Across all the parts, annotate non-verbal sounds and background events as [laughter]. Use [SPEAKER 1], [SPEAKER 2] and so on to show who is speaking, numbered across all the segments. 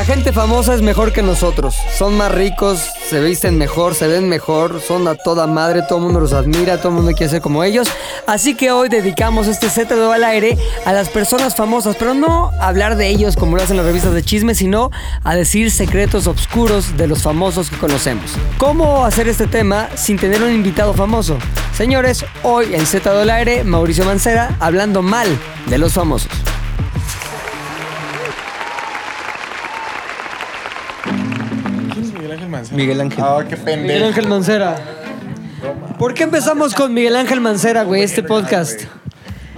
[SPEAKER 1] La gente famosa es mejor que nosotros. Son más ricos, se visten mejor, se ven mejor, son a toda madre, todo el mundo los admira, todo el mundo quiere ser como ellos. Así que hoy dedicamos este Z2 al aire a las personas famosas, pero no a hablar de ellos como lo hacen las revistas de chisme, sino a decir secretos oscuros de los famosos que conocemos. ¿Cómo hacer este tema sin tener un invitado famoso? Señores, hoy en Z2 al aire, Mauricio Mancera hablando mal de los famosos.
[SPEAKER 2] Mancera?
[SPEAKER 3] Miguel Ángel.
[SPEAKER 2] Ah, qué
[SPEAKER 1] Miguel
[SPEAKER 2] pendejo.
[SPEAKER 1] Ángel Mancera. ¿Por qué empezamos con Miguel Ángel Mancera, güey, este podcast?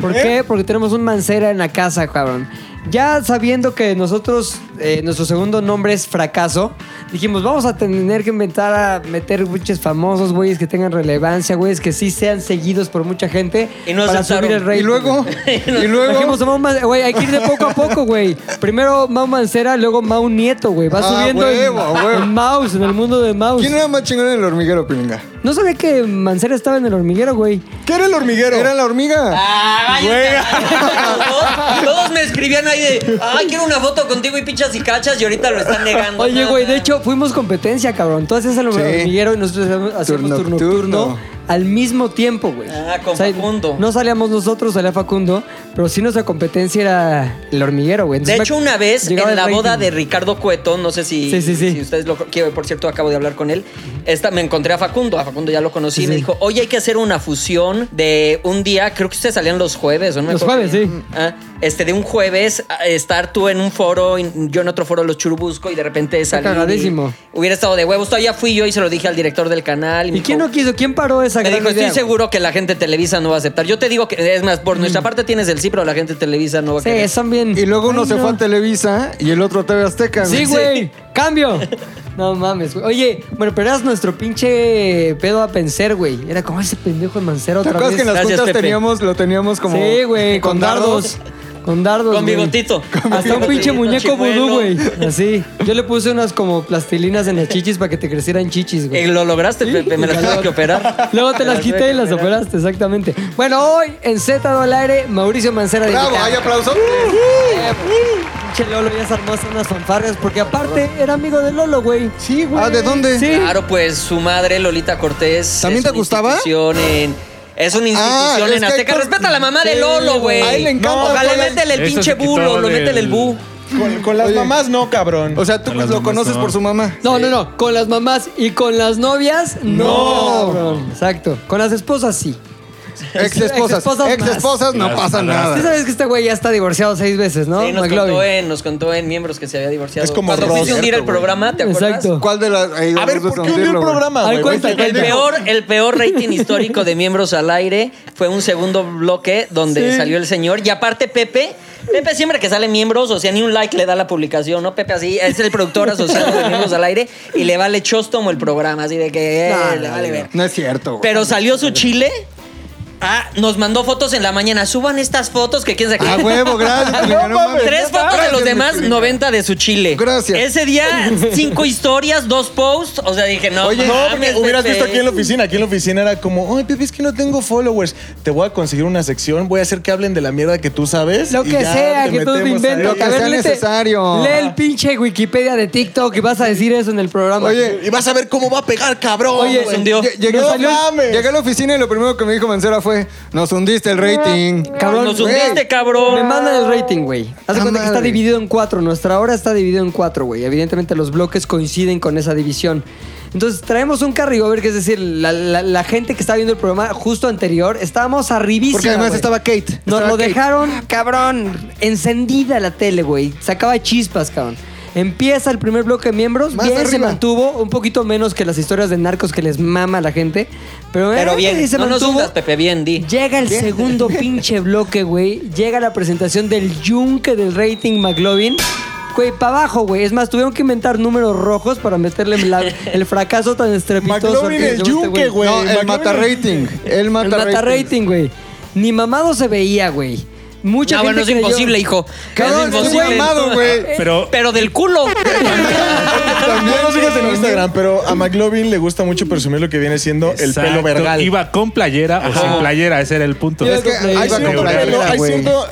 [SPEAKER 1] ¿Por qué? Porque tenemos un Mancera en la casa, cabrón. Ya sabiendo que nosotros, eh, nuestro segundo nombre es Fracaso, dijimos, vamos a tener que inventar a meter buches famosos, güeyes que tengan relevancia, güeyes que sí sean seguidos por mucha gente
[SPEAKER 4] Y no
[SPEAKER 1] para
[SPEAKER 4] aceptaron.
[SPEAKER 1] subir el rating. [laughs]
[SPEAKER 3] Y luego, y luego,
[SPEAKER 1] Dijimos, Mau Man- güey, hay que ir de poco a poco, güey. Primero Mau Mancera, luego Mau Nieto, güey. Va
[SPEAKER 3] Ah,
[SPEAKER 1] subiendo en-
[SPEAKER 3] huevo, a huevo.
[SPEAKER 1] en Mouse, en el mundo de Mouse.
[SPEAKER 3] ¿quién era más chingón en el hormiguero, Pilinga?
[SPEAKER 1] No sabía que Mancera estaba en el hormiguero, güey.
[SPEAKER 2] ¿Qué era el hormiguero?
[SPEAKER 3] Era la hormiga.
[SPEAKER 4] Ah, vaya. [laughs] Todos, todos me escribían ahí de, ay, quiero una foto contigo y pichas y cachas y ahorita lo están [laughs] negando.
[SPEAKER 1] Oye, güey, de hecho, fuimos competencia, cabrón. Tú hacías el
[SPEAKER 3] Sí.
[SPEAKER 1] hormiguero y nosotros hacíamos- hacíamos
[SPEAKER 3] Turno
[SPEAKER 1] turno
[SPEAKER 3] nocturno
[SPEAKER 1] al mismo tiempo, güey.
[SPEAKER 4] Ah, con Facundo.
[SPEAKER 1] No salíamos nosotros, salía Facundo, pero sí nuestra competencia era el hormiguero, güey.
[SPEAKER 4] De hecho, una vez en la boda de Ricardo Cueto, no sé si,
[SPEAKER 1] Sí, sí, sí.
[SPEAKER 4] si ustedes lo que por cierto acabo de hablar con él, esta, me encontré a Facundo, a Facundo ya lo conocí, y me dijo, oye, hay que hacer una fusión de un día, creo que ustedes salían los jueves, ¿o no?
[SPEAKER 1] Los jueves, sí.
[SPEAKER 4] Ah, este, de un jueves, estar tú en un foro, y yo en otro foro, los Churubusco, y de repente salir. y-
[SPEAKER 1] cagadísimo.
[SPEAKER 4] Hubiera estado de huevos. Todavía fui yo y se lo dije al director del canal.
[SPEAKER 1] ¿Y quién no quiso? ¿Quién paró esa
[SPEAKER 4] me
[SPEAKER 1] gran
[SPEAKER 4] dijo, estoy
[SPEAKER 1] güey?
[SPEAKER 4] seguro que la gente de Televisa no va a aceptar. Yo te digo que, es más, por nuestra parte tienes el sí, pero la gente de Televisa no va a
[SPEAKER 1] Sí,
[SPEAKER 4] querer.
[SPEAKER 1] son bien.
[SPEAKER 3] Y luego uno
[SPEAKER 1] Ay,
[SPEAKER 3] se
[SPEAKER 1] no.
[SPEAKER 3] fue a Televisa y el otro a TV Azteca.
[SPEAKER 1] Sí, güey. Cambio. No mames, güey. Oye, bueno, pero eras nuestro pinche pedo a pensar, güey. Era como ese pendejo de Mancero
[SPEAKER 3] ¿Te
[SPEAKER 1] otra
[SPEAKER 3] acuerdas
[SPEAKER 1] vez.
[SPEAKER 3] que en las
[SPEAKER 4] Gracias,
[SPEAKER 3] juntas
[SPEAKER 4] Pepe.
[SPEAKER 3] teníamos, lo teníamos como...
[SPEAKER 1] Sí, güey, con dardos. Con dardos.
[SPEAKER 4] Con bigotito. [laughs]
[SPEAKER 1] Hasta un pinche muñeco vudú, güey. [laughs] Así. Yo le puse unas como plastilinas en las chichis para que te crecieran chichis,
[SPEAKER 4] Eh,
[SPEAKER 1] güey.
[SPEAKER 4] lo lograste, Pepe. Me las tuve que operar. [laughs]
[SPEAKER 1] Luego te las quité y las operaste, exactamente. Bueno, hoy en Z al aire, Mauricio Mancera de
[SPEAKER 3] Bravo, hay aplausos.
[SPEAKER 1] Pinche Lolo ya se armó unas fanfarrias porque aparte era amigo de Lolo, güey.
[SPEAKER 2] Sí, güey.
[SPEAKER 3] Ah, ¿de dónde?
[SPEAKER 1] Sí.
[SPEAKER 4] Claro, pues su madre, Lolita Cortés.
[SPEAKER 3] ¿También
[SPEAKER 4] es
[SPEAKER 3] te
[SPEAKER 4] una
[SPEAKER 3] gustaba?
[SPEAKER 4] en- es una
[SPEAKER 3] Ah,
[SPEAKER 4] institución
[SPEAKER 3] es
[SPEAKER 4] en
[SPEAKER 3] que
[SPEAKER 4] Azteca. Respeta a la mamá de
[SPEAKER 1] Sí,
[SPEAKER 4] Lolo, güey.
[SPEAKER 3] A él le encanta.
[SPEAKER 4] No, ojalá métele el
[SPEAKER 5] Eso
[SPEAKER 4] pinche
[SPEAKER 5] quitó
[SPEAKER 4] bulo, lo
[SPEAKER 5] del-
[SPEAKER 4] métele el bu.
[SPEAKER 2] Con, con las
[SPEAKER 3] Oye.
[SPEAKER 2] mamás no, cabrón.
[SPEAKER 3] O sea, tú
[SPEAKER 5] las
[SPEAKER 3] lo
[SPEAKER 5] mamás,
[SPEAKER 3] conoces
[SPEAKER 5] no.
[SPEAKER 3] por su mamá.
[SPEAKER 1] No, no, no. Con las mamás y con las novias, no.
[SPEAKER 3] No.
[SPEAKER 1] cabrón. Exacto. Con las esposas, sí.
[SPEAKER 3] Ex esposas.
[SPEAKER 1] Exesposas
[SPEAKER 3] Ex esposas no pasa nada.
[SPEAKER 1] Tú sabes que este güey ya está divorciado seis veces, ¿no?
[SPEAKER 4] Sí, nos contó, en, nos contó en miembros que se había divorciado.
[SPEAKER 2] Es como
[SPEAKER 4] Cuando
[SPEAKER 2] Ross,
[SPEAKER 4] fuiste a hundir el programa, ¿te acuerdas?
[SPEAKER 1] Exacto.
[SPEAKER 3] ¿Cuál de las...?
[SPEAKER 2] a ver, ¿por qué hundió el programa,
[SPEAKER 1] Ay, cuenta.
[SPEAKER 4] El peor, el peor rating [laughs] histórico de miembros al aire fue un segundo bloque donde
[SPEAKER 1] Sí.
[SPEAKER 4] salió el señor. Y aparte, Pepe, Pepe siempre que sale miembros, o sea, ni un like le da la publicación, ¿no? Pepe así, es el productor asociado de miembros al aire y le vale chóstomo el programa, así de que eh,
[SPEAKER 1] No,
[SPEAKER 4] le vale
[SPEAKER 1] no.
[SPEAKER 4] ver.
[SPEAKER 3] No es cierto, güey.
[SPEAKER 4] Pero salió su chile. Ah, nos mandó fotos en la mañana. Suban estas fotos que quién sabe qué.
[SPEAKER 3] A huevo, gracias. Pilinga, no mames.
[SPEAKER 4] Tres fotos de los demás,
[SPEAKER 3] Pilinga.
[SPEAKER 4] 90 de su chile.
[SPEAKER 3] Gracias.
[SPEAKER 4] Ese día, [laughs] cinco historias, dos posts. O sea, dije, no,
[SPEAKER 2] Oye, no, porque hubieras
[SPEAKER 4] Pepe.
[SPEAKER 2] visto aquí en la oficina. Aquí en la oficina era como, ay, Pepe, es que no tengo followers. Te voy a conseguir una sección, voy a hacer que hablen de la mierda que tú sabes.
[SPEAKER 1] Lo
[SPEAKER 2] y
[SPEAKER 1] que
[SPEAKER 2] ya
[SPEAKER 1] sea, que tú te
[SPEAKER 2] ahí.
[SPEAKER 3] Lo que
[SPEAKER 1] A ver,
[SPEAKER 3] sea necesario.
[SPEAKER 1] Lee el pinche Wikipedia de TikTok y vas a decir eso en el programa.
[SPEAKER 3] Oye,
[SPEAKER 2] Y vas a ver cómo va a pegar, cabrón.
[SPEAKER 1] Oye,
[SPEAKER 2] güey.
[SPEAKER 4] hundió.
[SPEAKER 3] Lle- Llegué,
[SPEAKER 2] No
[SPEAKER 3] salió-
[SPEAKER 2] mames.
[SPEAKER 3] llegué a la oficina y lo primero que me dijo Mancera fue: Nos hundiste el rating.
[SPEAKER 1] Cabrón,
[SPEAKER 4] Nos
[SPEAKER 1] güey.
[SPEAKER 4] hundiste, cabrón.
[SPEAKER 1] Me mandan el rating, güey. Haz de
[SPEAKER 3] Ah,
[SPEAKER 1] cuenta que está
[SPEAKER 3] madre.
[SPEAKER 1] dividido en cuatro. Nuestra hora está dividido en cuatro, güey. Evidentemente los bloques coinciden con esa división. Entonces traemos un carryover, que es decir, la, la- la gente que está viendo el programa justo anterior, estábamos arribísima,
[SPEAKER 3] Porque además
[SPEAKER 1] güey.
[SPEAKER 3] estaba Kate.
[SPEAKER 1] Nos
[SPEAKER 3] Estaba
[SPEAKER 1] lo
[SPEAKER 3] Kate.
[SPEAKER 1] dejaron, cabrón, encendida la tele, güey. Sacaba chispas, cabrón. Empieza el primer bloque de miembros,
[SPEAKER 3] Más
[SPEAKER 1] bien se mantuvo, un poquito menos que las historias de narcos que les mama a la gente, pero,
[SPEAKER 4] Pero
[SPEAKER 1] eh,
[SPEAKER 4] bien,
[SPEAKER 1] se
[SPEAKER 4] no nos
[SPEAKER 1] mantuvo.
[SPEAKER 4] hundas, Pepe, bien, di.
[SPEAKER 1] Llega el segundo [laughs] pinche bloque, güey. Llega la presentación del yunque del rating McLovin. Güey, para abajo, güey. Es más, tuvieron que inventar números rojos para meterle la- [laughs] el fracaso tan estrepitoso.
[SPEAKER 2] McLovin
[SPEAKER 1] que
[SPEAKER 2] el
[SPEAKER 1] este
[SPEAKER 2] yunque, güey.
[SPEAKER 3] No, el mata rating. El mata
[SPEAKER 1] El
[SPEAKER 3] rating,
[SPEAKER 1] güey. Ni mamado se veía, güey. Mucha
[SPEAKER 4] No,
[SPEAKER 1] gente
[SPEAKER 4] bueno, es
[SPEAKER 1] creyó-
[SPEAKER 4] imposible, hijo.
[SPEAKER 3] Cabrón,
[SPEAKER 4] es imposible.
[SPEAKER 3] mamado, güey.
[SPEAKER 5] Pero
[SPEAKER 4] Pero del culo. [laughs]
[SPEAKER 2] También no sigas en Instagram, pero a McLovin le gusta mucho presumir lo que viene siendo el pelo vergal.
[SPEAKER 5] Iba con playera o sin playera, ese era el punto.
[SPEAKER 3] Es que
[SPEAKER 2] hay cierto, cierto,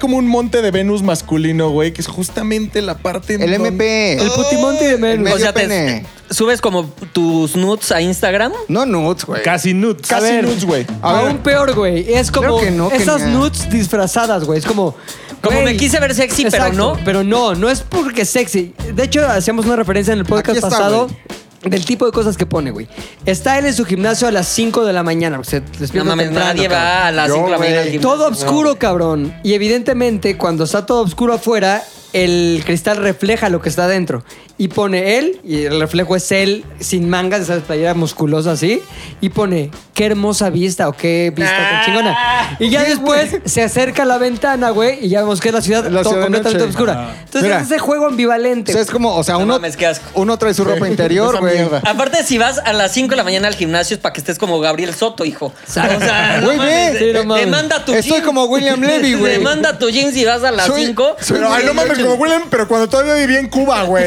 [SPEAKER 2] como un monte de Venus masculino, güey, que es justamente la parte en
[SPEAKER 3] El
[SPEAKER 2] donde-
[SPEAKER 3] MP.
[SPEAKER 1] El putimonte de
[SPEAKER 3] El
[SPEAKER 1] Venus.
[SPEAKER 3] medio
[SPEAKER 4] O sea, te-
[SPEAKER 3] pene.
[SPEAKER 4] Subes como tus nudes a Instagram.
[SPEAKER 3] No nudes, güey.
[SPEAKER 5] Casi nudes.
[SPEAKER 2] Casi
[SPEAKER 1] ver.
[SPEAKER 2] nudes, güey.
[SPEAKER 1] Aún peor, güey. Es como
[SPEAKER 3] que no,
[SPEAKER 1] esas
[SPEAKER 3] Kenia.
[SPEAKER 1] nudes disfrazadas, güey. Es como.
[SPEAKER 4] Como
[SPEAKER 1] güey,
[SPEAKER 4] me quise ver sexy, pero no.
[SPEAKER 1] Pero no, no es porque sexy. De hecho, hacíamos una referencia en el podcast
[SPEAKER 3] está,
[SPEAKER 1] pasado.
[SPEAKER 3] güey.
[SPEAKER 1] Del tipo de cosas que pone, güey. Está él en su gimnasio a las 5 de la mañana. Se
[SPEAKER 4] No mames, nadie
[SPEAKER 1] cabrón.
[SPEAKER 4] va a las
[SPEAKER 3] Yo,
[SPEAKER 4] 5 de la mañana. al
[SPEAKER 3] güey.
[SPEAKER 4] gimnasio.
[SPEAKER 1] Todo oscuro, cabrón. Y evidentemente, cuando está todo oscuro afuera, el cristal refleja lo que está adentro. Y pone él, y el reflejo es él sin mangas, esas playeras musculosas así. Y pone, qué hermosa vista o qué vista tan chingona. Y ya después se acerca a la ventana, güey, y ya vemos que es la ciudad
[SPEAKER 3] La
[SPEAKER 1] todo
[SPEAKER 3] ciudad de
[SPEAKER 1] completamente
[SPEAKER 3] noche.
[SPEAKER 1] oscura. Entonces
[SPEAKER 3] Mira.
[SPEAKER 1] es ese juego
[SPEAKER 3] O
[SPEAKER 1] ambivalente.
[SPEAKER 3] sea, es como, o sea,
[SPEAKER 4] No
[SPEAKER 3] uno,
[SPEAKER 4] mames, qué asco.
[SPEAKER 3] uno trae su ropa [laughs] interior,
[SPEAKER 2] Esa
[SPEAKER 3] güey.
[SPEAKER 2] mierda.
[SPEAKER 4] Aparte, si vas a las 5 de la mañana al gimnasio es para que estés como Gabriel Soto, hijo. O sea,
[SPEAKER 3] Güey,
[SPEAKER 4] mames,
[SPEAKER 3] ve.
[SPEAKER 4] de-
[SPEAKER 1] Sí, no mames.
[SPEAKER 4] demanda tu
[SPEAKER 3] Estoy
[SPEAKER 4] jeans.
[SPEAKER 3] como William Levy, [laughs] güey.
[SPEAKER 4] Demanda tu jeans y vas a las
[SPEAKER 3] Soy-
[SPEAKER 4] 5.
[SPEAKER 2] Pero, ay, no mames, como William, pero cuando todavía vivía en Cuba, güey.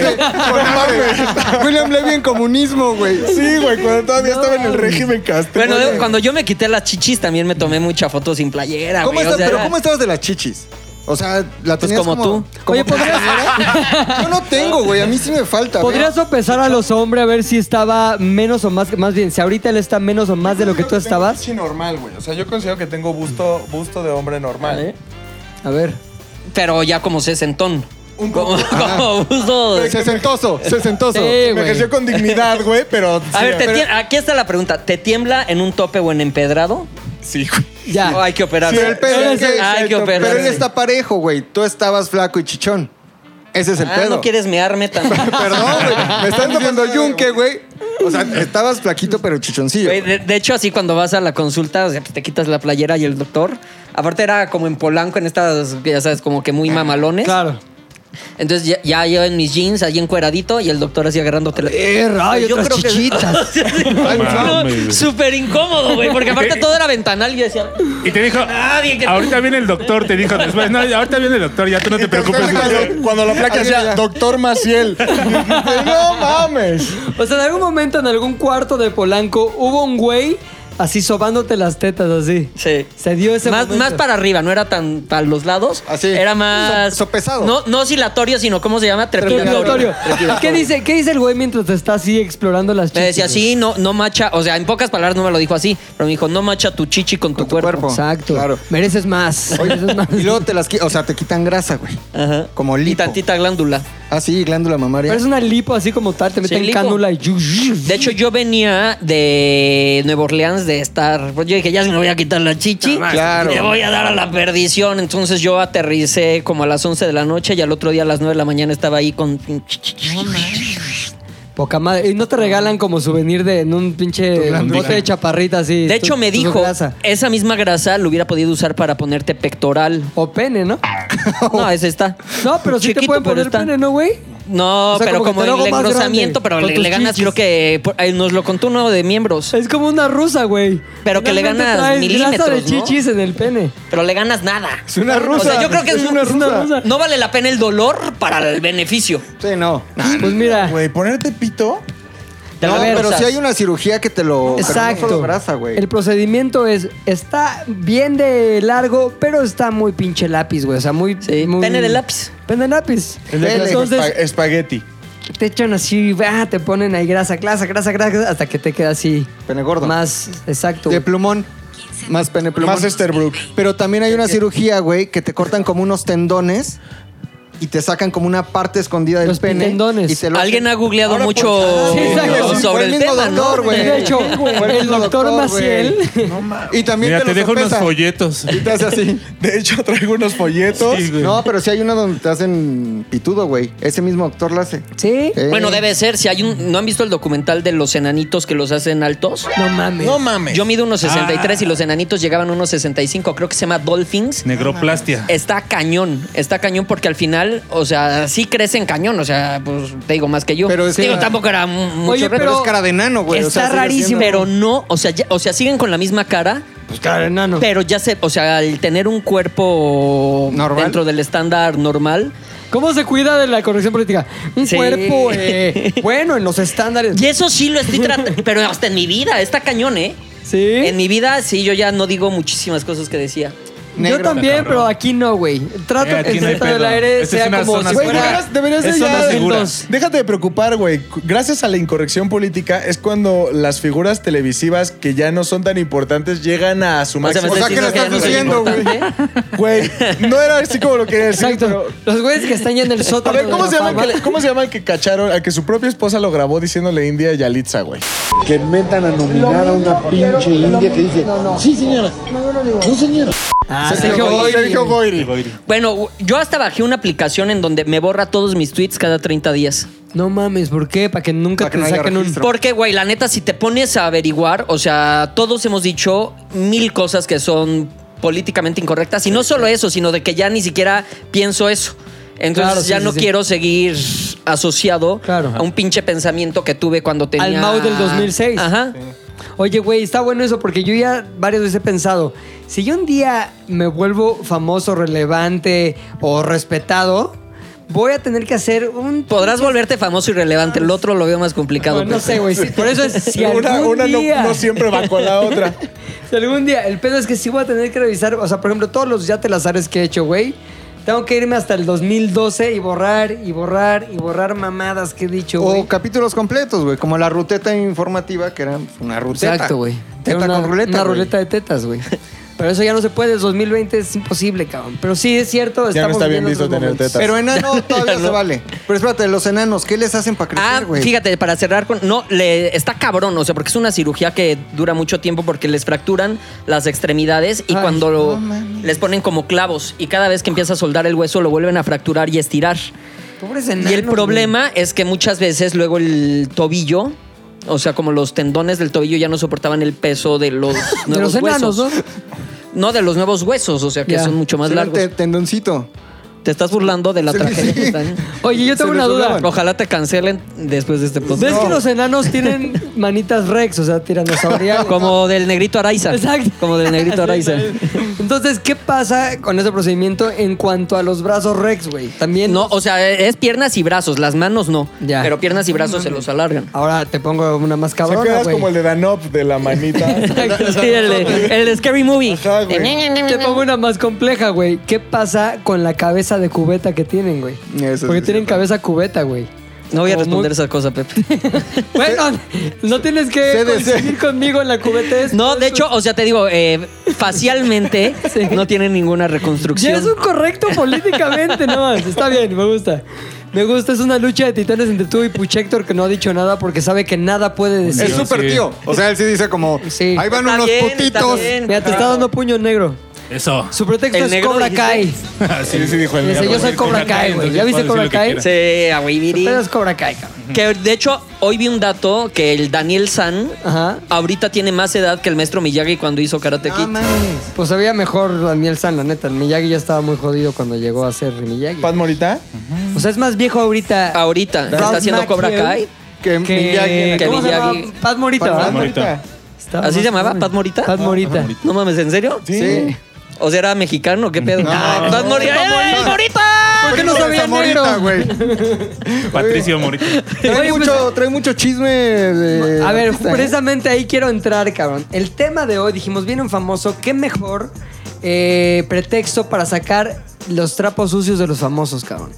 [SPEAKER 3] William Levy en comunismo, güey.
[SPEAKER 2] Sí, güey, cuando todavía estaba en el régimen castrista.
[SPEAKER 4] Bueno, cuando yo me quité las chichis también me tomé mucha foto sin playera,
[SPEAKER 3] ¿Cómo
[SPEAKER 4] güey.
[SPEAKER 3] estás?
[SPEAKER 4] O sea,
[SPEAKER 3] pero
[SPEAKER 4] era-
[SPEAKER 3] ¿cómo estabas de las chichis? O sea, la
[SPEAKER 4] Pues
[SPEAKER 3] tenías
[SPEAKER 4] como tú.
[SPEAKER 1] Oye, ¿podrías,
[SPEAKER 3] Yo no tengo, güey. A mí sí me falta.
[SPEAKER 1] ¿podrías sopesar a los hombres a ver si estaba menos o más, más bien, si ahorita él está menos o más de lo que tú estabas?
[SPEAKER 2] Sí, normal, güey. O sea, yo considero que tengo busto, busto de hombre normal.
[SPEAKER 1] ¿Eh? A ver.
[SPEAKER 4] Pero ya como sesentón.
[SPEAKER 2] Un
[SPEAKER 4] Como,
[SPEAKER 2] poco. [laughs]
[SPEAKER 4] como busto-
[SPEAKER 3] Sesentoso, sesentoso.
[SPEAKER 1] Sí,
[SPEAKER 2] Me
[SPEAKER 1] güey.
[SPEAKER 2] ejerció con dignidad, güey, pero. [laughs]
[SPEAKER 4] A
[SPEAKER 2] sí,
[SPEAKER 4] ver, te
[SPEAKER 2] pero-
[SPEAKER 4] tiem- aquí está la pregunta. ¿Te tiembla en un tope o en empedrado?
[SPEAKER 2] Sí, güey.
[SPEAKER 1] Ya.
[SPEAKER 4] ¿O hay que operarse?
[SPEAKER 3] Sí, el pedo es que-
[SPEAKER 4] Hay que
[SPEAKER 3] pero él está parejo, güey. Tú estabas flaco y chichón. Ese es el
[SPEAKER 4] Ah,
[SPEAKER 3] pedo.
[SPEAKER 4] no quieres mearme tan... [laughs]
[SPEAKER 3] Perdón, güey. Me están diciendo yunque, güey. O sea, estabas flaquito pero chichoncillo.
[SPEAKER 4] Güey, de, de hecho, así cuando vas a la consulta, o sea, te quitas la playera y el doctor. Aparte era como en Polanco, en estas, ya sabes, como que muy mamalones.
[SPEAKER 1] Claro.
[SPEAKER 4] Entonces ya, ya yo en mis jeans, allí encueradito, y el doctor así agarrándote la...
[SPEAKER 1] Eh, rayo,
[SPEAKER 4] Yo
[SPEAKER 1] otras
[SPEAKER 4] creo que-
[SPEAKER 1] chichitas. [laughs]
[SPEAKER 4] Súper incómodo, güey, porque aparte todo era ventanal y yo decía...
[SPEAKER 5] Y te dijo,
[SPEAKER 4] Nadie que-
[SPEAKER 5] ahorita viene el doctor, te dijo después, no, ahorita viene el doctor, ya tú no te preocupes.
[SPEAKER 2] Cuando, cuando la placa decía. Doctor Maciel. no mames.
[SPEAKER 1] O sea, en algún momento en algún cuarto de Polanco hubo un güey así sobándote las tetas así.
[SPEAKER 4] Sí.
[SPEAKER 1] Se dio ese
[SPEAKER 4] más,
[SPEAKER 1] momento.
[SPEAKER 4] más para arriba, no era tan para los lados.
[SPEAKER 3] Así.
[SPEAKER 4] Era más.
[SPEAKER 3] So- sopesado.
[SPEAKER 4] No, no oscilatorio, sino ¿cómo se llama?
[SPEAKER 1] Trepidatorio.
[SPEAKER 4] Trepidatorio.
[SPEAKER 1] ¿Qué dice, ¿Qué dice el güey mientras te está así explorando las
[SPEAKER 4] Me
[SPEAKER 1] chichis?
[SPEAKER 4] decía, sí, no, no macha. O sea, en pocas palabras no me lo dijo así, pero me dijo, no macha tu chichi con tu,
[SPEAKER 3] tu
[SPEAKER 4] cuerpo.
[SPEAKER 3] cuerpo.
[SPEAKER 1] Exacto.
[SPEAKER 3] Claro.
[SPEAKER 1] Mereces más. Mereces más.
[SPEAKER 3] Y luego te las o sea, te quitan grasa, güey.
[SPEAKER 4] Ajá.
[SPEAKER 3] Como
[SPEAKER 4] Y
[SPEAKER 3] lipo.
[SPEAKER 4] tantita glándula.
[SPEAKER 3] Ah, sí, glándula mamaria.
[SPEAKER 1] Pero es una lipo así como tal, te meten
[SPEAKER 4] lipo.
[SPEAKER 1] cánula y...
[SPEAKER 4] De hecho, yo venía de Nueva Orleans de estar. Pues yo dije, ya se me voy a quitar la chichi.
[SPEAKER 3] Claro.
[SPEAKER 4] Le voy a dar a la perdición. Entonces yo aterricé como a las 11 de la noche y al otro día a las 9 de la mañana estaba ahí con.
[SPEAKER 1] Poca madre. Y no te regalan como souvenir de en un pinche bote de chaparrita así.
[SPEAKER 4] De hecho,
[SPEAKER 1] tu-
[SPEAKER 4] me dijo,
[SPEAKER 1] grasa.
[SPEAKER 4] esa misma grasa lo hubiera podido usar para ponerte pectoral.
[SPEAKER 1] O pene, ¿no?
[SPEAKER 4] No, ese está.
[SPEAKER 1] No, pero sí te pueden poner pene, ¿no, güey?
[SPEAKER 4] No,
[SPEAKER 1] O sea,
[SPEAKER 4] pero
[SPEAKER 1] como
[SPEAKER 4] el engrosamiento, pero le, le ganas,
[SPEAKER 1] chichis.
[SPEAKER 4] creo que por- ahí nos lo contó uno de miembros.
[SPEAKER 1] Es como una rusa, güey.
[SPEAKER 4] Pero que le
[SPEAKER 1] Finalmente
[SPEAKER 4] ganas
[SPEAKER 1] traes
[SPEAKER 4] milímetros,
[SPEAKER 1] grasa de
[SPEAKER 4] ¿no?
[SPEAKER 1] chichis en el pene.
[SPEAKER 4] Pero le ganas nada.
[SPEAKER 3] Es una rusa.
[SPEAKER 4] O sea, yo creo que
[SPEAKER 1] Es
[SPEAKER 4] es,
[SPEAKER 1] una rusa.
[SPEAKER 4] No vale la pena el dolor para el beneficio.
[SPEAKER 3] Sí, no.
[SPEAKER 1] Pues mira.
[SPEAKER 2] Güey, ponerte pito.
[SPEAKER 4] Te
[SPEAKER 3] No, pero si hay una cirugía que te lo.
[SPEAKER 1] Exacto.
[SPEAKER 3] grasa, güey.
[SPEAKER 1] El procedimiento es, está bien de largo, pero está muy pinche lápiz, güey. O sea, muy...
[SPEAKER 4] Sí,
[SPEAKER 1] muy-
[SPEAKER 4] pene de lápiz.
[SPEAKER 1] Pene de lápiz. Entonces,
[SPEAKER 2] espagueti.
[SPEAKER 1] te echan así, ah, te ponen ahí grasa, grasa, grasa, grasa, hasta que te queda así.
[SPEAKER 3] Pene gordo.
[SPEAKER 1] Más, exacto.
[SPEAKER 3] De plumón. Más pene plumón.
[SPEAKER 2] Más Esterbrook.
[SPEAKER 3] Pero también hay una cirugía, güey, que te cortan como unos tendones y te sacan como una parte escondida del
[SPEAKER 1] Los
[SPEAKER 3] pene.
[SPEAKER 1] tendones.
[SPEAKER 3] Y te lo
[SPEAKER 4] Alguien ha googleado
[SPEAKER 3] Ahora,
[SPEAKER 4] mucho
[SPEAKER 3] pues,
[SPEAKER 1] Sí,
[SPEAKER 4] sobre el,
[SPEAKER 3] el mismo
[SPEAKER 4] tema,
[SPEAKER 3] doctor,
[SPEAKER 4] ¿no?
[SPEAKER 3] güey.
[SPEAKER 1] De hecho, el doctor. Maciel.
[SPEAKER 3] Y también
[SPEAKER 5] Mira,
[SPEAKER 3] te,
[SPEAKER 5] te dejo unos folletos.
[SPEAKER 3] Y te hace así.
[SPEAKER 2] De hecho, traigo unos folletos.
[SPEAKER 5] Sí.
[SPEAKER 3] No, pero si hay una donde te hacen pitudo, güey. Ese mismo doctor lo hace.
[SPEAKER 1] ¿Sí?
[SPEAKER 3] Eh,
[SPEAKER 4] Bueno, debe ser. Si hay un. ¿No han visto el documental de los enanitos que los hacen altos?
[SPEAKER 1] No mames.
[SPEAKER 2] No mames.
[SPEAKER 4] Yo mido unos 63
[SPEAKER 5] Ah.
[SPEAKER 4] y los enanitos llegaban a unos 65. Creo que se llama Dolphins.
[SPEAKER 5] Negroplastia.
[SPEAKER 4] Está cañón, está cañón porque al final, o sea, sí crecen cañón, o sea, pues te digo más que yo.
[SPEAKER 3] Pero es que-
[SPEAKER 4] digo, tampoco era mu- mucho
[SPEAKER 1] Oye,
[SPEAKER 4] reto.
[SPEAKER 3] pero es cara de enano, güey. o
[SPEAKER 1] Está
[SPEAKER 3] sigue
[SPEAKER 1] rarísimo.
[SPEAKER 3] siendo-
[SPEAKER 4] Pero no, o sea, ya- o sea, siguen con la misma cara,
[SPEAKER 1] Pues claro, enano.
[SPEAKER 4] pero ya se, o sea, al tener un cuerpo
[SPEAKER 3] Normal.
[SPEAKER 4] dentro del estándar normal.
[SPEAKER 1] ¿Cómo se cuida de la corrección política? Un
[SPEAKER 4] Sí.
[SPEAKER 1] cuerpo, eh, [laughs] bueno, en los estándares.
[SPEAKER 4] Y eso sí lo estoy tratando, pero hasta en mi vida, está cañón, ¿eh?
[SPEAKER 1] ¿Sí?
[SPEAKER 4] En mi vida, sí, yo ya no digo muchísimas cosas que decía.
[SPEAKER 3] Negro.
[SPEAKER 1] Yo también, pero aquí no, güey. Trato
[SPEAKER 5] Eh, aquí
[SPEAKER 1] que
[SPEAKER 5] no hay
[SPEAKER 1] el centro del
[SPEAKER 5] pedo.
[SPEAKER 1] aire
[SPEAKER 5] Esta es
[SPEAKER 1] sea
[SPEAKER 5] una
[SPEAKER 1] como
[SPEAKER 5] zona
[SPEAKER 1] si
[SPEAKER 2] Güey,
[SPEAKER 5] segura.
[SPEAKER 1] fuera...
[SPEAKER 2] deberías, deberías de
[SPEAKER 5] Es
[SPEAKER 2] ya-. Déjate de preocupar, güey. Gracias a la incorrección política es cuando las figuras televisivas que ya no son tan importantes llegan a su
[SPEAKER 4] O sea, me
[SPEAKER 2] máximo.
[SPEAKER 3] O sea,
[SPEAKER 4] estás
[SPEAKER 3] ¿qué le
[SPEAKER 4] diciendo que
[SPEAKER 3] estás
[SPEAKER 4] ya no soy
[SPEAKER 3] diciendo,
[SPEAKER 4] importante.
[SPEAKER 2] Güey, no era así como lo quería decir,
[SPEAKER 1] Exacto.
[SPEAKER 2] pero...
[SPEAKER 1] Los güeyes que están ya en el
[SPEAKER 2] A
[SPEAKER 1] sótano
[SPEAKER 2] ver, ¿cómo se,
[SPEAKER 1] la
[SPEAKER 2] llama el
[SPEAKER 1] fama.
[SPEAKER 2] que, ¿cómo se llama el que cacharon? Al que su propia esposa lo grabó diciéndole India Yalitza, güey.
[SPEAKER 6] que metan a nominar a una pinche india que dice, sí señora, no señora.
[SPEAKER 1] Ah,
[SPEAKER 2] Sergio Goyri. Sergio Goyri.
[SPEAKER 4] Bueno, yo hasta bajé una aplicación en donde me borra todos mis tweets cada 30 días.
[SPEAKER 1] No mames, ¿por qué? Para que nunca
[SPEAKER 3] Para que
[SPEAKER 1] te
[SPEAKER 3] no haya
[SPEAKER 1] saquen un...
[SPEAKER 3] registro.
[SPEAKER 4] Porque, güey, la neta, si te pones a averiguar, o sea, todos hemos dicho mil cosas que son políticamente incorrectas. Y no solo eso, sino de que ya ni siquiera pienso eso. Entonces
[SPEAKER 1] Claro, sí,
[SPEAKER 4] ya
[SPEAKER 1] sí,
[SPEAKER 4] no
[SPEAKER 1] sí.
[SPEAKER 4] quiero seguir asociado
[SPEAKER 1] Claro.
[SPEAKER 4] a un pinche pensamiento que tuve cuando tenía...
[SPEAKER 1] Al Mau del 2006.
[SPEAKER 4] Ajá.
[SPEAKER 1] Oye, güey, está bueno eso porque yo ya varias veces he pensado, si yo un día me vuelvo famoso, relevante o respetado, voy a tener que hacer un...
[SPEAKER 4] Podrás volverte famoso y relevante. El otro lo veo más complicado.
[SPEAKER 1] Bueno, no
[SPEAKER 4] pero-
[SPEAKER 1] sé, güey. sí, Por eso es si [laughs]
[SPEAKER 2] una
[SPEAKER 1] algún
[SPEAKER 2] una no,
[SPEAKER 1] día...
[SPEAKER 2] no siempre va con la otra. [laughs]
[SPEAKER 1] Si algún día, el pedo es que sí voy a tener que revisar, o sea, por ejemplo, todos los ya te las ares que he hecho, güey. Tengo que irme hasta el 2012 y borrar y borrar y borrar mamadas que he dicho, güey.
[SPEAKER 3] O capítulos completos, güey, como la ruteta informativa, que era una ruteta.
[SPEAKER 1] Exacto, güey.
[SPEAKER 3] Teta
[SPEAKER 1] una,
[SPEAKER 3] con ruleta.
[SPEAKER 1] Una
[SPEAKER 3] güey.
[SPEAKER 1] ruleta de tetas, güey. [laughs] Pero eso ya no se puede, 2020 es imposible, cabrón. Pero sí es cierto,
[SPEAKER 2] Ya no
[SPEAKER 1] estamos
[SPEAKER 2] está bien
[SPEAKER 1] viviendo
[SPEAKER 2] visto
[SPEAKER 1] otros
[SPEAKER 2] tener
[SPEAKER 1] momentos.
[SPEAKER 2] tetas.
[SPEAKER 3] Pero enano [laughs] todavía se vale. Pero espérate, los enanos, ¿qué les hacen para crecer,
[SPEAKER 4] Ah,
[SPEAKER 3] güey?
[SPEAKER 4] fíjate, para cerrar con. No, le está cabrón, o sea, porque es una cirugía que dura mucho tiempo porque les fracturan las extremidades y
[SPEAKER 3] Ay,
[SPEAKER 4] cuando lo-
[SPEAKER 3] no mames.
[SPEAKER 4] les ponen como clavos y cada vez que empieza a soldar el hueso lo vuelven a fracturar y estirar.
[SPEAKER 1] Pobres
[SPEAKER 4] y
[SPEAKER 1] enanos,
[SPEAKER 4] el problema es que muchas veces luego el tobillo. O sea, como los tendones del tobillo ya no soportaban el peso de los [laughs] nuevos
[SPEAKER 1] los enanos,
[SPEAKER 4] huesos.
[SPEAKER 1] ¿no?
[SPEAKER 4] No, de los nuevos huesos, o sea, que
[SPEAKER 1] Ya.
[SPEAKER 4] son mucho más
[SPEAKER 3] Será
[SPEAKER 4] largos.
[SPEAKER 3] te- tendoncito.
[SPEAKER 4] Te estás burlando de la
[SPEAKER 3] Sí,
[SPEAKER 4] tragedia
[SPEAKER 3] sí.
[SPEAKER 4] que están.
[SPEAKER 1] Oye, yo tengo
[SPEAKER 3] Se
[SPEAKER 1] una
[SPEAKER 3] les
[SPEAKER 1] duda.
[SPEAKER 4] Ojalá te cancelen después de este podcast.
[SPEAKER 1] ¿Ves que los enanos tienen [laughs] manitas rex, o sea, tiranosauриales? [laughs]
[SPEAKER 4] Como del negrito Araiza.
[SPEAKER 1] Exacto.
[SPEAKER 4] Como del negrito Araiza. [laughs]
[SPEAKER 1] Entonces, ¿qué pasa con ese procedimiento en cuanto a los brazos rex, güey? También.
[SPEAKER 4] No, o sea, es piernas y brazos, las manos no.
[SPEAKER 1] Ya.
[SPEAKER 4] Pero piernas y brazos se los alargan.
[SPEAKER 1] Ahora te pongo una más
[SPEAKER 2] O sea,
[SPEAKER 1] cabrona,
[SPEAKER 2] quedas
[SPEAKER 1] güey.
[SPEAKER 2] como el de Danop de la manita.
[SPEAKER 4] Sí, el, de, el de Scary Movie.
[SPEAKER 2] Ajá, güey.
[SPEAKER 1] Te pongo una más compleja, güey. ¿Qué pasa con la cabeza de cubeta que tienen, güey?
[SPEAKER 3] Eso
[SPEAKER 1] Porque
[SPEAKER 3] sí,
[SPEAKER 1] tienen
[SPEAKER 3] sí.
[SPEAKER 1] cabeza cubeta, güey.
[SPEAKER 4] No voy a responder
[SPEAKER 1] muy-
[SPEAKER 4] esa cosa, Pepe. [laughs]
[SPEAKER 1] Bueno, [laughs] no tienes que coincidir conmigo en la cubeta.
[SPEAKER 4] No, de hecho, o sea, te digo, eh, facialmente [laughs]
[SPEAKER 1] Sí.
[SPEAKER 4] no tiene ninguna
[SPEAKER 1] Ya
[SPEAKER 4] reconstrucción.
[SPEAKER 1] es un correcto políticamente, no más. Está bien, me gusta. Me gusta, es una lucha de titanes entre tú y Puchector que no ha dicho nada porque sabe que nada puede decir.
[SPEAKER 3] Es súper
[SPEAKER 5] sí.
[SPEAKER 3] tío. O sea, él sí dice como,
[SPEAKER 1] Sí.
[SPEAKER 3] ahí van
[SPEAKER 4] Está
[SPEAKER 3] unos
[SPEAKER 4] bien,
[SPEAKER 3] putitos.
[SPEAKER 1] Mira, te está dando puño negro.
[SPEAKER 5] Eso.
[SPEAKER 1] Su pretexto
[SPEAKER 4] ¿El
[SPEAKER 1] es
[SPEAKER 4] negro
[SPEAKER 1] Cobra
[SPEAKER 4] dijiste?
[SPEAKER 1] Kai. [laughs]
[SPEAKER 2] Sí, sí, dijo el
[SPEAKER 1] Dice,
[SPEAKER 2] negro.
[SPEAKER 1] yo soy Cobra Kai, güey. ¿Ya viste Cobra Kai?
[SPEAKER 4] Sí, a.
[SPEAKER 1] Pero es Cobra Kai, cabrón.
[SPEAKER 4] Que de hecho, hoy vi un dato que el Daniel San
[SPEAKER 1] Ajá.
[SPEAKER 4] ahorita tiene más edad que el maestro Miyagi cuando hizo Karate Kid.
[SPEAKER 1] Pues sabía mejor Daniel San, la neta. El Miyagi ya estaba muy jodido cuando llegó a ser Miyagi.
[SPEAKER 2] ¿Pat Morita?
[SPEAKER 1] O sea, es más viejo ahorita.
[SPEAKER 4] Ahorita
[SPEAKER 1] Ralph
[SPEAKER 4] está haciendo Cobra. Kai.
[SPEAKER 3] Que,
[SPEAKER 1] que,
[SPEAKER 3] Miyagi-
[SPEAKER 4] que
[SPEAKER 1] ¿Cómo se llama?
[SPEAKER 4] Miyagi-
[SPEAKER 1] Pat Morita,
[SPEAKER 3] Pat
[SPEAKER 1] ¿verdad?
[SPEAKER 5] Morita.
[SPEAKER 1] Estaba
[SPEAKER 4] ¿Así
[SPEAKER 1] más
[SPEAKER 4] se llamaba?
[SPEAKER 1] joven.
[SPEAKER 4] ¿Pat Morita?
[SPEAKER 1] Pat Morita.
[SPEAKER 4] No mames, ¿en serio?
[SPEAKER 3] Sí.
[SPEAKER 4] O sea, era mexicano, ¿qué pedo?
[SPEAKER 3] No.
[SPEAKER 4] Pat Morita. ¡Eh, Morita!
[SPEAKER 1] ¿Por qué no sabía
[SPEAKER 3] Morita, güey? [laughs]
[SPEAKER 5] Patricio Morita.
[SPEAKER 3] Trae,
[SPEAKER 1] pues-
[SPEAKER 3] mucho, trae mucho chisme de
[SPEAKER 1] A ver,
[SPEAKER 3] artista, ¿eh?
[SPEAKER 1] precisamente ahí quiero entrar, cabrón. El tema de hoy, dijimos, viene un famoso, qué mejor eh, pretexto para sacar los trapos sucios de los famosos, cabrón.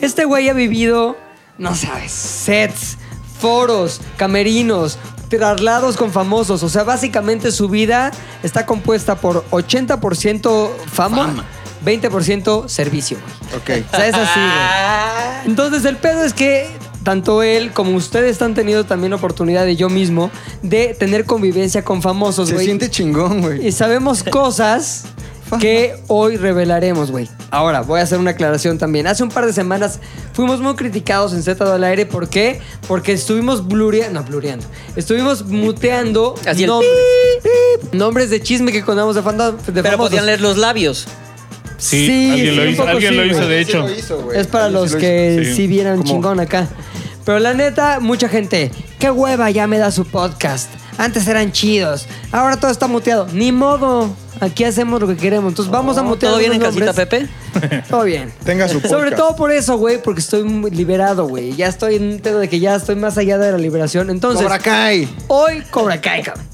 [SPEAKER 1] Este güey ha vivido, no sabes, sets, foros, camerinos, traslados con famosos. O sea, básicamente su vida está compuesta por 80% fama, 20% servicio, güey.
[SPEAKER 3] Ok.
[SPEAKER 1] O sea, es así, güey. [laughs] Entonces, el pedo es que tanto él como ustedes han tenido también oportunidad de yo mismo de tener convivencia con famosos,
[SPEAKER 3] Se
[SPEAKER 1] güey.
[SPEAKER 3] siente chingón, güey.
[SPEAKER 1] Y sabemos cosas [laughs] que hoy revelaremos, güey. Ahora, voy a hacer una aclaración también. Hace un par de semanas fuimos muy criticados en Z al aire. ¿Por qué? Porque estuvimos blureando. No, blureando. Estuvimos muteando
[SPEAKER 4] Así el
[SPEAKER 1] nombres. Nombres de chisme que contamos de, de
[SPEAKER 4] Pero
[SPEAKER 1] famosos.
[SPEAKER 4] podían leer los labios.
[SPEAKER 5] Sí,
[SPEAKER 1] Sí,
[SPEAKER 5] alguien lo
[SPEAKER 1] sí, un
[SPEAKER 5] hizo,
[SPEAKER 1] poco
[SPEAKER 5] alguien
[SPEAKER 1] sí,
[SPEAKER 5] lo hizo, de
[SPEAKER 3] Sí
[SPEAKER 5] hecho.
[SPEAKER 3] lo hizo, güey.
[SPEAKER 1] Es para
[SPEAKER 3] Sí
[SPEAKER 1] los
[SPEAKER 3] lo
[SPEAKER 1] que
[SPEAKER 5] hizo.
[SPEAKER 1] sí,
[SPEAKER 5] Sí.
[SPEAKER 1] vieran chingón acá. Pero la neta, mucha gente, qué hueva ya me da su podcast. Antes eran chidos. Ahora todo está muteado. Ni modo. Aquí hacemos lo que queremos. Entonces vamos a mutear.
[SPEAKER 4] ¿Todo bien en
[SPEAKER 1] unos
[SPEAKER 4] casita,
[SPEAKER 1] nombres.
[SPEAKER 4] Pepe? [laughs]
[SPEAKER 1] Todo bien.
[SPEAKER 2] Tenga su
[SPEAKER 1] Sobre
[SPEAKER 2] podcast.
[SPEAKER 1] todo por eso, güey, porque estoy muy liberado, güey. Ya estoy en un pedo de que ya estoy más allá de la liberación. Entonces,
[SPEAKER 3] Cobra Kai.
[SPEAKER 1] hoy Cobra Kai, cabrón.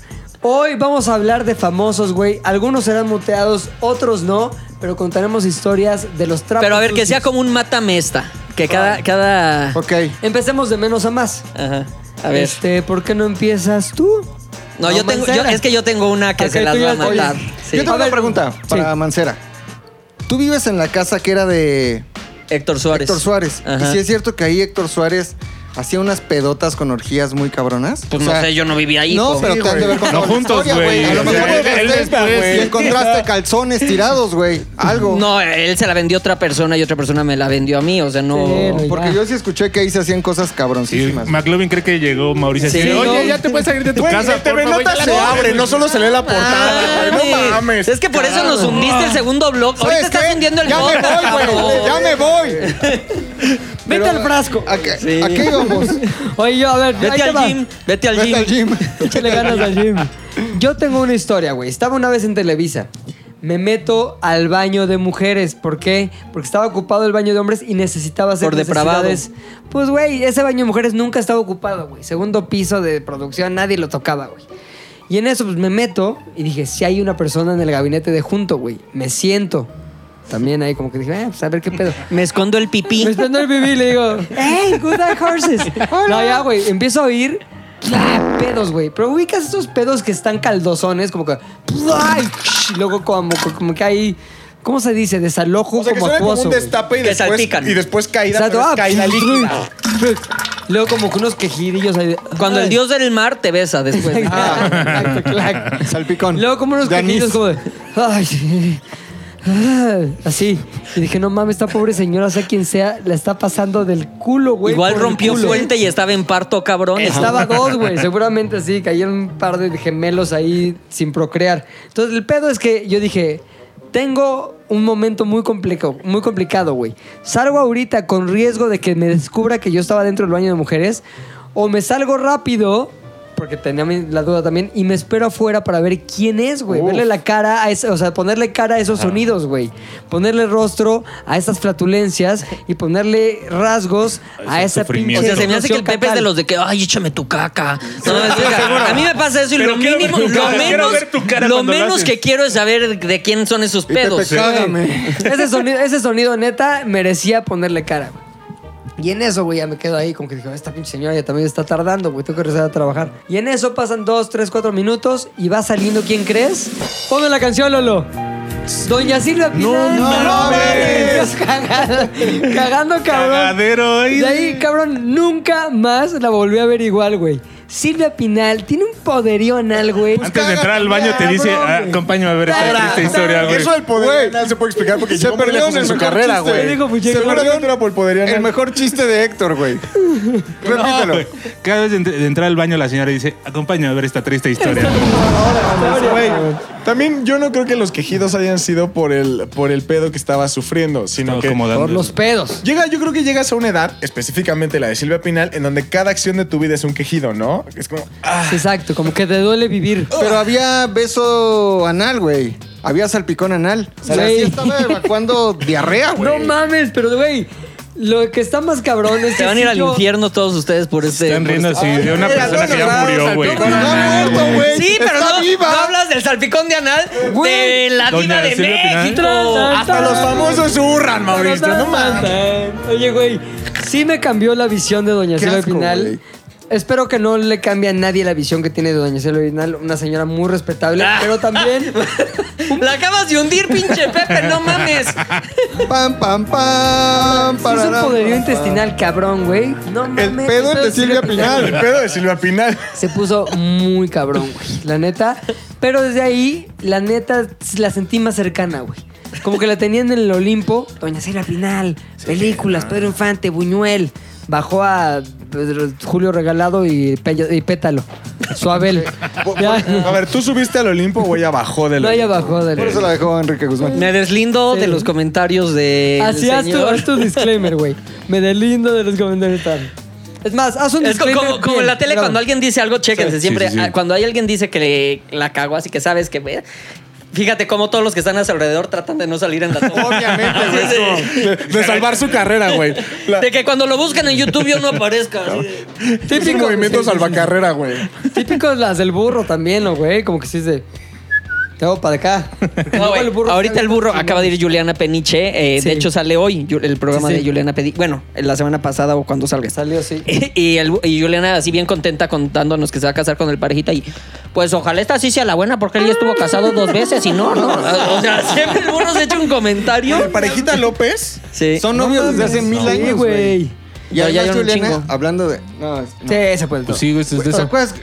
[SPEAKER 1] Hoy vamos a hablar de famosos, güey. Algunos serán muteados, otros no, pero contaremos historias de los trapos.
[SPEAKER 4] Pero a ver, que
[SPEAKER 1] sucios.
[SPEAKER 4] sea como un matamesta. Que cada. cada...
[SPEAKER 3] Ok.
[SPEAKER 1] Empecemos de menos a más.
[SPEAKER 4] Ajá. A ver.
[SPEAKER 1] Este, ¿por qué no empiezas tú?
[SPEAKER 4] No, yo tengo. yo- es que yo tengo una que
[SPEAKER 1] Ok,
[SPEAKER 4] se las va a matar. Sí.
[SPEAKER 3] Yo tengo
[SPEAKER 1] A
[SPEAKER 3] una
[SPEAKER 1] ver,
[SPEAKER 3] pregunta para
[SPEAKER 1] sí.
[SPEAKER 3] Mancera. ¿Tú vives en la casa que era de
[SPEAKER 4] Héctor Suárez.
[SPEAKER 3] Héctor Suárez?
[SPEAKER 4] Ajá.
[SPEAKER 3] ¿Y si es cierto que ahí Héctor Suárez hacía unas pedotas con orgías muy cabronas?
[SPEAKER 4] Pues
[SPEAKER 3] O
[SPEAKER 4] no sé, yo no vivía ahí.
[SPEAKER 3] No, pero te han de haber contado
[SPEAKER 5] No
[SPEAKER 3] la
[SPEAKER 5] juntos, güey.
[SPEAKER 3] A lo mejor
[SPEAKER 5] sea, él- él
[SPEAKER 3] encontraste-
[SPEAKER 5] después-
[SPEAKER 3] y encontraste calzones tirados, güey. Algo.
[SPEAKER 4] No, él se la vendió a otra persona y otra persona me la vendió a mí. O sea, no.
[SPEAKER 1] Sí,
[SPEAKER 3] Porque
[SPEAKER 1] ya.
[SPEAKER 3] yo sí escuché que ahí se hacían cosas
[SPEAKER 5] Sí,
[SPEAKER 3] cabroncísimas.
[SPEAKER 5] McLovin cree que llegó Mauricio así
[SPEAKER 4] Sí,
[SPEAKER 5] Oye,
[SPEAKER 1] no.
[SPEAKER 5] ya te puedes salir de tu
[SPEAKER 2] Güey,
[SPEAKER 5] casa.
[SPEAKER 2] el TV Nota
[SPEAKER 5] ya
[SPEAKER 2] se abre, no solo se lee la portada, güey. No
[SPEAKER 4] Mames.
[SPEAKER 2] mames.
[SPEAKER 4] Es que por eso nos hundiste el segundo blog. Ahorita
[SPEAKER 3] ¿Sabes
[SPEAKER 4] estás hundiendo el
[SPEAKER 3] ya
[SPEAKER 4] blog.
[SPEAKER 3] me voy, güey. Ya me voy. [laughs]
[SPEAKER 1] Vete al frasco.
[SPEAKER 3] ¿A qué,
[SPEAKER 4] Sí.
[SPEAKER 3] ¿A qué íbamos? [laughs]
[SPEAKER 1] Oye, yo, a ver, ahí
[SPEAKER 4] Vete
[SPEAKER 1] te
[SPEAKER 4] al gym. Vete al
[SPEAKER 3] Vete
[SPEAKER 4] gym.
[SPEAKER 3] al gym. [laughs]
[SPEAKER 1] Échale ganas al gym. Yo tengo una historia, güey. Estaba una vez en Televisa. Me meto al baño de mujeres. ¿Por qué? Porque estaba ocupado el baño de hombres y necesitaba hacer
[SPEAKER 4] Por depravado.
[SPEAKER 1] necesidades. Pues, güey, ese baño de mujeres nunca estaba ocupado, güey. Segundo piso de producción, nadie lo tocaba, güey. Y en eso, pues, me meto y dije, si hay una persona en el gabinete de junto, güey. Me siento. También ahí como que dije, eh, pues, a ver qué pedo. [laughs]
[SPEAKER 4] Me escondo el pipí.
[SPEAKER 1] Me prendo el bebé y le digo, hey, good eye horses. [laughs] No, ya, güey, empiezo a oír ¡plá! pedos, güey. Pero ubicas esos pedos que están caldosones, como que. ¡plá! y luego como, como que hay. ¿Cómo se dice? Desalojo
[SPEAKER 2] O sea, que
[SPEAKER 1] como
[SPEAKER 2] suena como un destape y
[SPEAKER 4] Que
[SPEAKER 2] después,
[SPEAKER 4] salpican.
[SPEAKER 2] y después caída,
[SPEAKER 1] Exacto. Ah,
[SPEAKER 2] caída [laughs] líquida.
[SPEAKER 1] Luego como que unos quejidillos ahí.
[SPEAKER 4] Cuando el
[SPEAKER 1] Ay.
[SPEAKER 4] dios del mar te besa después.
[SPEAKER 1] Clac.
[SPEAKER 3] Salpicón.
[SPEAKER 1] Luego como unos
[SPEAKER 3] De anís.
[SPEAKER 1] quejidillos como de. Ay. Ah, Así. Y dije, no mames, esta pobre señora, sea quien sea, la está pasando del culo, güey.
[SPEAKER 4] Igual rompió fuente y estaba en parto, cabrón.
[SPEAKER 1] Estaba [laughs] dos, güey. Seguramente sí, cayeron un par de gemelos ahí sin procrear. Entonces, el pedo es que yo dije, tengo un momento muy complicado, muy complicado, güey. Salgo ahorita con riesgo de que me descubra que yo estaba dentro del baño de mujeres o me salgo rápido porque tenía la duda también y me espero afuera para ver quién es, güey. Verle la cara a ese, o sea, ponerle cara a esos sonidos, güey. Ponerle rostro a esas flatulencias y ponerle rasgos a
[SPEAKER 5] ese
[SPEAKER 1] esa pinche.
[SPEAKER 4] O sea, se me hace que el Pepe es de los de que, ay, échame tu caca. No, es que a mí me pasa eso y
[SPEAKER 5] Pero
[SPEAKER 4] lo mínimo,
[SPEAKER 5] ver
[SPEAKER 4] lo menos, lo que quiero es saber de quién son esos
[SPEAKER 3] Y
[SPEAKER 4] pedos.
[SPEAKER 3] Pepe.
[SPEAKER 1] Ese sonido, ese sonido neta merecía ponerle cara, güey. Y en eso, güey, ya me quedo ahí, como que digo, esta pinche señora ya también está tardando, güey, tengo que regresar a trabajar. Y en eso pasan dos, tres, cuatro minutos y va saliendo, ¿quién crees? Ponme la canción, Lolo. Doña Silvia Pinal.
[SPEAKER 3] no mames.
[SPEAKER 1] Cagando, cagando, cabrón.
[SPEAKER 5] Cagadero.
[SPEAKER 1] De ahí, cabrón, nunca más la volví a ver igual, güey. Silvia Pinal tiene un poderío anal, güey.
[SPEAKER 5] Antes de entrar al baño te dice,
[SPEAKER 1] Cabrón,
[SPEAKER 5] ah,
[SPEAKER 1] güey.
[SPEAKER 5] acompáñame a ver esta
[SPEAKER 1] Ahora,
[SPEAKER 5] triste historia, güey.
[SPEAKER 2] Eso del poder anal se puede explicar porque
[SPEAKER 3] se
[SPEAKER 2] lejos en
[SPEAKER 3] el
[SPEAKER 2] su carrera, güey.
[SPEAKER 1] Digo, pues,
[SPEAKER 2] Se
[SPEAKER 1] llegó-
[SPEAKER 2] perdió era por el poder
[SPEAKER 3] El
[SPEAKER 2] anal.
[SPEAKER 3] mejor chiste de Héctor, güey. [laughs]
[SPEAKER 5] No,
[SPEAKER 3] Repítelo.
[SPEAKER 5] güey. Cada vez de, ent- de entrar al baño la señora dice, acompáñame a ver esta triste historia.
[SPEAKER 2] Güey, También yo no creo que los quejidos hayan sido por el, por el pedo que estaba sufriendo, sino
[SPEAKER 5] Estaba
[SPEAKER 2] que
[SPEAKER 5] acomodando.
[SPEAKER 1] Por los pedos.
[SPEAKER 2] Llega, yo creo que llegas a una edad, específicamente la de Silvia Pinal, en donde cada acción de tu vida es un quejido, ¿no? Es como, ah,
[SPEAKER 1] Exacto, como que te duele vivir. [laughs]
[SPEAKER 3] Pero había beso anal, güey. Había salpicón anal. O sea,
[SPEAKER 1] Güey.
[SPEAKER 3] sí estaba evacuando [laughs] diarrea, güey.
[SPEAKER 1] No mames, pero güey, lo que está más cabrón es que
[SPEAKER 4] Se van a ir
[SPEAKER 1] si
[SPEAKER 4] al
[SPEAKER 1] yo-
[SPEAKER 4] infierno todos ustedes por este.
[SPEAKER 5] Están
[SPEAKER 4] por
[SPEAKER 5] riendo así de una
[SPEAKER 2] mira,
[SPEAKER 5] persona que ya murió, güey.
[SPEAKER 2] al tono.
[SPEAKER 3] No ha muerto, güey.
[SPEAKER 4] Sí, pero
[SPEAKER 3] Está
[SPEAKER 4] no,
[SPEAKER 3] viva.
[SPEAKER 4] no hablas del salpicón de anal de la
[SPEAKER 5] Doña
[SPEAKER 4] diva de
[SPEAKER 5] Silvia Pinal.
[SPEAKER 4] México.
[SPEAKER 2] Hasta los famosos hurran, Mauricio, no mames.
[SPEAKER 1] Oye, güey, sí me cambió la visión de Doña
[SPEAKER 3] Qué
[SPEAKER 1] Silvia
[SPEAKER 3] asco,
[SPEAKER 1] Pinal.
[SPEAKER 3] güey.
[SPEAKER 1] Espero que no le cambie a nadie la visión que tiene de Doña Silvia Pinal, una señora muy respetable,
[SPEAKER 4] Ah.
[SPEAKER 1] pero también [laughs]
[SPEAKER 4] La acabas de hundir, pinche Pepe, no mames.
[SPEAKER 3] Pam, pam, pam.
[SPEAKER 1] es un poderío intestinal cabrón, güey. No mames.
[SPEAKER 3] El pedo
[SPEAKER 1] el
[SPEAKER 3] de Silvia
[SPEAKER 2] El
[SPEAKER 3] Pinal.
[SPEAKER 2] pedo de Silvia Pinal.
[SPEAKER 1] Se puso muy cabrón, güey. La neta. Pero desde ahí, la neta, la sentí más cercana, güey. Como que la tenían en el Olimpo. Doña Silvia Pinal, películas, Pedro Infante, Buñuel. Bajó a Pedro- Julio Regalado y, Pello- y Pétalo. Suabel. [laughs] Ya.
[SPEAKER 2] A ver, ¿tú subiste al Olimpo o ella bajó del
[SPEAKER 1] No, ella bajó de
[SPEAKER 3] Por eso la dejó Enrique Guzmán.
[SPEAKER 4] Me deslindo
[SPEAKER 1] Sí.
[SPEAKER 4] de los comentarios de.
[SPEAKER 1] Así haz tu, haz tu disclaimer, güey. Me deslindo de los comentarios tal. Es más, haz un
[SPEAKER 4] Es co-
[SPEAKER 1] disclaimer.
[SPEAKER 4] como, como
[SPEAKER 1] bien,
[SPEAKER 4] en la tele cuando alguien dice algo, chéquense
[SPEAKER 5] Sí,
[SPEAKER 4] siempre.
[SPEAKER 5] sí, sí.
[SPEAKER 4] ah, Cuando hay alguien dice que le- la cago, así que sabes que Fíjate cómo todos los que están a su alrededor tratan de no salir en la toma.
[SPEAKER 3] Obviamente, [laughs] güey.
[SPEAKER 4] Así de-
[SPEAKER 2] De, de salvar su carrera, güey. La-
[SPEAKER 4] De que cuando lo buscan en YouTube yo no aparezca. así de-
[SPEAKER 2] Es un movimiento
[SPEAKER 1] sí, sí,
[SPEAKER 2] salvacarrera, güey.
[SPEAKER 1] Típicos las del burro también, ¿no, güey? Como que sí es de. Te hago para acá. [laughs]
[SPEAKER 4] No, güey, ahorita el burro acaba de ir Juliana Peniche. eh,
[SPEAKER 1] Sí.
[SPEAKER 4] De hecho, sale hoy el programa
[SPEAKER 1] Sí, sí.
[SPEAKER 4] de Juliana Peniche. Bueno, en la semana pasada o cuando salga.
[SPEAKER 1] Salió, sí. [laughs]
[SPEAKER 4] Y, el- y Juliana así bien contenta contándonos que se va a casar con el parejita y pues ojalá esta sí sea la buena porque él ya estuvo casado dos veces y no, no. [laughs] O sea, siempre el burro se echa un comentario.
[SPEAKER 2] ¿El parejita López?
[SPEAKER 4] Sí.
[SPEAKER 3] Son novios desde hace mil años, güey. Y
[SPEAKER 4] Ya, ya
[SPEAKER 3] además,
[SPEAKER 4] hay un
[SPEAKER 3] Juliana, hablando de... No, es- no.
[SPEAKER 1] Sí, ese fue el
[SPEAKER 5] Pues sí, güey, es de
[SPEAKER 3] ¿Te acuerdas?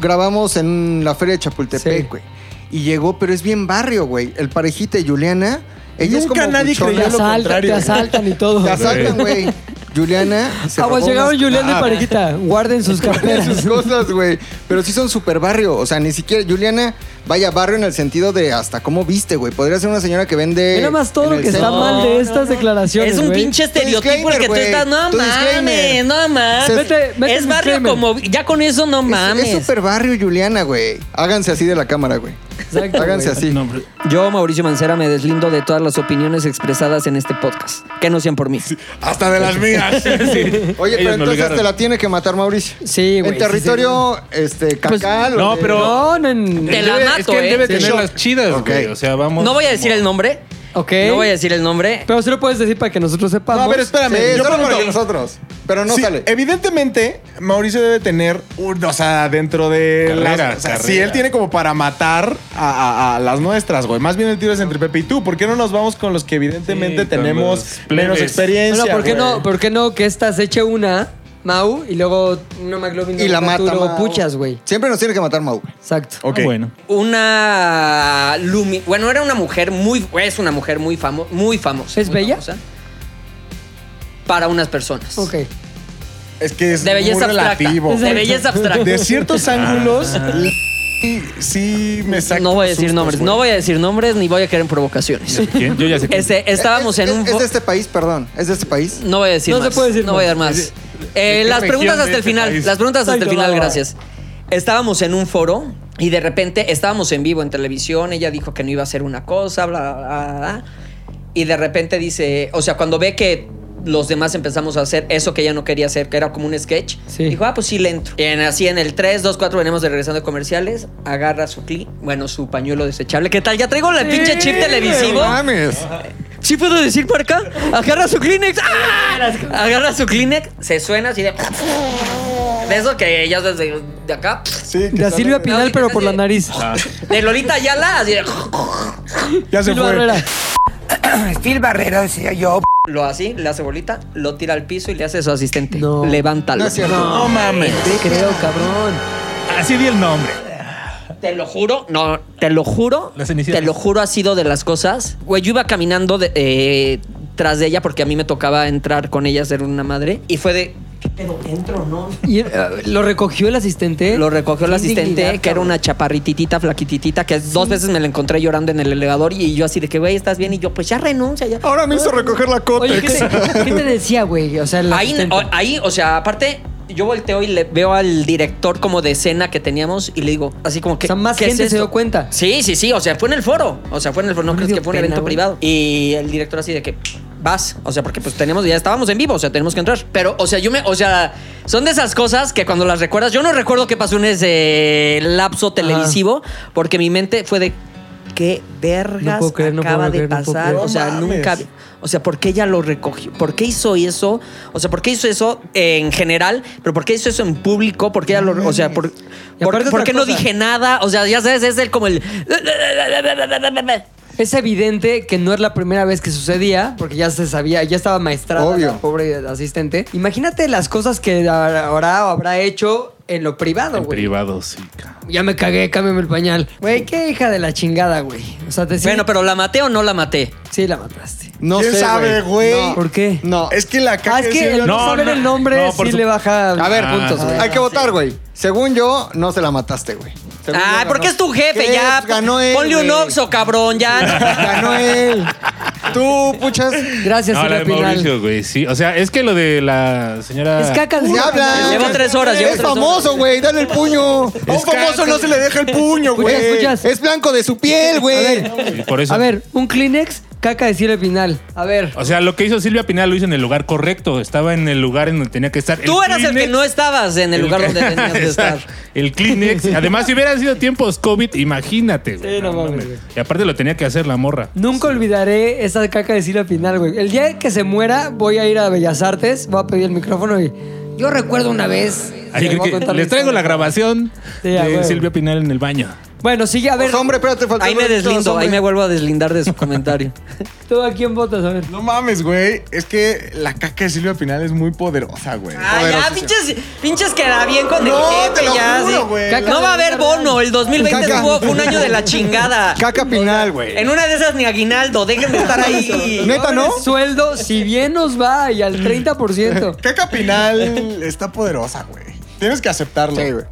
[SPEAKER 3] Grabamos en la feria de Chapultepec,
[SPEAKER 1] Sí.
[SPEAKER 3] güey. Y llegó, pero es bien barrio, güey. El parejita y Juliana. Ella es
[SPEAKER 2] Nunca
[SPEAKER 3] como
[SPEAKER 2] nadie
[SPEAKER 3] buchona.
[SPEAKER 1] Te
[SPEAKER 2] creyó lo
[SPEAKER 1] asaltan,
[SPEAKER 2] contrario.
[SPEAKER 1] te asaltan y todo.
[SPEAKER 3] Te asaltan, güey. Juliana se
[SPEAKER 1] Aguas,
[SPEAKER 3] robó
[SPEAKER 1] llegaron
[SPEAKER 3] unas-
[SPEAKER 1] Julián y
[SPEAKER 3] Ah,
[SPEAKER 1] parejita. Guarden sus [laughs] carteras.
[SPEAKER 3] sus cosas, güey. Pero sí son súper barrio. O sea, ni siquiera... Juliana, vaya barrio en el sentido de hasta cómo viste, güey. Podría ser una señora que vende...
[SPEAKER 1] Mira más todo lo que está mal de estas
[SPEAKER 4] no.
[SPEAKER 1] declaraciones.
[SPEAKER 4] Es un
[SPEAKER 1] güey.
[SPEAKER 4] pinche estereotipo el
[SPEAKER 3] disclaimer,
[SPEAKER 4] que tú
[SPEAKER 3] güey.
[SPEAKER 4] estás. No
[SPEAKER 3] Tu
[SPEAKER 4] mames,
[SPEAKER 3] disclaimer.
[SPEAKER 4] no mames.
[SPEAKER 1] Vete- vete
[SPEAKER 4] es barrio
[SPEAKER 1] disclaimer.
[SPEAKER 4] como. Ya con eso no
[SPEAKER 3] Es-
[SPEAKER 4] mames.
[SPEAKER 3] Es súper barrio, Juliana, güey. Háganse así de la cámara, güey.
[SPEAKER 1] Exacto,
[SPEAKER 3] Háganse
[SPEAKER 1] güey.
[SPEAKER 3] así.
[SPEAKER 5] No, hombre.
[SPEAKER 4] Yo, Mauricio Mancera, me deslindo de todas las opiniones expresadas en este podcast. Que no sean por mí.
[SPEAKER 2] Hasta de las mías. [laughs]
[SPEAKER 3] Oye,
[SPEAKER 5] Ellos
[SPEAKER 3] pero
[SPEAKER 5] me
[SPEAKER 3] entonces
[SPEAKER 5] obligaron.
[SPEAKER 3] te la tiene que matar Mauricio.
[SPEAKER 1] Sí, güey.
[SPEAKER 3] En territorio, este,
[SPEAKER 1] Pues,
[SPEAKER 3] cacal. o
[SPEAKER 5] no,
[SPEAKER 3] de-
[SPEAKER 5] pero-
[SPEAKER 1] No, no, en-
[SPEAKER 4] Te la
[SPEAKER 5] Debe- Es que él
[SPEAKER 4] ¿eh?
[SPEAKER 5] debe
[SPEAKER 4] Sí.
[SPEAKER 5] tener las chidas,
[SPEAKER 3] Ok.
[SPEAKER 5] güey. O sea, vamos.
[SPEAKER 4] No voy a decir el nombre.
[SPEAKER 1] Ok.
[SPEAKER 4] No voy a decir el nombre.
[SPEAKER 1] Pero sí lo puedes decir para que nosotros sepamos.
[SPEAKER 2] No, a ver, espérame.
[SPEAKER 3] Sí,
[SPEAKER 2] yo
[SPEAKER 3] solo
[SPEAKER 2] pregunto-
[SPEAKER 3] para nosotros. Pero no
[SPEAKER 2] Sí,
[SPEAKER 3] sale.
[SPEAKER 2] Evidentemente, Mauricio debe tener, un- o sea, dentro de
[SPEAKER 5] Carrera,
[SPEAKER 2] las. O sea,
[SPEAKER 5] carrera.
[SPEAKER 2] si él tiene como para matar a, a- a las nuestras, güey. Más bien el tiro es entre Pepe y tú. ¿Por qué no nos vamos con los que evidentemente
[SPEAKER 5] Sí, con
[SPEAKER 2] tenemos
[SPEAKER 5] los plebes.
[SPEAKER 2] menos experiencia?
[SPEAKER 1] Bueno, ¿por qué,
[SPEAKER 2] güey?
[SPEAKER 1] no, ¿por qué no que esta se eche una, Mau, y luego una McLovin
[SPEAKER 3] Y la mata,
[SPEAKER 1] Arturo
[SPEAKER 3] Mau.
[SPEAKER 1] puchas, güey?
[SPEAKER 3] Siempre nos tiene que matar Mau. güey.
[SPEAKER 1] Exacto.
[SPEAKER 2] Ok.
[SPEAKER 5] Ah, bueno.
[SPEAKER 4] Una. Lumi. Bueno, era una mujer muy. Es una mujer muy, famo, muy famosa.
[SPEAKER 1] ¿Es
[SPEAKER 4] muy
[SPEAKER 1] bella?
[SPEAKER 4] famosa. Para unas personas.
[SPEAKER 1] Ok.
[SPEAKER 2] Es que es
[SPEAKER 4] De
[SPEAKER 2] muy
[SPEAKER 4] abstracta.
[SPEAKER 2] relativo.
[SPEAKER 4] De belleza abstracta.
[SPEAKER 2] De ciertos ángulos, sí, sí me saca.
[SPEAKER 4] No voy a decir
[SPEAKER 2] sustos,
[SPEAKER 4] nombres,
[SPEAKER 2] güey.
[SPEAKER 4] no voy a decir nombres ni voy a caer en provocaciones.
[SPEAKER 5] ¿Quién? Yo ya sé. quién.
[SPEAKER 4] Este, estábamos
[SPEAKER 3] es,
[SPEAKER 4] en un.
[SPEAKER 3] es- es de este país, perdón. Es de este país.
[SPEAKER 4] No voy a decir
[SPEAKER 1] No se puede decir
[SPEAKER 4] No
[SPEAKER 1] más.
[SPEAKER 4] voy a dar más.
[SPEAKER 5] ¿De-
[SPEAKER 4] Eh,
[SPEAKER 5] qué
[SPEAKER 4] las preguntas
[SPEAKER 5] de
[SPEAKER 4] hasta el
[SPEAKER 5] este
[SPEAKER 4] final.
[SPEAKER 5] país?
[SPEAKER 4] Las preguntas hasta el final, gracias. Estábamos en un foro y de repente estábamos en vivo en televisión. Ella dijo que no iba a hacer una cosa, bla, bla, bla, bla. Y de repente dice, o sea, cuando ve que los demás empezamos a hacer eso que ella no quería hacer, que era como un sketch,
[SPEAKER 1] Sí.
[SPEAKER 4] dijo, ah, pues sí le entro. Y en- así en el 3, 2, 4 venimos de regresando de comerciales, agarra su cli, bueno, su pañuelo desechable. ¿Qué tal? Ya traigo el pinche chip televisivo.
[SPEAKER 3] No mames.
[SPEAKER 4] ¿Sí puedo decir marca? Agarra su Kleenex. ¡Ah! Agarra su Kleenex, se suena así de. De eso que ya desde de acá.
[SPEAKER 2] Sí, que
[SPEAKER 1] De Silvia Pinal, pero por la nariz. [laughs]
[SPEAKER 4] De Lolita Ayala, así de.
[SPEAKER 2] Ya se
[SPEAKER 1] Silvia
[SPEAKER 2] fue.
[SPEAKER 1] Herrera.
[SPEAKER 7] Phil Barrera, decía yo.
[SPEAKER 4] Lo así, le hace bolita, lo tira al piso y le hace a su asistente.
[SPEAKER 1] No.
[SPEAKER 4] Levántalo.
[SPEAKER 3] No es cierto.
[SPEAKER 2] No mames.
[SPEAKER 1] Te creo, cabrón.
[SPEAKER 5] Así di el nombre.
[SPEAKER 4] Te lo juro, no, te lo juro.
[SPEAKER 5] Las.
[SPEAKER 4] Te lo juro, ha sido de las cosas. Güey, yo iba caminando de- eh, tras de ella porque a mí me tocaba entrar con ella a ser una madre. Y fue de. ¿Qué pedo? ¿Entro no?
[SPEAKER 1] ¿Y eh, lo recogió el asistente?
[SPEAKER 4] Lo recogió el asistente, que era una chaparrititita, flaquititita, que dos veces me la encontré llorando en el elevador y yo así de que, güey, ¿estás bien? Y yo, pues ya renuncia, ya.
[SPEAKER 3] Ahora me hizo recoger la cota.
[SPEAKER 1] Oye, ¿qué te, qué te decía, güey? O sea,
[SPEAKER 4] Ahí, o- ahí, o sea, aparte, yo volteo y le veo al director como de escena que teníamos y le digo, así como que.
[SPEAKER 1] O sea, más
[SPEAKER 4] ¿qué es
[SPEAKER 1] gente se dio cuenta.
[SPEAKER 4] Sí, sí, sí. O sea, fue en el foro. O sea, fue en el foro. No
[SPEAKER 1] No
[SPEAKER 4] crees que fue un
[SPEAKER 1] pena,
[SPEAKER 4] evento privado. Y el director así de que vas. O sea, porque pues tenemos, ya estábamos en vivo. O sea, tenemos que entrar. Pero, o sea, yo me, o sea, son de esas cosas que cuando las recuerdas, yo no recuerdo qué pasó en ese lapso televisivo, porque mi mente fue de qué vergas
[SPEAKER 1] No creer,
[SPEAKER 4] acaba de
[SPEAKER 1] creer,
[SPEAKER 4] pasar. o sea, nunca. O sea, ¿por qué ella lo recogió? ¿Por qué hizo eso? O sea, ¿por qué hizo eso en general? ¿Pero por qué hizo eso en público? ¿Por qué ella lo.? O sea, ¿por, por, no dije nada? O sea, ya sabes, es el como el. [laughs]
[SPEAKER 1] Es evidente que no es la primera vez que sucedía, porque ya se sabía, ya estaba maestrada
[SPEAKER 3] Obvio.
[SPEAKER 1] la pobre asistente. Imagínate las cosas que habrá o habrá hecho en lo privado,
[SPEAKER 5] En
[SPEAKER 1] güey.
[SPEAKER 5] privado, sí.
[SPEAKER 1] Ya me cagué, cámbiame el pañal. Güey, qué hija de la chingada, güey. O sea, te
[SPEAKER 4] Bueno, pero ¿la maté o no la maté?
[SPEAKER 1] Sí la mataste.
[SPEAKER 3] No
[SPEAKER 2] ¿Quién
[SPEAKER 3] sé,
[SPEAKER 2] sabe, güey?
[SPEAKER 3] No.
[SPEAKER 1] ¿Por qué?
[SPEAKER 3] No.
[SPEAKER 2] Es que la caca
[SPEAKER 1] Ah, es que el no,
[SPEAKER 5] No,
[SPEAKER 1] saber
[SPEAKER 5] no,
[SPEAKER 1] el nombre sí
[SPEAKER 5] su-
[SPEAKER 1] le baja
[SPEAKER 3] A ver,
[SPEAKER 1] puntos, güey.
[SPEAKER 3] hay que votar, güey. Según yo, no se la mataste, güey. Según yo,
[SPEAKER 4] Ay,
[SPEAKER 3] ganó.
[SPEAKER 4] ¿por qué es tu jefe?
[SPEAKER 3] ¿Qué?
[SPEAKER 4] Ya.
[SPEAKER 3] Pues ganó él.
[SPEAKER 4] Ponle un
[SPEAKER 3] güey.
[SPEAKER 4] oxo, cabrón, ya. [laughs]
[SPEAKER 3] Ganó él. Tú, puchas.
[SPEAKER 1] Gracias,
[SPEAKER 5] No, la
[SPEAKER 1] Silvia
[SPEAKER 5] de
[SPEAKER 1] Pinal.
[SPEAKER 5] Mauricio, güey. Sí, o sea, es que lo de la señora.
[SPEAKER 1] Es caca de
[SPEAKER 3] ¡Se habla!
[SPEAKER 4] Llevo tres horas, llevo
[SPEAKER 3] Es
[SPEAKER 4] tres
[SPEAKER 3] famoso, güey. Dale el puño. A un
[SPEAKER 2] famoso no se le deja el puño, güey.
[SPEAKER 1] Escuchas, escuchas.
[SPEAKER 3] Es blanco de su piel, güey.
[SPEAKER 5] Y por eso.
[SPEAKER 1] A ver, un Kleenex, caca de Silvia Pinal. A ver.
[SPEAKER 5] O sea, lo que hizo Silvia Pinal lo hizo en el lugar correcto. Estaba en el lugar en donde tenía que estar.
[SPEAKER 4] Tú eras el que no estabas en el lugar donde tenías que [laughs] estar.
[SPEAKER 5] El Kleenex. [laughs] Además, si hubieran sido tiempos COVID, imagínate, güey.
[SPEAKER 1] Sí, no mames.
[SPEAKER 5] Y aparte lo tenía que hacer la morra.
[SPEAKER 1] Nunca olvidaré esa caca de Silvia Pinal, güey. El día que se muera, voy a ir a Bellas Artes, voy a pedir el micrófono y. Yo recuerdo una vez. Les
[SPEAKER 5] que- traigo la grabación
[SPEAKER 1] Sí,
[SPEAKER 5] de. Silvia Pinal en el baño.
[SPEAKER 1] Bueno, sigue, a ver.
[SPEAKER 3] Pues, hombre, espérate, falta
[SPEAKER 4] Ahí me deslindo, ahí me vuelvo a deslindar de su [laughs] comentario.
[SPEAKER 1] ¿Tú a quién votas? A ver.
[SPEAKER 2] No mames, güey. Es que la caca de Silvia Pinal es muy poderosa, güey.
[SPEAKER 4] Ah, ya, pinches, pinches que era bien con el
[SPEAKER 2] No,
[SPEAKER 4] jefe,
[SPEAKER 2] te lo
[SPEAKER 4] ya.
[SPEAKER 2] juro,
[SPEAKER 4] sí.
[SPEAKER 2] güey.
[SPEAKER 1] Caca
[SPEAKER 4] No va a haber bono, el 2020
[SPEAKER 3] Caca.
[SPEAKER 4] fue, fue un año de la chingada. [laughs]
[SPEAKER 3] Caca Pinal, güey.
[SPEAKER 4] En una de esas ni aguinaldo, déjenme estar ahí. [laughs]
[SPEAKER 3] Neta, ¿no?
[SPEAKER 1] Sueldo, si bien nos va, y al 30%.
[SPEAKER 2] Caca Pinal está poderosa, güey. Tienes que aceptarlo.
[SPEAKER 3] Sí, güey.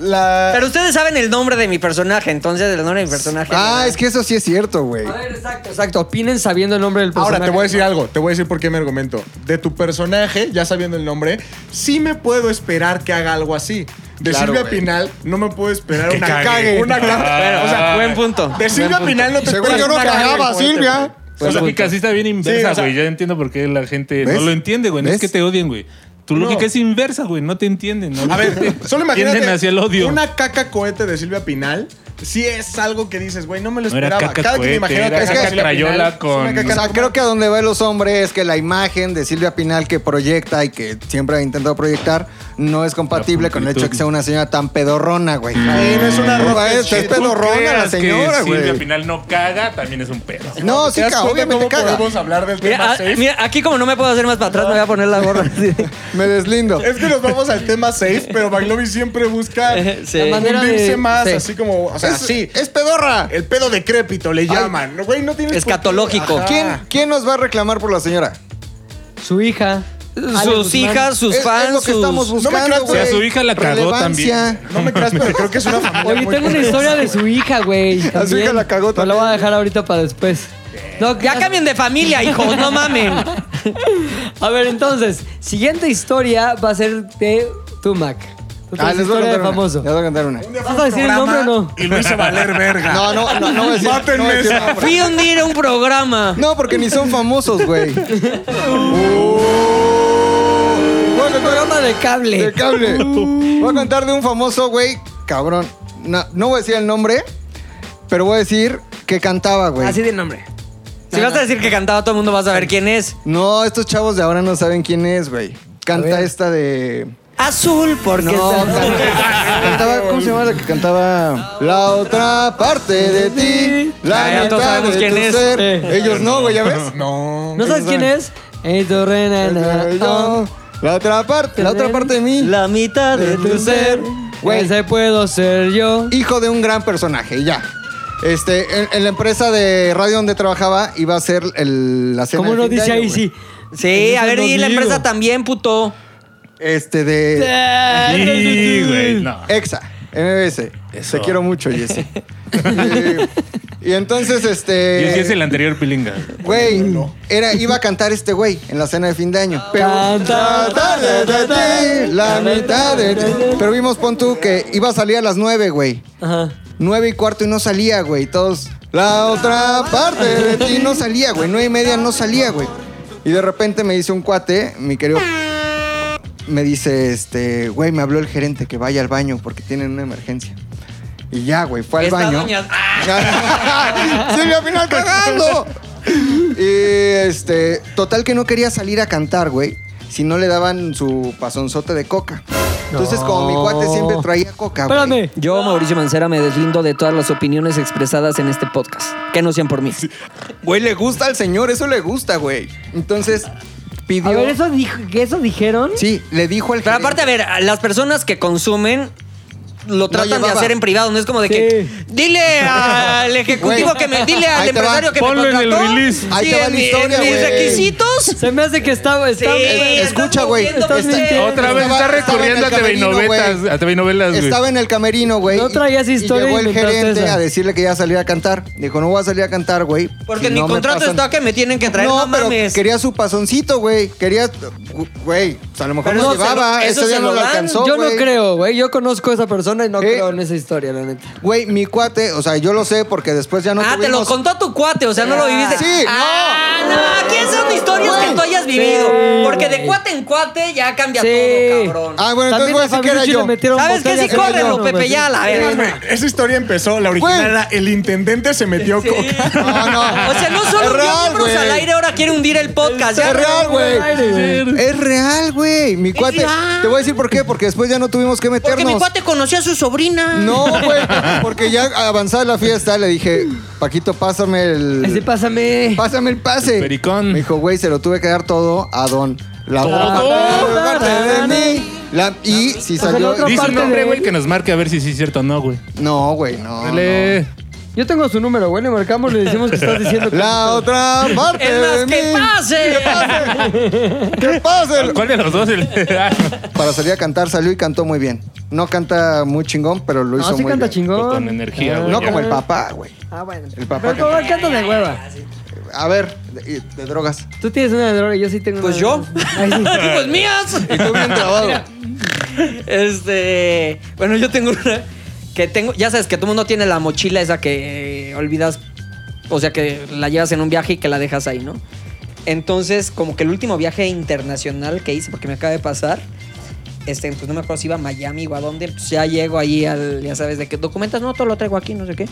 [SPEAKER 2] La...
[SPEAKER 4] Pero ustedes saben el nombre de mi personaje, entonces el nombre de mi personaje.
[SPEAKER 3] Ah, es que eso sí es cierto, güey.
[SPEAKER 1] A ver, exacto, exacto. Opinen sabiendo el nombre del personaje.
[SPEAKER 2] Ahora te voy a decir algo, te voy a decir por qué me argumento. De tu personaje, ya sabiendo el nombre, sí me puedo esperar que haga algo así. De
[SPEAKER 3] Claro,
[SPEAKER 2] Silvia. Pinal no me puedo esperar [laughs]
[SPEAKER 5] Que
[SPEAKER 2] una
[SPEAKER 5] cague.
[SPEAKER 2] cague. Una cague.
[SPEAKER 4] Bueno,
[SPEAKER 2] o sea,
[SPEAKER 4] buen punto.
[SPEAKER 2] de Silvia
[SPEAKER 4] punto.
[SPEAKER 2] Pinal no te
[SPEAKER 3] Seguro
[SPEAKER 2] esperas
[SPEAKER 3] yo no cagaba,
[SPEAKER 2] fuerte,
[SPEAKER 3] Silvia.
[SPEAKER 5] Pues
[SPEAKER 2] O sea,
[SPEAKER 5] lógica sí está bien inversa,
[SPEAKER 2] o sea-
[SPEAKER 5] güey. ya entiendo por qué la gente
[SPEAKER 3] ¿Ves?
[SPEAKER 5] no lo entiende, güey. No es que te odien, güey. Tu
[SPEAKER 2] No.
[SPEAKER 5] lógica es inversa, güey. No te entienden. ¿no?
[SPEAKER 2] A ver, solo [laughs] imagínate
[SPEAKER 5] Tienden hacia el odio.
[SPEAKER 2] una caca cohete de Silvia Pinal. Sí es algo que dices, güey, no me lo
[SPEAKER 5] No era
[SPEAKER 2] esperaba.
[SPEAKER 5] caca
[SPEAKER 2] Cada que me
[SPEAKER 5] cohete,
[SPEAKER 2] imagino
[SPEAKER 5] era
[SPEAKER 2] que
[SPEAKER 3] caca
[SPEAKER 2] Silvia
[SPEAKER 5] crayola
[SPEAKER 2] es
[SPEAKER 5] con-
[SPEAKER 2] una caca
[SPEAKER 3] O sea, creo que a donde va los hombres es que la imagen de Silvia Pinal que proyecta y que siempre ha intentado proyectar no es compatible con el hecho de que sea una señora tan pedorrona, güey.
[SPEAKER 2] Sí, no es una roca
[SPEAKER 3] es, es
[SPEAKER 2] shit.
[SPEAKER 3] pedorrona la
[SPEAKER 5] Creas que
[SPEAKER 3] señora,
[SPEAKER 5] Silvia
[SPEAKER 3] güey.
[SPEAKER 5] Pinal no caga, también es un pedo.
[SPEAKER 3] No, sí,
[SPEAKER 2] ¿Te das
[SPEAKER 3] caga,
[SPEAKER 2] cuenta
[SPEAKER 3] obviamente
[SPEAKER 2] cómo
[SPEAKER 3] caga.
[SPEAKER 2] podemos hablar del
[SPEAKER 4] Mira,
[SPEAKER 2] tema
[SPEAKER 4] ah,
[SPEAKER 2] safe?
[SPEAKER 4] mira, aquí como no me puedo hacer más para atrás, me voy a poner la gorra. [laughs]
[SPEAKER 3] Me deslindo.
[SPEAKER 2] Es que nos vamos al tema safe, pero Bailovi siempre busca [laughs]
[SPEAKER 4] Sí.
[SPEAKER 1] La manera
[SPEAKER 2] hundirse
[SPEAKER 1] de-
[SPEAKER 2] más,
[SPEAKER 1] sí.
[SPEAKER 2] así como, o sea,
[SPEAKER 3] es,
[SPEAKER 2] sí.
[SPEAKER 3] es pedorra.
[SPEAKER 2] El pedo decrépito le llaman. Güey, no tienes
[SPEAKER 4] Escatológico.
[SPEAKER 3] ¿Quién, ¿Quién nos va a reclamar por la señora?
[SPEAKER 1] Su hija.
[SPEAKER 4] Sus hijas, sus
[SPEAKER 3] Es- es
[SPEAKER 4] fans,
[SPEAKER 3] lo que
[SPEAKER 4] sus...
[SPEAKER 3] estamos
[SPEAKER 2] No me creas,
[SPEAKER 3] güey.
[SPEAKER 5] o sea, su hija la cagó
[SPEAKER 3] Relevancia.
[SPEAKER 2] No me creas, pero creo que es una familia
[SPEAKER 1] Oye,
[SPEAKER 2] muy
[SPEAKER 1] tengo una historia de su hija, güey. [laughs]
[SPEAKER 3] su
[SPEAKER 1] también.
[SPEAKER 3] hija la cagó
[SPEAKER 1] Pero la
[SPEAKER 3] también.
[SPEAKER 1] voy a dejar ahorita para después. No,
[SPEAKER 4] Ya cambien de familia, hijos, no mamen. [laughs]
[SPEAKER 1] A ver, entonces, siguiente historia va a ser de Tumac.
[SPEAKER 3] Ah, les voy a
[SPEAKER 1] historia
[SPEAKER 3] contar
[SPEAKER 1] de
[SPEAKER 3] una.
[SPEAKER 1] famoso.
[SPEAKER 3] Les voy a contar una.
[SPEAKER 1] ¿Vas a decir el nombre o no?
[SPEAKER 2] Y lo hizo valer verga.
[SPEAKER 3] No, no, no, no voy a decir.
[SPEAKER 2] Mátenme
[SPEAKER 3] no voy a decir.
[SPEAKER 4] Fui un día a un programa.
[SPEAKER 3] No, porque ni son famosos, güey. [laughs] A contar
[SPEAKER 1] Programa de cable.
[SPEAKER 3] de cable. Voy a contar de un famoso, güey, cabrón. No, no voy a decir el nombre, pero voy a decir que cantaba, güey.
[SPEAKER 1] Así de nombre.
[SPEAKER 4] Si vas a decir que cantaba, todo el mundo va a saber quién es.
[SPEAKER 3] No, estos chavos de ahora no saben quién es, güey. Canta esta de.
[SPEAKER 4] Azul, porque...
[SPEAKER 3] No, canta- cantaba, ¿cómo se llama la que cantaba? La otra parte de ti, la
[SPEAKER 4] Ah, ya todos
[SPEAKER 3] mitad
[SPEAKER 4] sabemos
[SPEAKER 3] de
[SPEAKER 4] quién
[SPEAKER 3] tu
[SPEAKER 4] es.
[SPEAKER 3] ser.
[SPEAKER 1] Eh.
[SPEAKER 3] Ellos no, güey, ¿ya ves? [laughs]
[SPEAKER 2] No.
[SPEAKER 1] ¿No sabes quién es? Ey, tu reina, na,
[SPEAKER 3] Yo, la otra parte, la otra parte de mí.
[SPEAKER 4] La mitad de tu ser.
[SPEAKER 3] Güey.
[SPEAKER 1] Ese puedo ser yo.
[SPEAKER 3] hijo de un gran personaje, ya. Este, en, en la empresa de radio donde trabajaba iba a ser el, la cena
[SPEAKER 1] ¿Cómo
[SPEAKER 3] de
[SPEAKER 1] no
[SPEAKER 3] fin de
[SPEAKER 1] dice
[SPEAKER 3] año,
[SPEAKER 1] ahí
[SPEAKER 3] güey.
[SPEAKER 1] sí?
[SPEAKER 4] Sí, a ver, y la empresa también, puto.
[SPEAKER 3] Este de
[SPEAKER 5] Sí, güey, no.
[SPEAKER 3] EXA, MBS.
[SPEAKER 5] Eso.
[SPEAKER 3] Te quiero mucho, Jesse. [laughs] y, y entonces, este.
[SPEAKER 5] ese es el anterior pilinga.
[SPEAKER 3] Güey, era, iba a cantar este güey en la cena de fin de año. Pero, la mitad de ti. Pero vimos, pon tú, que iba a salir a las nueve, güey.
[SPEAKER 1] Ajá.
[SPEAKER 3] Nueve y cuarto y no salía, güey. Todos. La otra parte de ti no salía, güey. Nueve y media no salía, güey. Y de repente me dice un cuate, mi querido. Me dice, este, güey, me habló el gerente que vaya al baño porque tienen una emergencia. Y ya, güey, fue al
[SPEAKER 4] Esta
[SPEAKER 3] baño.
[SPEAKER 4] doña- [laughs]
[SPEAKER 3] Silvia Pinal cagando. Y este, total que no quería salir a cantar, güey, si no le daban su pasonzote de coca. Entonces, como mi cuate siempre traía coca, güey.
[SPEAKER 1] Espérame.
[SPEAKER 4] Yo, Mauricio Mancera, me deslindo de todas las opiniones expresadas en este podcast. Que no sean por mí.
[SPEAKER 3] Güey, le gusta al señor, eso le gusta, güey. Entonces, pidió.
[SPEAKER 1] A ver, ¿eso, dijo, ¿que ¿eso dijeron?
[SPEAKER 3] Sí, le dijo al
[SPEAKER 4] Pero
[SPEAKER 3] gerente.
[SPEAKER 4] aparte, a ver, las personas que consumen lo tratan de
[SPEAKER 3] llevaba.
[SPEAKER 4] hacer en privado, no es como de que dile al ejecutivo
[SPEAKER 3] Güey,
[SPEAKER 4] que me dile al
[SPEAKER 3] ahí te va.
[SPEAKER 4] empresario que
[SPEAKER 5] Ponlo
[SPEAKER 4] me
[SPEAKER 5] en el
[SPEAKER 4] contrató.
[SPEAKER 5] release.
[SPEAKER 3] Ahí te va
[SPEAKER 4] en
[SPEAKER 3] la historia,
[SPEAKER 4] mis
[SPEAKER 3] güey.
[SPEAKER 4] requisitos.
[SPEAKER 1] Se me hace que estaba.
[SPEAKER 4] Sí,
[SPEAKER 1] estaba
[SPEAKER 4] estás
[SPEAKER 3] escucha, güey.
[SPEAKER 1] Estás mintiendo.
[SPEAKER 5] Otra vez
[SPEAKER 3] Estaba-
[SPEAKER 5] está
[SPEAKER 3] estaba en
[SPEAKER 5] recurriendo a
[SPEAKER 3] el
[SPEAKER 5] TV
[SPEAKER 3] camerino,
[SPEAKER 5] novelas,
[SPEAKER 3] güey.
[SPEAKER 5] a TV novelas, güey.
[SPEAKER 3] Estaba en el camerino, güey.
[SPEAKER 1] No traías historia
[SPEAKER 3] Y llegó el
[SPEAKER 1] inventaste
[SPEAKER 3] gerente
[SPEAKER 1] esa.
[SPEAKER 3] a decirle que ya salía a cantar. Dijo, no voy a salir a cantar, güey.
[SPEAKER 4] Porque
[SPEAKER 3] si
[SPEAKER 4] en mi contrato está que me tienen que traer, no,
[SPEAKER 3] No, pero
[SPEAKER 4] mames.
[SPEAKER 3] quería su pasoncito, güey. Quería, güey, pues a lo mejor
[SPEAKER 4] Pero
[SPEAKER 3] no
[SPEAKER 4] eso se lo-
[SPEAKER 3] llevaba.
[SPEAKER 4] eso
[SPEAKER 3] Ese día no
[SPEAKER 4] lo
[SPEAKER 3] lo
[SPEAKER 4] dan.
[SPEAKER 3] alcanzó,
[SPEAKER 1] Yo no
[SPEAKER 3] güey.
[SPEAKER 1] creo, güey. Yo conozco a esa persona y no
[SPEAKER 3] ¿Qué?
[SPEAKER 1] creo en esa historia, la neta.
[SPEAKER 3] Güey, mi cuate, o sea, yo lo sé porque después ya no
[SPEAKER 4] ah, te lo contó tu cuate, o sea, no lo viviste.
[SPEAKER 3] Sí,
[SPEAKER 4] ah, no. aquí son historias que tú hayas vivido. Porque de cuate en cuate ya cambia
[SPEAKER 1] Sí.
[SPEAKER 4] todo, cabrón.
[SPEAKER 3] Ah, bueno, entonces
[SPEAKER 1] También
[SPEAKER 3] voy a decir que era yo.
[SPEAKER 4] ¿Sabes qué? Sí, córrelo,
[SPEAKER 1] no,
[SPEAKER 4] Pepe, ya, la verga.
[SPEAKER 2] Esa historia empezó, la original
[SPEAKER 3] Güey.
[SPEAKER 2] era el intendente se metió
[SPEAKER 4] Sí.
[SPEAKER 2] coca. [laughs]
[SPEAKER 3] No, no.
[SPEAKER 4] O sea, no solo miembros al aire, ahora quiere hundir el podcast.
[SPEAKER 3] Es real, güey. Es real, güey. Mi cuate. Te voy a decir por qué. Porque después ya no tuvimos que meternos.
[SPEAKER 4] Porque mi cuate conoció a su sobrina.
[SPEAKER 3] No, [laughs] güey. Porque ya avanzada la fiesta le dije, Paquito, pásame el.
[SPEAKER 1] Así pásame.
[SPEAKER 3] Pásame el pase.
[SPEAKER 5] Pericón.
[SPEAKER 3] Me dijo, güey, se lo tuve que dar todo a Don. La parte de mí. La- y si salió.
[SPEAKER 5] Dice un
[SPEAKER 1] parte
[SPEAKER 5] nombre, güey, que nos marque a ver si sí es cierto o no, güey.
[SPEAKER 3] No, güey, no.
[SPEAKER 5] Dale.
[SPEAKER 1] Yo tengo su número, güey. Le marcamos, le decimos que estás diciendo que.
[SPEAKER 3] La otra parte
[SPEAKER 4] Es más,
[SPEAKER 3] de
[SPEAKER 4] que
[SPEAKER 3] mí.
[SPEAKER 4] pase.
[SPEAKER 3] ¿Qué pasa? [laughs]
[SPEAKER 5] ¿Cuál de los dos? El-
[SPEAKER 3] Para salir a cantar salió y cantó muy bien. No canta muy chingón, pero lo hizo
[SPEAKER 1] No, sí
[SPEAKER 3] muy
[SPEAKER 1] canta
[SPEAKER 3] bien.
[SPEAKER 1] chingón.
[SPEAKER 5] Con energía, güey.
[SPEAKER 3] No
[SPEAKER 5] ya.
[SPEAKER 3] como el papá, güey.
[SPEAKER 1] Ah, bueno.
[SPEAKER 3] El papá
[SPEAKER 1] Pero como canta de hueva.
[SPEAKER 3] A ver, de, de drogas.
[SPEAKER 1] Tú tienes una de droga y yo sí tengo
[SPEAKER 4] Pues
[SPEAKER 1] una
[SPEAKER 4] yo.
[SPEAKER 1] de- Ay, sí. [laughs]
[SPEAKER 4] Pues mías.
[SPEAKER 3] Y tú bien trabado.
[SPEAKER 4] Este. Bueno, yo tengo una. Que tengo. Ya sabes que todo el mundo tiene la mochila esa que eh, olvidas. O sea, que la llevas en un viaje y que la dejas ahí, ¿no? Entonces, como que el último viaje internacional que hice, porque me acaba de pasar. Este, pues no me acuerdo si iba a Miami o a dónde. Pues ya llego ahí al. Ya sabes, de que documentas, no, todo lo traigo aquí, no sé qué.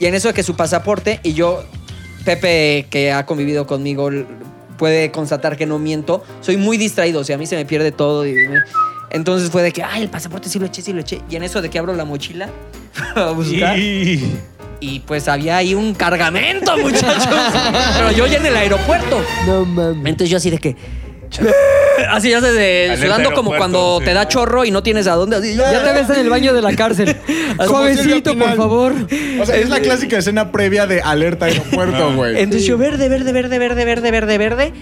[SPEAKER 4] Y en eso de que su pasaporte y yo. Pepe, que ha convivido conmigo, puede constatar que no miento. Soy muy distraído, o sea, a mí se me pierde todo. Y, entonces fue de que, ay, el pasaporte sí lo eché, sí lo eché. Y en eso de que abro la mochila [laughs] a buscar.
[SPEAKER 5] Y-
[SPEAKER 4] Y pues había ahí un cargamento, muchachos. [laughs] Pero yo ya en el aeropuerto.
[SPEAKER 1] No mames.
[SPEAKER 4] Entonces yo así de que. [laughs] Así ya se de,
[SPEAKER 5] Alerta
[SPEAKER 4] sudando como
[SPEAKER 5] aeropuerto,
[SPEAKER 4] cuando
[SPEAKER 5] sí.
[SPEAKER 4] te da chorro y no tienes a dónde. Así,
[SPEAKER 1] Ya te ves en el baño de la cárcel. [laughs] Suavecito, por favor.
[SPEAKER 2] O sea, es la clásica escena previa de alerta aeropuerto, güey.
[SPEAKER 4] Entonces yo verde, verde, verde, verde, verde, verde, verde.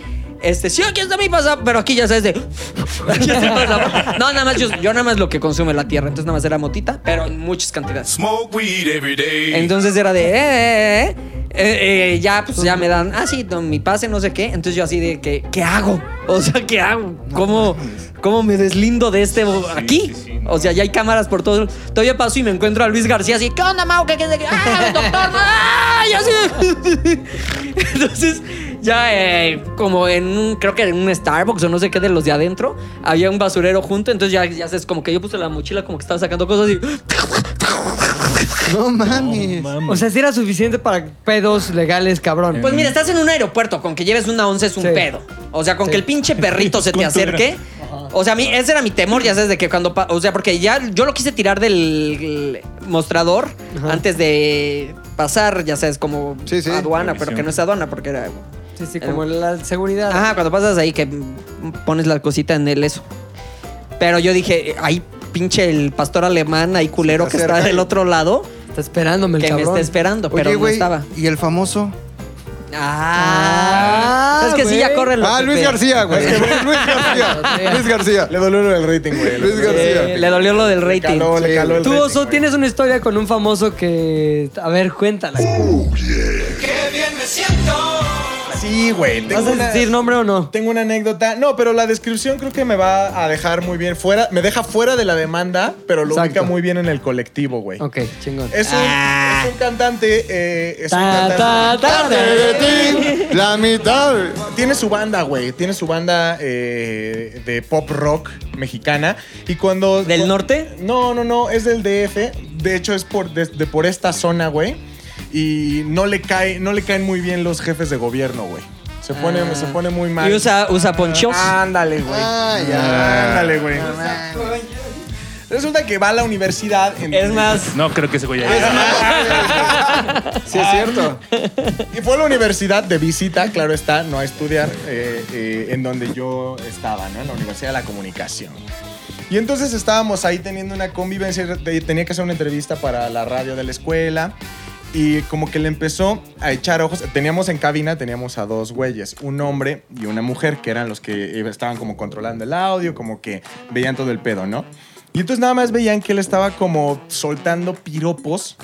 [SPEAKER 4] Este, sí, aquí está mi pasaporte, pero aquí ya sabes de. [laughs] Aquí está mi pasaporte. No, nada más yo, yo nada más lo que consume la tierra, entonces nada más era motita, pero en muchas cantidades.
[SPEAKER 8] Smoke weed every day.
[SPEAKER 4] Entonces era de, eh, eh, eh, eh, eh, ya, pues ya me dan, ah, sí, no, mi pase, no sé qué. Entonces yo así de, que, ¿qué hago? [laughs] O sea, ¿qué hago? ¿Cómo, cómo me deslindo de este aquí? O sea, ya hay cámaras por todo. Todavía paso y me encuentro a Luis García así, ¿qué onda, Mau? ¿Qué, qué, qué? ¡Ah, doctor! ¡Ah! Y así. Entonces, ya eh, como en un, creo que en un Starbucks o no sé qué de los de adentro, había un basurero junto. Entonces ya, ya sabes, como que yo puse la mochila como que estaba sacando cosas y... [laughs]
[SPEAKER 3] No mames.
[SPEAKER 1] O sea, si era suficiente para pedos legales, cabrón.
[SPEAKER 4] Pues mira, estás en un aeropuerto, con que lleves una once es un
[SPEAKER 1] Sí.
[SPEAKER 4] pedo. O sea, con
[SPEAKER 1] Sí.
[SPEAKER 4] que el pinche [laughs] perrito se te acerque. O sea, a mí, ese era mi temor, ya sabes, de que cuando... pa- O sea, porque ya yo lo quise tirar del mostrador
[SPEAKER 1] Ajá.
[SPEAKER 4] antes de pasar, ya sabes, como
[SPEAKER 3] Sí, sí.
[SPEAKER 4] aduana, pero que no es aduana, porque era...
[SPEAKER 1] sí, sí, como la seguridad.
[SPEAKER 4] Ajá, cuando pasas ahí que pones la cosita en el eso. Pero yo dije, ahí pinche el pastor alemán, ahí culero que está del otro lado,
[SPEAKER 1] Está esperándome el
[SPEAKER 4] que me está esperando, pero
[SPEAKER 3] Oye,
[SPEAKER 4] no
[SPEAKER 3] güey,
[SPEAKER 4] estaba.
[SPEAKER 3] ¿y el famoso?
[SPEAKER 4] Ah,
[SPEAKER 1] Ah,
[SPEAKER 4] es que sí,
[SPEAKER 1] güey.
[SPEAKER 4] ya corre
[SPEAKER 3] Ah, Luis García, güey. [laughs] Luis García. Luis García. [laughs]
[SPEAKER 2] Le dolió el rating, güey.
[SPEAKER 3] Luis García.
[SPEAKER 4] Eh, le dolió lo del
[SPEAKER 2] Le
[SPEAKER 4] rating.
[SPEAKER 2] caló, le caló el
[SPEAKER 1] Tú,
[SPEAKER 2] rating,
[SPEAKER 1] Oso,
[SPEAKER 2] güey.
[SPEAKER 1] tienes una historia con un famoso que... A ver, cuéntala.
[SPEAKER 2] Sí, güey.
[SPEAKER 1] ¿Vas a
[SPEAKER 2] una,
[SPEAKER 1] decir nombre o no?
[SPEAKER 2] tengo una anécdota. No, pero la descripción creo que me va a dejar muy bien fuera. Me deja fuera de la demanda, pero lo
[SPEAKER 1] Exacto.
[SPEAKER 2] ubica muy bien en el colectivo, güey.
[SPEAKER 1] Ok, chingón.
[SPEAKER 2] Es un,
[SPEAKER 4] Ah.
[SPEAKER 2] es un cantante. eh, es un
[SPEAKER 1] Ta,
[SPEAKER 2] cantante.
[SPEAKER 1] ta, ta,
[SPEAKER 3] de ti, la mitad.
[SPEAKER 2] Tiene su banda, güey. Tiene su banda eh, de pop rock mexicana. Y cuando.
[SPEAKER 4] ¿Del norte?
[SPEAKER 2] No, no, no. Es del DF. De hecho, es por, de, de por esta zona, güey. Y no le, cae, no le caen muy bien los jefes de gobierno, güey. Se pone,
[SPEAKER 4] Ah.
[SPEAKER 2] se pone muy mal.
[SPEAKER 4] Y usa, usa ponchos.
[SPEAKER 2] Ándale, güey.
[SPEAKER 3] Ah, ya.
[SPEAKER 2] Ándale, güey. Resulta que va a la universidad. En
[SPEAKER 4] Es más,
[SPEAKER 5] No creo que ese güey haya- [laughs]
[SPEAKER 3] Sí, es cierto.
[SPEAKER 2] Y fue a la universidad de visita, claro está, no a estudiar, eh, eh, en donde yo estaba, ¿no? En la Universidad de la Comunicación. Y entonces estábamos ahí teniendo una convivencia, te- tenía que hacer una entrevista para la radio de la escuela. Y como que le empezó a echar ojos. Teníamos en cabina, teníamos a dos güeyes, un hombre y una mujer, que eran los que estaban como controlando el audio, como que veían todo el pedo, ¿no? Y entonces nada más veían que él estaba como soltando piropos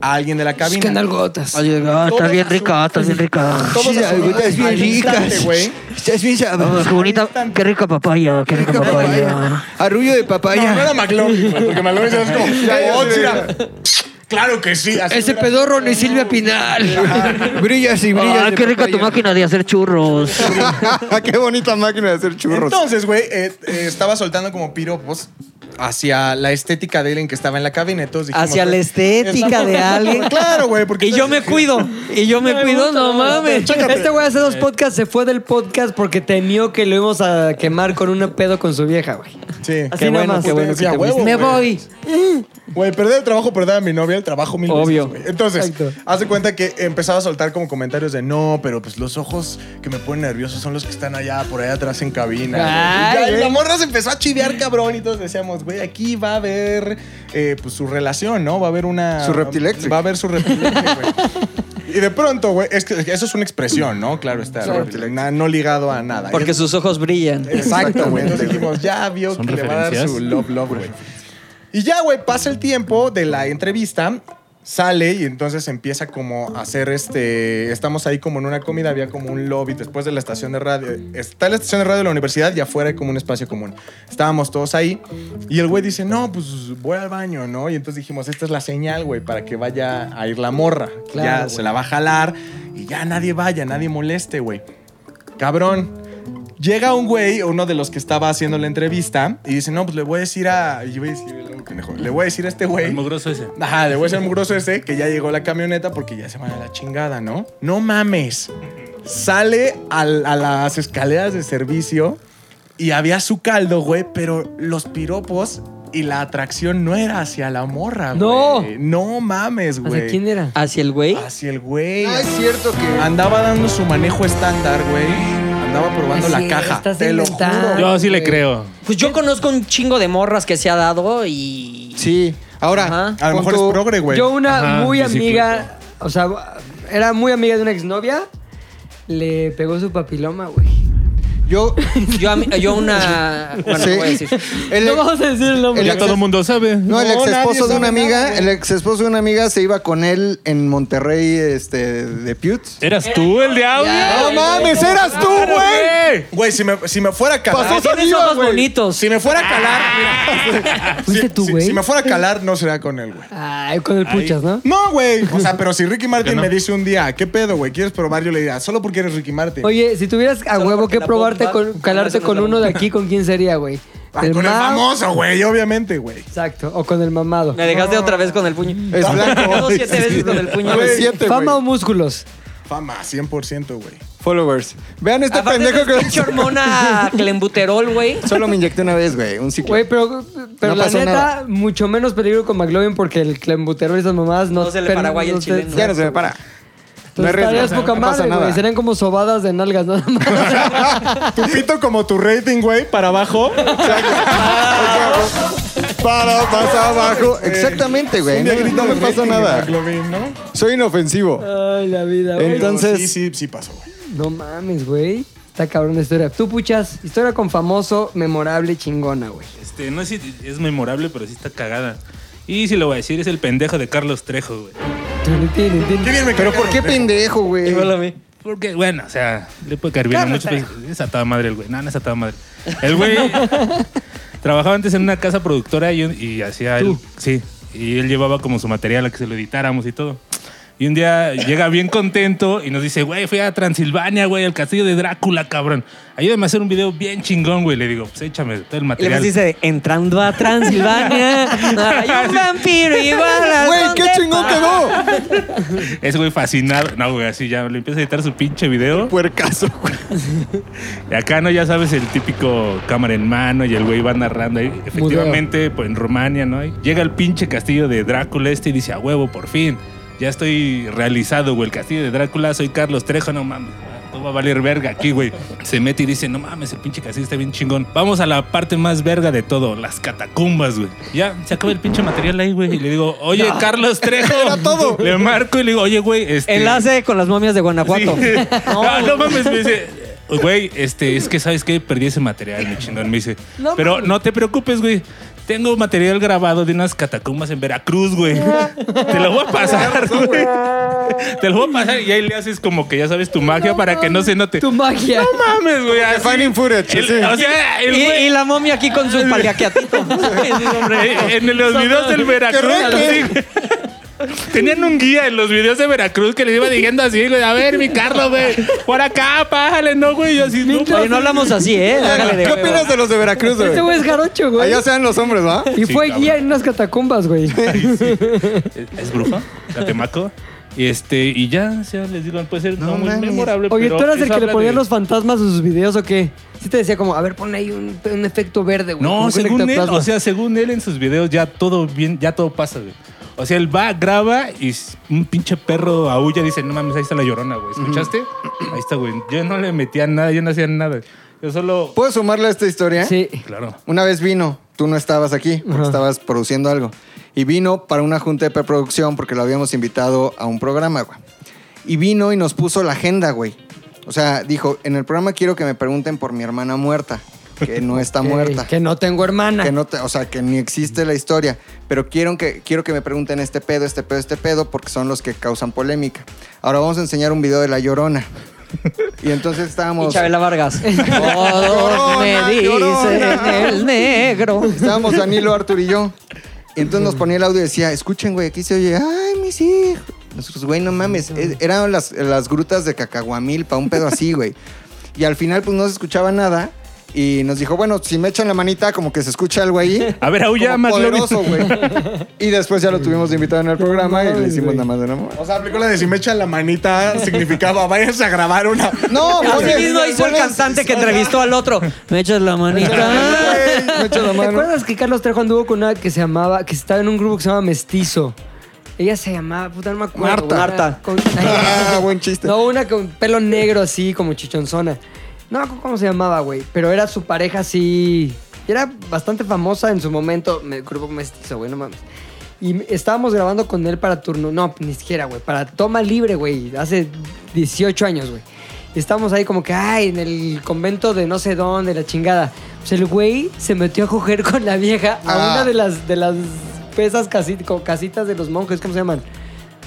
[SPEAKER 2] a alguien de la cabina.
[SPEAKER 1] Qué nalgotas.
[SPEAKER 4] Oye,
[SPEAKER 2] Todos
[SPEAKER 4] estás bien rica, estás bien rica.
[SPEAKER 2] Todos
[SPEAKER 3] Estás bien
[SPEAKER 2] güey.
[SPEAKER 3] Estás bien sabrosa.
[SPEAKER 4] qué bonita, qué rica papaya, qué rica papaya.
[SPEAKER 3] Arrullo de
[SPEAKER 2] No,
[SPEAKER 3] papaya.
[SPEAKER 2] no era McLovin, porque McLovin es como, [laughs] "Oh, Claro que sí. así
[SPEAKER 1] Ese pedorro ni Silvia Pinal. [laughs]
[SPEAKER 3] Brillas y brillas.
[SPEAKER 4] Ah, qué rica tu máquina de hacer churros. [laughs]
[SPEAKER 3] qué bonita máquina de hacer churros.
[SPEAKER 2] Entonces, güey, eh, eh, estaba soltando como piropos hacia la estética de alguien que estaba en la cabina. Entonces dijimos,
[SPEAKER 4] Hacia la estética de alguien. [laughs]
[SPEAKER 2] Claro, güey, porque...
[SPEAKER 4] Y yo me cuido. Y yo me cuido, no mames.
[SPEAKER 1] Este güey hace dos podcasts se fue del podcast porque temió que lo íbamos a quemar con un pedo con su vieja, güey.
[SPEAKER 2] Sí.
[SPEAKER 1] Así nada más.
[SPEAKER 2] qué bueno que te
[SPEAKER 1] Me voy.
[SPEAKER 2] Güey, perder el trabajo, perder a mi novia, el trabajo mil
[SPEAKER 4] Obvio.
[SPEAKER 2] veces, güey. Entonces,
[SPEAKER 1] Exacto.
[SPEAKER 2] hace cuenta que empezaba a soltar como comentarios de no, pero pues los ojos que me ponen nervioso son los que están allá, por allá atrás en cabina. güey".
[SPEAKER 1] Ay,
[SPEAKER 2] y, ya, y
[SPEAKER 1] güey.
[SPEAKER 2] la morra se empezó a chivear, cabrón, y todos decíamos, güey, aquí va a haber eh, pues su relación, ¿no? Va a haber una...
[SPEAKER 3] Su reptilectric.
[SPEAKER 2] Va a haber su reptilectric, güey. Y de pronto, güey, es que eso es una expresión, ¿no? Claro está. na- no ligado a nada.
[SPEAKER 4] Porque sus ojos brillan.
[SPEAKER 2] Exacto, güey. Entonces dijimos, ya vio que le va a dar su love, love, güey. Y ya, güey, pasa el tiempo de la entrevista, sale y entonces empieza como a hacer este... Estamos ahí como en una comida, había como un lobby después de la estación de radio. Está la estación de radio de la universidad y afuera hay como un espacio común. Estábamos todos ahí y el güey dice, no, pues voy al baño, ¿no? Y entonces dijimos, esta es la señal, güey, para que vaya a ir la morra.
[SPEAKER 1] Claro,
[SPEAKER 2] ya
[SPEAKER 1] güey.
[SPEAKER 2] se la va a jalar y ya nadie vaya, nadie moleste, güey. Cabrón. Llega un güey, uno de los que estaba haciendo la entrevista, y dice, no, pues le voy a decir a... y yo voy a decir, le voy a decir a este
[SPEAKER 5] El
[SPEAKER 2] güey...
[SPEAKER 5] mugroso ese.
[SPEAKER 2] Ajá, le voy a decir al mugroso ese que ya llegó la camioneta porque ya se van a la chingada, ¿no? No mames. Sale al- a las escaleras de servicio y había su caldo, güey, pero los piropos y la atracción no era hacia la morra, güey.
[SPEAKER 1] No.
[SPEAKER 2] No mames, güey.
[SPEAKER 1] ¿Hacia quién era?
[SPEAKER 4] Hacia el güey.
[SPEAKER 2] Hacia el güey.
[SPEAKER 3] Ah, es cierto que.
[SPEAKER 2] Andaba dando su manejo estándar, güey. Andaba probando la caja.
[SPEAKER 1] estás
[SPEAKER 2] Te lo
[SPEAKER 1] inventando.
[SPEAKER 2] juro.
[SPEAKER 5] Yo sí le creo.
[SPEAKER 4] Pues yo conozco un chingo de morras que se ha dado y.
[SPEAKER 3] Sí. Ahora.
[SPEAKER 4] Ajá.
[SPEAKER 2] A lo mejor es progre, güey.
[SPEAKER 1] Yo una
[SPEAKER 5] Ajá,
[SPEAKER 1] muy amiga, o sea, era muy amiga de una exnovia, le pegó su papiloma, güey.
[SPEAKER 3] Yo.
[SPEAKER 4] Yo, a mí- yo una. [laughs] Bueno,
[SPEAKER 3] Sí.
[SPEAKER 4] no voy a decir.
[SPEAKER 3] El-
[SPEAKER 1] no vamos a decir el nombre.
[SPEAKER 3] el
[SPEAKER 5] Ya todo el mundo sabe.
[SPEAKER 3] No, el
[SPEAKER 2] No,
[SPEAKER 3] ex esposo
[SPEAKER 2] nadie
[SPEAKER 3] de una
[SPEAKER 2] sabe
[SPEAKER 3] amiga,
[SPEAKER 2] nada,
[SPEAKER 3] el ex esposo de una amiga se iba con él en Monterrey, este, de Putes.
[SPEAKER 5] ¿Eras tú el de audio?
[SPEAKER 3] No mames, eras tú, güey.
[SPEAKER 2] Güey, si me, si me fuera a calar.
[SPEAKER 3] Pasó
[SPEAKER 4] Tienes
[SPEAKER 3] saliva,
[SPEAKER 4] ojos
[SPEAKER 3] güey.
[SPEAKER 4] bonitos.
[SPEAKER 2] Si me fuera a calar. mira. [laughs]
[SPEAKER 1] ¿Fuiste
[SPEAKER 2] si,
[SPEAKER 1] tú,
[SPEAKER 2] si-
[SPEAKER 1] güey?
[SPEAKER 2] si me fuera a calar, no sería con él, güey.
[SPEAKER 1] Ay, con el puchas, ¿no?
[SPEAKER 2] No, güey. O sea, pero si Ricky Martin
[SPEAKER 5] no?
[SPEAKER 2] me dice un día, ¿qué pedo, güey? ¿Quieres probar? Yo le diría, solo porque eres Ricky Martin.
[SPEAKER 1] Oye, si tuvieras a
[SPEAKER 4] Solo
[SPEAKER 1] huevo que probarte con, calarte con
[SPEAKER 4] no, no.
[SPEAKER 1] uno de aquí, ¿con quién sería, güey?
[SPEAKER 2] Ah, con el famoso, güey, obviamente, güey.
[SPEAKER 1] Exacto, o con el mamado.
[SPEAKER 4] Me dejaste otra vez con el puño.
[SPEAKER 3] Es blanco.
[SPEAKER 4] Siete veces con el puño.
[SPEAKER 3] Siete,
[SPEAKER 1] ¿Fama
[SPEAKER 3] güey.
[SPEAKER 1] o músculos?
[SPEAKER 2] Fama, 100%, güey.
[SPEAKER 3] Followers. Vean este
[SPEAKER 4] Aparte
[SPEAKER 3] pendejo
[SPEAKER 4] de pinche
[SPEAKER 3] que.
[SPEAKER 4] hormona [laughs] clenbuterol, güey.
[SPEAKER 3] Solo me inyecté una vez, güey. Un ciclo.
[SPEAKER 1] Güey, pero, pero
[SPEAKER 3] No
[SPEAKER 1] la
[SPEAKER 3] pasó
[SPEAKER 1] neta,
[SPEAKER 3] nada.
[SPEAKER 1] mucho menos peligro con McLovin porque el clembuterol y esas mamadas no...
[SPEAKER 4] No se le el chileno.
[SPEAKER 3] ya no se me para. No
[SPEAKER 1] Entonces
[SPEAKER 3] hay riesgo,
[SPEAKER 1] estarías poca
[SPEAKER 3] no
[SPEAKER 1] madre, güey. Serían como sobadas de nalgas nada más. [laughs]
[SPEAKER 2] Tu pito como tu rating, güey, para abajo. [laughs]
[SPEAKER 3] Para más abajo. Exactamente, güey.
[SPEAKER 2] Un
[SPEAKER 3] No,
[SPEAKER 2] día
[SPEAKER 3] no me pasa nada.
[SPEAKER 2] ¿no?
[SPEAKER 3] Soy inofensivo.
[SPEAKER 1] Ay, la vida, güey.
[SPEAKER 3] Entonces-
[SPEAKER 2] Sí, sí, sí pasó, güey.
[SPEAKER 1] No mames, güey. Está cabrón la historia. Tú, puchas, historia con famoso, memorable, chingona, güey.
[SPEAKER 5] Este, no sé si es memorable, pero sí está cagada. Y si lo voy a decir, es el pendejo de Carlos Trejo, güey.
[SPEAKER 3] Pero ¿por qué pendejo, güey?
[SPEAKER 4] Igual a mí.
[SPEAKER 5] Porque, bueno, o sea, le puede caer bien a muchos. Es a toda madre el güey. No, no es a toda madre. El güey [laughs] trabajaba antes en una casa productora y, y hacía él. Sí. Y él llevaba como su material a que se lo editáramos y todo. Y un día llega bien contento y nos dice, güey, fui a Transilvania, güey, al castillo de Drácula, cabrón. Ayúdame a hacer un video bien chingón, güey. Le digo, pues échame todo el
[SPEAKER 4] Y le
[SPEAKER 5] material.
[SPEAKER 4] dice, entrando a Transilvania, hay un [laughs] vampiro igual al
[SPEAKER 3] Güey, qué chingón quedó.
[SPEAKER 5] Ese güey fascinado. No, güey, así ya le empieza a editar su pinche video.
[SPEAKER 3] Puercaso, güey.
[SPEAKER 5] Y acá no, ya sabes, el típico cámara en mano y el güey va narrando ahí. Efectivamente, pues en Rumania, ¿no? Y llega el pinche castillo de Drácula este y dice, a huevo, por fin. Ya estoy realizado, güey. El castillo de Drácula, soy Carlos Trejo, no mames. todo va a valer verga aquí, güey. Se mete y dice, no mames, el pinche castillo está bien chingón. Vamos a la parte más verga de todo, las catacumbas, güey. Ya, se acaba el pinche material ahí, güey. Y le digo, oye, Carlos [laughs] Trejo.
[SPEAKER 3] Era todo.
[SPEAKER 5] Le marco y le digo, oye, güey, este...
[SPEAKER 4] Enlace con las momias de Guanajuato.
[SPEAKER 5] Sí. [laughs] No, no mames, me dice, güey, este, es que sabes que perdí ese material, mi chingón. Me dice,
[SPEAKER 1] No
[SPEAKER 5] pero
[SPEAKER 1] mames.
[SPEAKER 5] no te preocupes, güey. Tengo material grabado de unas catacumbas en Veracruz, güey. Te lo voy a pasar, [laughs] güey. Te lo voy a pasar y ahí le haces como que ya sabes tu magia para que no se note.
[SPEAKER 1] Tu magia.
[SPEAKER 5] No mames, güey. así.
[SPEAKER 3] Finding footage,
[SPEAKER 5] El-
[SPEAKER 3] sí.
[SPEAKER 5] O sea, el
[SPEAKER 4] Y,
[SPEAKER 5] güey-
[SPEAKER 4] y la momia aquí con su paliaquiatito. [laughs] Sí, hombre.
[SPEAKER 5] eh, [laughs] en los videos del Veracruz. Tenían un guía en los videos de Veracruz que les iba diciendo así, güey, a ver, mi Carlos, güey, por acá, pájale, no, güey, y así, no,
[SPEAKER 4] Oye, no hablamos así, ¿eh? Hágale de
[SPEAKER 3] ¿Qué
[SPEAKER 4] huevo.
[SPEAKER 3] opinas de los de Veracruz,
[SPEAKER 1] Este
[SPEAKER 3] güey?
[SPEAKER 1] güey es jarocho, güey.
[SPEAKER 3] Allá sean los hombres, ¿va?
[SPEAKER 1] Y
[SPEAKER 5] Sí,
[SPEAKER 1] fue
[SPEAKER 5] cabrón.
[SPEAKER 1] guía en unas catacumbas, güey.
[SPEAKER 5] ¿Es brujo? Catemaco. Y este, y ya, o sea, les digo, puede ser no,
[SPEAKER 3] No
[SPEAKER 5] muy
[SPEAKER 3] mames.
[SPEAKER 5] memorable.
[SPEAKER 1] Oye,
[SPEAKER 5] pero
[SPEAKER 1] ¿tú eras el
[SPEAKER 5] eso
[SPEAKER 1] que le
[SPEAKER 5] habla
[SPEAKER 1] ponían
[SPEAKER 5] de-
[SPEAKER 1] los fantasmas a sus videos o qué? Sí te decía como, a ver, ponle ahí un, un efecto verde, güey. como
[SPEAKER 5] No,
[SPEAKER 1] un
[SPEAKER 5] según él,
[SPEAKER 1] ectoplasma.
[SPEAKER 5] o sea, según él en sus videos ya todo bien, ya todo pasa, güey. O sea, él va, graba y un pinche perro aúlla y dice, no mames, ahí está la llorona, güey. ¿Escuchaste? Ahí está, güey. Yo no le metía nada, yo no hacía nada. Yo solo...
[SPEAKER 3] ¿Puedo sumarle a esta historia?
[SPEAKER 1] Sí.
[SPEAKER 5] Claro.
[SPEAKER 3] Una vez vino, tú no estabas aquí, porque
[SPEAKER 1] Ajá.
[SPEAKER 3] estabas produciendo algo. Y vino para una junta de preproducción porque lo habíamos invitado a un programa, güey. Y vino y nos puso la agenda, güey. O sea, dijo, en el programa quiero que me pregunten por mi hermana muerta, que no está [laughs] muerta.
[SPEAKER 1] Que no tengo hermana.
[SPEAKER 3] Que no te- o sea, que ni existe la historia. Pero quiero que, quiero que me pregunten este pedo, este pedo, este pedo, porque son los que causan polémica. Ahora vamos a enseñar un video de La Llorona. Y entonces
[SPEAKER 4] Y
[SPEAKER 3] estábamos...
[SPEAKER 4] Chabela Vargas. [laughs] Todos me dicen el negro.
[SPEAKER 3] Estábamos Danilo, Artur y yo. Y entonces nos ponía el audio y decía, escuchen, güey, aquí se oye, ay, mis hijos. Nosotros, güey, no mames. es- Eran las, las grutas de Cacahuamilpa, un pedo así, güey. Y al final, pues no se escuchaba nada. Y nos dijo, bueno, si me echan la manita, como que se escucha algo ahí. [laughs]
[SPEAKER 5] A ver, aulla,
[SPEAKER 3] Como
[SPEAKER 5] McLovin.
[SPEAKER 3] poderoso, güey. Y después ya lo tuvimos de invitado en el programa y le hicimos nada más de amor.
[SPEAKER 2] O sea, aplicó la de si me echan la manita, significaba váyanse a grabar una.
[SPEAKER 3] No, [laughs]
[SPEAKER 4] Así mismo hizo el cantante que entrevistó al otro. Me echas la manita.
[SPEAKER 3] Me echan la
[SPEAKER 1] ¿Te
[SPEAKER 3] mano.
[SPEAKER 1] acuerdas que Carlos Trejo anduvo con una que se llamaba, que estaba en un grupo que se llama Mestizo? Ella se llamaba, puta, no me acuerdo.
[SPEAKER 3] Marta.
[SPEAKER 4] Marta.
[SPEAKER 1] con- [laughs]
[SPEAKER 3] Ah, buen chiste.
[SPEAKER 1] No, una con pelo negro así, como chichonzona. No me acuerdo cómo se llamaba, güey. Pero era su pareja así. Era bastante famosa en su momento. Me, grupo mestizo, güey, no mames. Y estábamos grabando con él para turno. No, ni siquiera, güey. Para toma libre, güey. Hace 18 años, güey. Estábamos ahí como que, ay, en el convento de no sé dónde, la chingada. Pues el güey se metió a coger con la vieja a
[SPEAKER 3] Ah.
[SPEAKER 1] una de las, de las pesas casi- casitas de los monjes, ¿cómo se llaman?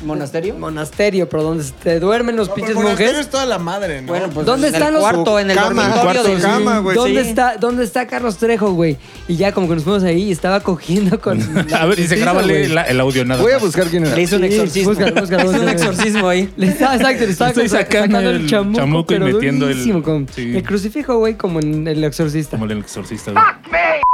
[SPEAKER 4] ¿Monasterio?
[SPEAKER 1] Monasterio, pero donde te duermen los
[SPEAKER 2] No, pero
[SPEAKER 1] pinches
[SPEAKER 2] el monasterio
[SPEAKER 1] monjes.
[SPEAKER 2] es toda la madre, ¿no?
[SPEAKER 4] Bueno, pues
[SPEAKER 1] ¿Dónde
[SPEAKER 4] en
[SPEAKER 1] están
[SPEAKER 4] el
[SPEAKER 1] los-
[SPEAKER 4] cuarto, en el
[SPEAKER 3] Cama,
[SPEAKER 4] dormitorio
[SPEAKER 3] cuarto,
[SPEAKER 4] de
[SPEAKER 3] cama, güey.
[SPEAKER 1] ¿Dónde,
[SPEAKER 4] Sí.
[SPEAKER 1] está, ¿Dónde está Carlos Trejo, güey? Y ya como que nos fuimos ahí y estaba cogiendo con... [laughs]
[SPEAKER 5] A ver,
[SPEAKER 1] Sí,
[SPEAKER 5] grábale
[SPEAKER 1] güey.
[SPEAKER 5] la- el audio nada
[SPEAKER 3] Voy a buscar quién era.
[SPEAKER 4] Le hizo un
[SPEAKER 1] Sí,
[SPEAKER 4] exorcismo.
[SPEAKER 1] búscalo, búscalo,
[SPEAKER 4] Hizo un
[SPEAKER 1] búscalo.
[SPEAKER 4] exorcismo ahí.
[SPEAKER 1] Le estaba, exacto, le estaba
[SPEAKER 5] Estoy
[SPEAKER 1] sacando,
[SPEAKER 5] sacando
[SPEAKER 1] el
[SPEAKER 5] el
[SPEAKER 1] chamuco,
[SPEAKER 5] chamuco y
[SPEAKER 1] pero
[SPEAKER 5] metiendo el-
[SPEAKER 1] como
[SPEAKER 5] sí.
[SPEAKER 1] el crucifijo, güey, como en El Exorcista.
[SPEAKER 5] Como el exorcista, güey.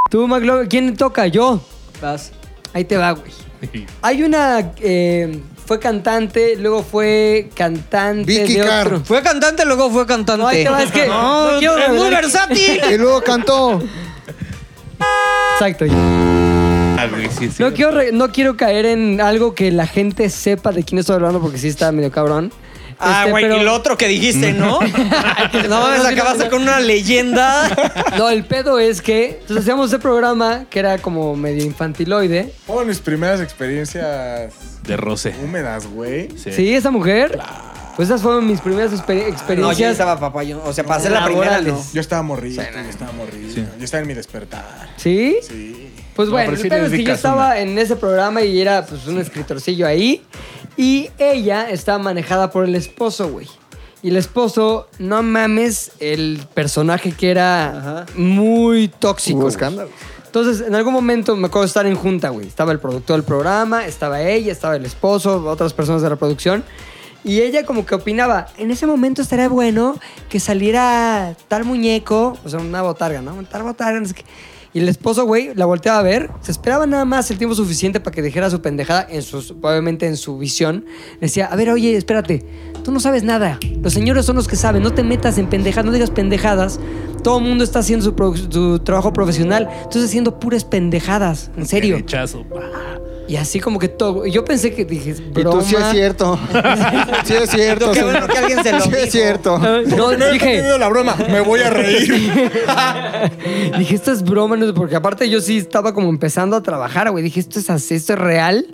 [SPEAKER 1] Tú, McLovin, ¿quién toca? Yo.
[SPEAKER 4] Vas.
[SPEAKER 1] Ahí te va, güey. [laughs] Hay una... eh, fue cantante, luego fue cantante
[SPEAKER 3] Vicky
[SPEAKER 1] de
[SPEAKER 3] Carr.
[SPEAKER 1] otro...
[SPEAKER 4] Fue cantante, luego fue cantante.
[SPEAKER 1] No, ahí te va, es que no quiero
[SPEAKER 4] es muy
[SPEAKER 1] revelar-
[SPEAKER 4] versátil.
[SPEAKER 3] Y luego cantó.
[SPEAKER 1] Exacto.
[SPEAKER 5] Ah, güey, sí, sí.
[SPEAKER 1] No quiero, re- no quiero caer en algo que la gente sepa de quién estoy hablando porque sí está medio cabrón.
[SPEAKER 4] Ah,
[SPEAKER 1] Este,
[SPEAKER 4] güey,
[SPEAKER 1] pero-
[SPEAKER 4] y lo otro que dijiste, ¿no? [laughs] no mames, acabaste con una leyenda.
[SPEAKER 1] No, el pedo es que entonces hacíamos ese programa que era como medio infantiloide.
[SPEAKER 2] Fueron mis primeras experiencias
[SPEAKER 5] De roce.
[SPEAKER 2] húmedas, güey.
[SPEAKER 5] Sí.
[SPEAKER 1] Sí, esa mujer. Pues esas fueron mis primeras exper-
[SPEAKER 4] No, yo
[SPEAKER 1] experiencias.
[SPEAKER 4] estaba papá. yo- o sea, hacer la primera, no.
[SPEAKER 2] Yo estaba morrito, yo estaba morrito.
[SPEAKER 5] Sí.
[SPEAKER 2] Yo estaba en mi despertar.
[SPEAKER 1] ¿Sí?
[SPEAKER 2] Sí.
[SPEAKER 1] Pues
[SPEAKER 5] No,
[SPEAKER 1] bueno,
[SPEAKER 5] pero
[SPEAKER 1] el pedo es que yo estaba
[SPEAKER 5] una.
[SPEAKER 1] en ese programa y era pues un escritorcillo ahí. Y ella estaba manejada por el esposo, güey. Y el esposo, no mames, el personaje que era
[SPEAKER 4] Ajá.
[SPEAKER 1] muy tóxico.
[SPEAKER 3] Hubo escándalos.
[SPEAKER 1] Entonces, en algún momento me acuerdo de estar en junta, güey. Estaba el productor del programa, estaba ella, estaba el esposo, otras personas de la producción. Y ella como que opinaba, en ese momento estaría bueno que saliera tal muñeco, o sea, una botarga, ¿no? Tal botarga, no sé qué. Y el esposo, güey, la volteaba a ver, se esperaba nada más el tiempo suficiente para que dijera su pendejada, en sus, obviamente en su visión. Decía, a ver, oye, espérate, tú no sabes nada. Los señores son los que saben, no te metas en pendejadas, no digas pendejadas. Todo el mundo está haciendo su, trabajo profesional, tú estás haciendo puras pendejadas, en serio.
[SPEAKER 5] Derechazo, pa.
[SPEAKER 1] Y así como que todo. Yo pensé que dije,
[SPEAKER 3] Y
[SPEAKER 1] broma.
[SPEAKER 3] tú sí es cierto. [laughs] sí es cierto.
[SPEAKER 4] Qué bueno que alguien se lo
[SPEAKER 3] Sí
[SPEAKER 4] dijo.
[SPEAKER 3] es cierto.
[SPEAKER 1] No,
[SPEAKER 2] No he
[SPEAKER 1] dije,
[SPEAKER 2] la broma, me voy a reír. [laughs]
[SPEAKER 1] dije, esto es broma, no sé, porque aparte yo sí estaba como empezando a trabajar, güey. Dije, esto es así, esto es real.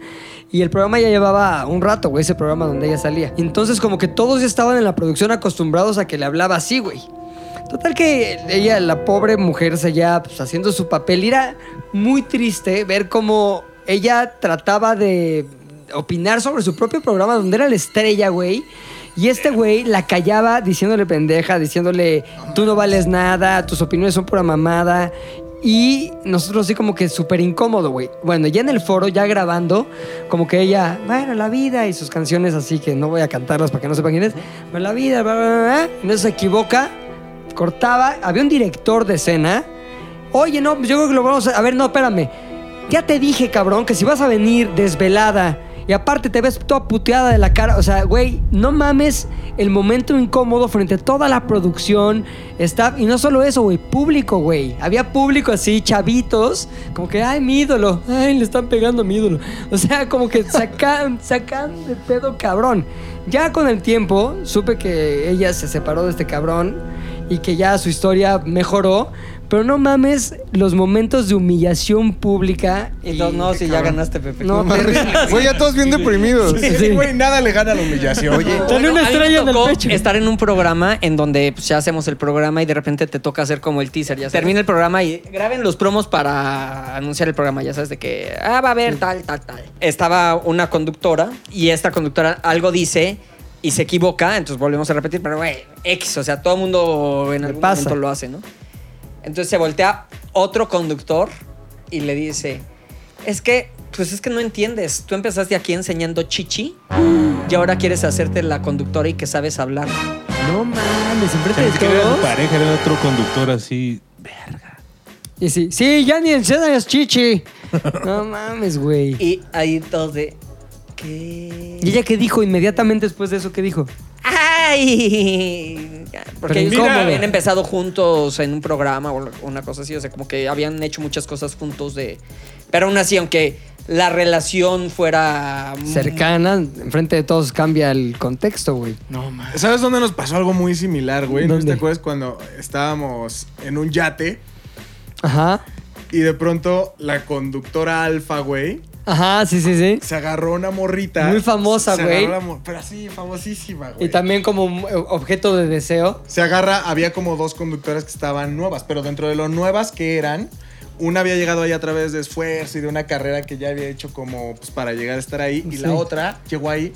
[SPEAKER 1] Y el programa ya llevaba un rato, güey, ese programa donde ella salía. Y entonces como que todos ya estaban en la producción acostumbrados a que le hablaba así, güey. Total que ella, la pobre mujer, seguía pues, haciendo su papel. Y era muy triste ver cómo ella trataba de opinar sobre su propio programa, donde era la estrella, güey. Y este güey la callaba diciéndole pendeja, diciéndole, tú no vales nada, tus opiniones son pura mamada. Y nosotros así como que súper incómodo, güey. Bueno, ya en el foro, ya grabando, como que ella, bueno, la vida y sus canciones así que no voy a cantarlas para que no sepan quién es. Bueno, la vida, bla, bla, bla, no se equivoca, cortaba, había un director de escena. Oye, no, yo creo que lo vamos a... A ver, no, espérame. Ya te dije, cabrón, que si vas a venir desvelada y aparte te ves toda puteada de la cara, o sea, güey, no mames el momento incómodo frente a toda la producción, staff, y no solo eso, güey, público, güey. Había público así, chavitos, como que, ay, mi ídolo, ay, le están pegando a mi ídolo. [laughs] O sea, como que sacan, sacan de pedo cabrón. Ya con el tiempo supe que ella se separó de este cabrón y que ya su historia mejoró. Pero no mames los momentos de humillación pública.
[SPEAKER 4] Y todos, no, si ya ganaste, Pepe.
[SPEAKER 1] No,
[SPEAKER 3] No,
[SPEAKER 1] terrible.
[SPEAKER 3] mames. Güey, ya todos bien deprimidos.
[SPEAKER 2] Sí, güey, nada le gana a la humillación. Oye,
[SPEAKER 1] Sale una
[SPEAKER 4] a mí me
[SPEAKER 1] estrella en el pecho.
[SPEAKER 4] Estar en un programa en donde pues, ya hacemos el programa y de repente te toca hacer como el teaser. Ya termina el programa y graben los promos para anunciar el programa. Ya sabes de que ah, va a haber tal, tal, tal. Estaba una conductora y esta conductora algo dice y se equivoca, entonces volvemos a repetir, pero güey, X, o sea, todo el mundo en algún
[SPEAKER 1] pasa.
[SPEAKER 4] momento lo hace, ¿no? Entonces se voltea otro conductor y le dice, es que, pues es que no entiendes, tú empezaste aquí enseñando chichi y ahora quieres hacerte la conductora y que sabes hablar.
[SPEAKER 1] No mames, enfrente de
[SPEAKER 5] siquiera era
[SPEAKER 1] todos.
[SPEAKER 5] pareja, era otro conductor así.
[SPEAKER 1] Y sí, sí, ya ni enseñas chichi. No [laughs] mames, güey.
[SPEAKER 4] Y ahí todos de, ¿qué?
[SPEAKER 1] ¿Y ella qué dijo inmediatamente después de eso? ¿Qué dijo?
[SPEAKER 4] ¡Ay! Porque ellos
[SPEAKER 1] incómodo.
[SPEAKER 4] habían empezado juntos en un programa o una cosa así, o sea, como que habían hecho muchas cosas juntos de... Pero aún así, aunque la relación fuera...
[SPEAKER 1] Cercana, enfrente de todos cambia el contexto, güey.
[SPEAKER 5] No, man.
[SPEAKER 2] ¿Sabes dónde nos pasó algo muy similar, güey? ¿No
[SPEAKER 1] ¿Dónde?
[SPEAKER 2] te acuerdas cuando estábamos en un yate
[SPEAKER 1] Ajá.
[SPEAKER 2] y de pronto la conductora alfa, güey,
[SPEAKER 1] Ajá, sí, sí, sí.
[SPEAKER 2] se agarró una morrita.
[SPEAKER 1] Muy famosa,
[SPEAKER 2] Se
[SPEAKER 1] güey.
[SPEAKER 2] Pero así, famosísima, güey.
[SPEAKER 1] Y también como un objeto de deseo.
[SPEAKER 2] Se agarra, había como dos conductoras que estaban nuevas, pero dentro de lo nuevas que eran, una había llegado ahí a través de esfuerzo y de una carrera que ya había hecho como pues, para llegar a estar ahí, y
[SPEAKER 1] Sí.
[SPEAKER 2] la otra llegó ahí.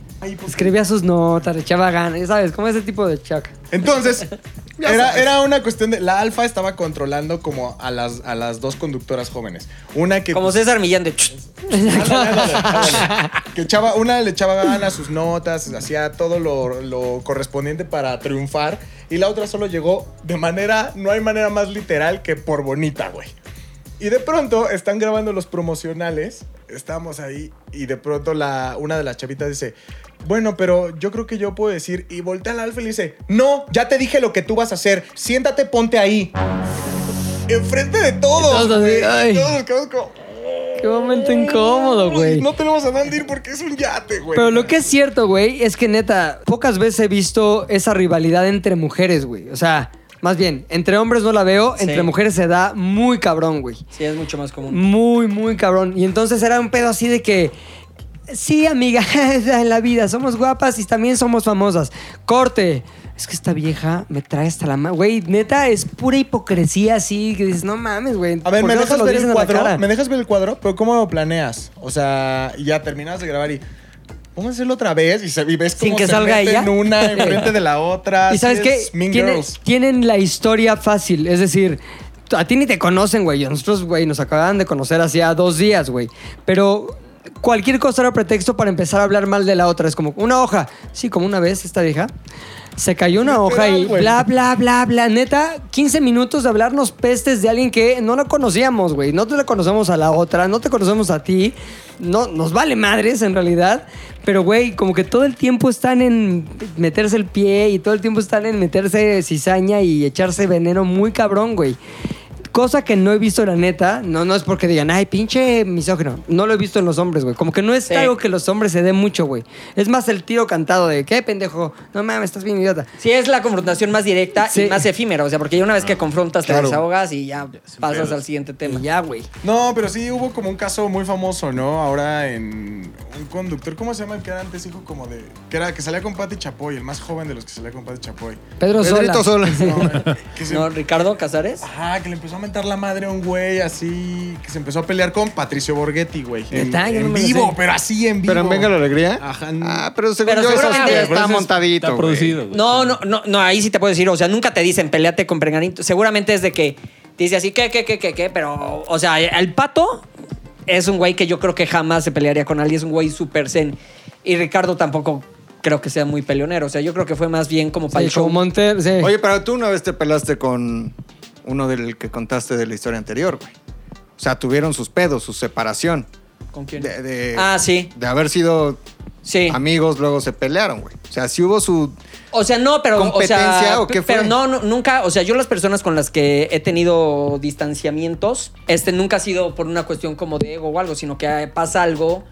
[SPEAKER 1] Escribía sus notas, le echaba ganas, sabes, como ese tipo de chaca.
[SPEAKER 2] Entonces, [laughs] era, era una cuestión de. La alfa estaba controlando como a las, a las dos conductoras jóvenes. Una que.
[SPEAKER 4] Como
[SPEAKER 2] pues,
[SPEAKER 4] César Millán de... [laughs]
[SPEAKER 2] que echaba, una le echaba ganas sus notas, hacía todo lo, lo correspondiente para triunfar. Y la otra solo llegó de manera. No hay manera más literal que por bonita, güey. Y de pronto están grabando los promocionales. Estamos ahí. Y de pronto la, una de las chavitas dice. Bueno, pero yo creo que yo puedo decir. Y voltea al alfa y le dice: No, ya te dije lo que tú vas a hacer. Siéntate, ponte ahí. Enfrente de todos.
[SPEAKER 1] Todos así, ay.
[SPEAKER 2] Todos quedamos como.
[SPEAKER 1] Qué momento incómodo, güey.
[SPEAKER 2] No tenemos a dónde ir porque es un yate, güey.
[SPEAKER 1] Pero lo que es cierto, güey, es que neta, pocas veces he visto esa rivalidad entre mujeres, güey. O sea, más bien, entre hombres no la veo,
[SPEAKER 4] Sí.
[SPEAKER 1] entre mujeres se da muy cabrón, güey.
[SPEAKER 4] Sí, es mucho más común.
[SPEAKER 1] Muy, muy cabrón. Y entonces era un pedo así de que. Sí, amiga, [laughs] en la vida somos guapas y también somos famosas. Corte. Es que esta vieja me trae hasta la mano. Güey, neta, es pura hipocresía así. Que dices, no mames, güey.
[SPEAKER 2] A ver,
[SPEAKER 1] ¿por
[SPEAKER 2] ¿me
[SPEAKER 1] no
[SPEAKER 2] dejas ver el cuadro? ¿Me dejas ver el cuadro? Pero ¿cómo lo planeas? O sea, ya terminas de grabar y... Vamos a hacerlo otra vez y, se, y ves
[SPEAKER 1] Sin
[SPEAKER 2] cómo
[SPEAKER 1] que
[SPEAKER 2] se
[SPEAKER 1] salga
[SPEAKER 2] meten
[SPEAKER 1] ella.
[SPEAKER 2] una enfrente de la otra. [laughs]
[SPEAKER 1] Y sabes qué?
[SPEAKER 2] es Mean
[SPEAKER 1] Tiene-
[SPEAKER 2] Girls.
[SPEAKER 1] tienen la historia fácil. Es decir, a ti ni te conocen, güey. Nosotros, güey, nos acababan de conocer hacía dos días, güey. Pero cualquier cosa era pretexto para empezar a hablar mal de la otra. Es como una hoja. Sí, como una vez esta vieja. Se cayó una hoja y bla, bla, bla, bla. Neta, 15 minutos de hablarnos pestes de alguien que no la conocíamos, güey. No te la conocemos a la otra, no te conocemos a ti. No, nos vale madres en realidad. Pero, güey, como que todo el tiempo están en meterse el pie y todo el tiempo están en meterse cizaña y echarse veneno muy cabrón, güey. Cosa que no he visto, la neta, no, no es porque digan, ay, pinche misógino. No lo he visto en los hombres, güey. Como que no es
[SPEAKER 4] Sí.
[SPEAKER 1] algo que los hombres se den mucho, güey. Es más el tiro cantado de, ¿qué pendejo? No mames, estás bien idiota.
[SPEAKER 4] Sí, es la confrontación más directa
[SPEAKER 1] Sí.
[SPEAKER 4] y más efímera. O sea, porque ya una vez que confrontas, te
[SPEAKER 2] Claro.
[SPEAKER 4] desahogas y ya pasas al siguiente tema.
[SPEAKER 1] Y ya, güey.
[SPEAKER 2] No, pero sí hubo como un caso muy famoso, ¿no? Ahora en un conductor, ¿cómo se llama el que era antes hijo como de que era que salía con Pati Chapoy, el más joven de los que salía con Pati Chapoy.
[SPEAKER 1] Pedro
[SPEAKER 3] Pedrito
[SPEAKER 1] Sola.
[SPEAKER 3] Sola.
[SPEAKER 2] No, [laughs] que se,
[SPEAKER 4] ¿No, Ricardo Casares?
[SPEAKER 2] Ajá, que le empezó a mentar la madre a un güey así, que se empezó a pelear con Patricio Borghetti, güey. En,
[SPEAKER 1] ¿Neta? Yo no
[SPEAKER 2] en
[SPEAKER 1] me lo
[SPEAKER 2] vivo,
[SPEAKER 1] sé.
[SPEAKER 2] pero así en vivo.
[SPEAKER 3] Pero en Venga la Alegría.
[SPEAKER 2] Ajá.
[SPEAKER 3] Ah, pero según
[SPEAKER 4] Pero
[SPEAKER 3] yo eso
[SPEAKER 4] seguramente-
[SPEAKER 3] está montadito,
[SPEAKER 5] Está
[SPEAKER 3] güey.
[SPEAKER 5] producido. güey.
[SPEAKER 4] No, no, no, no, ahí sí te puedo decir. O sea, nunca te dicen peleate con Prenganito. Seguramente es de que te dice así, ¿qué, qué, qué, qué, qué? Pero, o sea, el pato es un güey que yo creo que jamás se pelearía con alguien. Es un güey súper zen. Y Ricardo tampoco creo que sea muy peleonero. O sea, yo creo que fue más bien como para el show.
[SPEAKER 1] como Monter, sí.
[SPEAKER 3] Oye, pero tú una vez te pelaste con uno del que contaste de la historia anterior, güey. O sea, tuvieron sus pedos, su separación.
[SPEAKER 4] ¿Con quién?
[SPEAKER 3] De, de-
[SPEAKER 4] Ah, sí.
[SPEAKER 3] De haber sido
[SPEAKER 4] Sí.
[SPEAKER 3] amigos, luego se pelearon, güey. O sea, si hubo su...
[SPEAKER 4] O sea, no, pero.
[SPEAKER 3] ¿Competencia
[SPEAKER 4] o, sea,
[SPEAKER 3] o qué fue?
[SPEAKER 4] Pero no, no, nunca. O sea, yo las personas con las que he tenido distanciamientos, este nunca ha sido por una cuestión como de ego o algo, sino que pasa algo.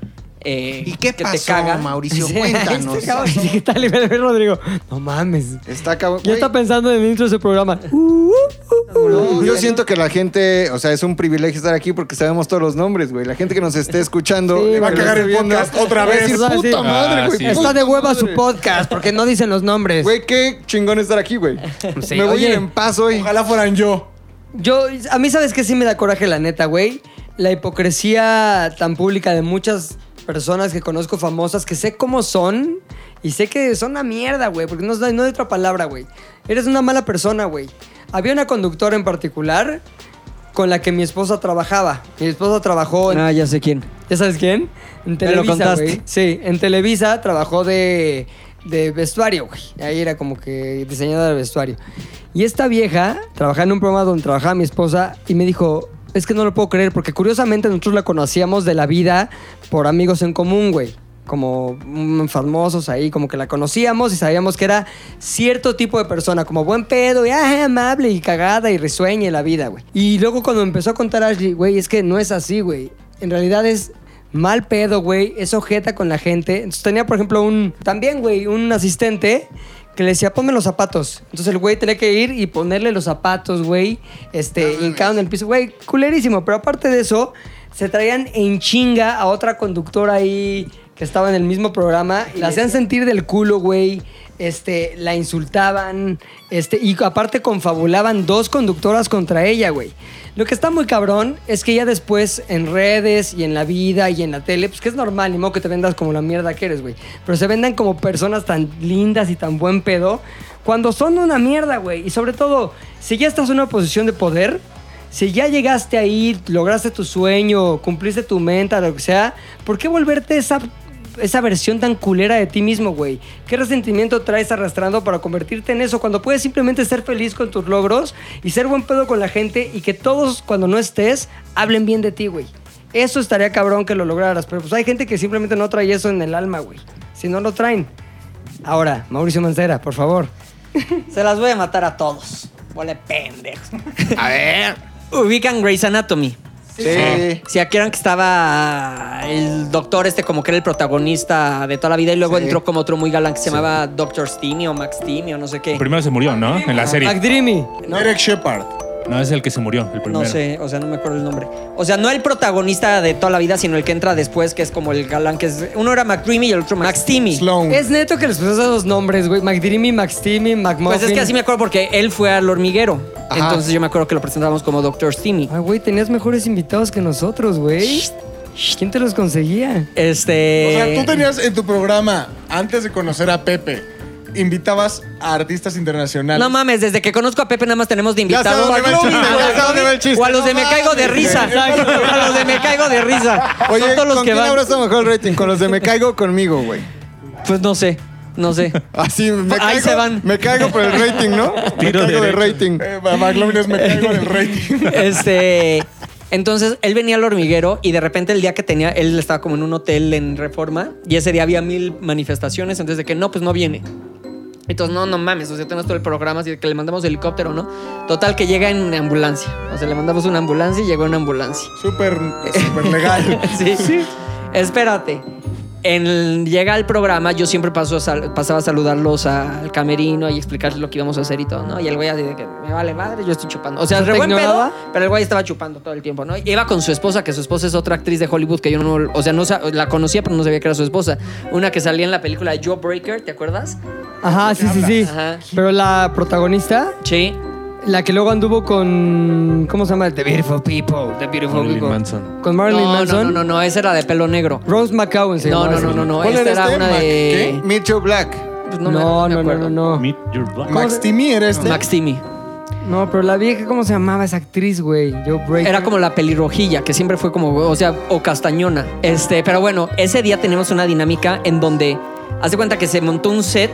[SPEAKER 4] Eh,
[SPEAKER 3] ¿Y qué
[SPEAKER 4] que
[SPEAKER 3] pasó,
[SPEAKER 4] te caga.
[SPEAKER 3] Mauricio? [laughs] Cuéntanos.
[SPEAKER 1] este [laughs] ¿Qué tal? Y Rodrigo. No mames.
[SPEAKER 3] Está cabrón.
[SPEAKER 1] Ya está pensando en el intro de ese programa. Uh, uh, uh,
[SPEAKER 3] no, yo siento que la gente, o sea, es un privilegio estar aquí porque sabemos todos los nombres, güey. La gente que nos esté escuchando
[SPEAKER 1] Sí,
[SPEAKER 3] que
[SPEAKER 1] va a
[SPEAKER 2] cagar el podcast otra vez.
[SPEAKER 3] decir, puta madre,
[SPEAKER 5] ah,
[SPEAKER 3] güey.
[SPEAKER 5] sí.
[SPEAKER 1] Está de hueva su
[SPEAKER 3] madre".
[SPEAKER 1] podcast porque no dicen los nombres.
[SPEAKER 3] Güey, qué chingón estar aquí, güey. [laughs]
[SPEAKER 1] Sí,
[SPEAKER 3] Me voy
[SPEAKER 1] oye.
[SPEAKER 3] a ir en paz hoy.
[SPEAKER 2] Ojalá fueran yo.
[SPEAKER 1] Yo, a mí, ¿sabes qué? Sí me da coraje, la neta, güey. La hipocresía tan pública de muchas personas que conozco famosas que sé cómo son y sé que son una mierda, güey, porque no, no hay otra palabra, güey. Eres una mala persona, güey. Había una conductora en particular con la que mi esposa trabajaba. Mi esposa trabajó en
[SPEAKER 4] Ah, ya sé quién.
[SPEAKER 1] ¿Ya sabes quién? En
[SPEAKER 4] lo
[SPEAKER 1] Televisa,
[SPEAKER 4] contaste.
[SPEAKER 1] güey. Sí, en Televisa trabajó de, de vestuario, güey. Ahí era como que diseñadora de vestuario. Y esta vieja trabajaba en un programa donde trabajaba mi esposa y me dijo, es que no lo puedo creer, porque curiosamente nosotros la conocíamos de la vida por amigos en común, güey. Como mm, famosos ahí, como que la conocíamos y sabíamos que era cierto tipo de persona, como buen pedo y ah, amable y cagada y risueña la vida, güey. Y luego cuando empezó a contar Ashley, güey, es que no es así, güey. En realidad es mal pedo, güey, es ojeta con la gente. Entonces tenía, por ejemplo, un, también, güey, un asistente que le decía, ponme los zapatos. Entonces el güey tenía que ir y ponerle los zapatos, güey, este, hincado en el piso. Güey, culerísimo. Pero aparte de eso, se traían en chinga a otra conductora ahí que estaba en el mismo programa y la hacían sentir del culo, güey. Este, la insultaban, este, y aparte confabulaban dos conductoras contra ella, güey. Lo que está muy cabrón es que ya después en redes y en la vida y en la tele, pues que es normal, ni modo que te vendas como la mierda que eres, güey. Pero se vendan como personas tan lindas y tan buen pedo cuando son una mierda, güey. Y sobre todo, si ya estás en una posición de poder, si ya llegaste ahí, lograste tu sueño, cumpliste tu meta, lo que sea, ¿por qué volverte esa, esa versión tan culera de ti mismo, güey? ¿Qué resentimiento traes arrastrando para convertirte en eso cuando puedes simplemente ser feliz con tus logros y ser buen pedo con la gente y que todos, cuando no estés, hablen bien de ti, güey? Eso estaría cabrón que lo lograras, pero pues hay gente que simplemente no trae eso en el alma, güey. Si no lo traen. Ahora, Mauricio Mancera, por favor. [laughs]
[SPEAKER 4] Se las voy a matar a todos. Huele pendejos.
[SPEAKER 3] A ver.
[SPEAKER 4] Ubican Grey's Anatomy.
[SPEAKER 3] Sí.
[SPEAKER 4] Si aquí eran que estaba el doctor este como que era el protagonista de toda la vida y luego
[SPEAKER 3] Sí.
[SPEAKER 4] entró como otro muy galán que se llamaba Doctor Steamy o Max Steamy o no sé qué.
[SPEAKER 5] Primero se murió, ¿no? En la serie.
[SPEAKER 1] McDreamy.
[SPEAKER 2] Derek Shepard.
[SPEAKER 5] No, es el que se murió, el primero.
[SPEAKER 4] No sé, o sea, no me acuerdo el nombre. O sea, no el protagonista de toda la vida, sino el que entra después, que es como el galán, que es... Uno era McDreamy y el otro Max Steamy.
[SPEAKER 2] Sloan.
[SPEAKER 1] Es neto que les pusiste esos nombres, güey. McDreamy, McSteamy, McMuffin.
[SPEAKER 4] Pues es que así me acuerdo porque él fue al hormiguero.
[SPEAKER 3] Ajá.
[SPEAKER 4] Entonces yo me acuerdo que lo presentábamos como Doctor Steamy.
[SPEAKER 1] Ay, güey, tenías mejores invitados que nosotros, güey. ¿Quién te los conseguía?
[SPEAKER 4] Este...
[SPEAKER 2] O sea, tú tenías en tu programa, antes de conocer a Pepe, invitabas a artistas internacionales.
[SPEAKER 4] No mames, desde que conozco a Pepe nada más tenemos de
[SPEAKER 3] Ya sé
[SPEAKER 4] invitados.
[SPEAKER 3] dónde va el chiste, ya sé dónde va el chiste.
[SPEAKER 4] O a los de
[SPEAKER 3] No
[SPEAKER 4] me caigo de
[SPEAKER 3] mames.
[SPEAKER 4] risa. A los de me caigo de risa.
[SPEAKER 3] Oye,
[SPEAKER 4] Son todos los
[SPEAKER 3] ¿con
[SPEAKER 4] que
[SPEAKER 3] quién
[SPEAKER 4] van.
[SPEAKER 3] estado mejor el rating? ¿Con los de Me Caigo o conmigo, güey?
[SPEAKER 4] Pues no sé, no sé. [laughs]
[SPEAKER 3] Así, me
[SPEAKER 4] Ahí
[SPEAKER 3] caigo,
[SPEAKER 4] se van.
[SPEAKER 3] Me caigo por el rating, ¿no? [laughs] me
[SPEAKER 5] Tiro
[SPEAKER 3] caigo de
[SPEAKER 5] derecho.
[SPEAKER 3] rating.
[SPEAKER 2] Eh, McLovin es me caigo del rating. [laughs]
[SPEAKER 4] Este. Entonces él venía al hormiguero y de repente el día que tenía, él estaba como en un hotel en reforma y ese día había mil manifestaciones. Entonces de que no, pues no viene. Entonces, no, no mames, o sea, tenemos todo el programa, así de que le mandamos helicóptero, ¿no? Total, que llega en ambulancia. O sea, le mandamos una ambulancia y llegó en ambulancia.
[SPEAKER 2] Súper, súper legal. [laughs]
[SPEAKER 4] sí. Espérate. En, llega al programa, yo siempre paso a sal- pasaba a saludarlos al camerino y explicarles lo que íbamos a hacer y todo, ¿no? Y el güey así de que me vale madre, yo estoy chupando. O sea,
[SPEAKER 1] ¿No
[SPEAKER 4] re buen pedo, pero el güey estaba chupando todo el tiempo, ¿no? Y iba con su esposa, que su esposa es otra actriz de Hollywood que yo no, o sea, no la conocía, pero no sabía que era su esposa. Una que salía en la película de Joe Breaker, ¿te acuerdas?
[SPEAKER 1] Ajá, sí, sí, sí.
[SPEAKER 4] Ajá.
[SPEAKER 1] Pero la protagonista,
[SPEAKER 4] Sí.
[SPEAKER 1] La que luego anduvo con. ¿Cómo se llama? The Beautiful People. The Beautiful
[SPEAKER 5] Marilyn
[SPEAKER 1] People.
[SPEAKER 5] Manson.
[SPEAKER 1] Con Marilyn
[SPEAKER 4] no,
[SPEAKER 1] Manson.
[SPEAKER 4] no, no, no, no, esa era de pelo negro.
[SPEAKER 1] Rose McGowan se
[SPEAKER 4] No,
[SPEAKER 1] llamaba
[SPEAKER 4] no, no,
[SPEAKER 1] esa.
[SPEAKER 4] no, no.
[SPEAKER 2] ¿Cuál
[SPEAKER 4] Esta
[SPEAKER 2] era
[SPEAKER 4] era
[SPEAKER 2] este?
[SPEAKER 4] una
[SPEAKER 2] Mac-
[SPEAKER 4] de.
[SPEAKER 3] Meet Joe Black.
[SPEAKER 4] Pues
[SPEAKER 1] No,
[SPEAKER 4] me-
[SPEAKER 1] no,
[SPEAKER 4] me
[SPEAKER 1] no, no,
[SPEAKER 4] acuerdo.
[SPEAKER 1] no.
[SPEAKER 5] Meet Your Black.
[SPEAKER 2] Max Timmy era este.
[SPEAKER 4] Max Timmy.
[SPEAKER 1] No, pero la vieja, ¿cómo se llamaba esa actriz, güey? Joe Breaker.
[SPEAKER 4] Era como la pelirrojilla, que siempre fue como, o sea, o castañona. Este, pero bueno, ese día tenemos una dinámica en donde, haz de cuenta que se montó un set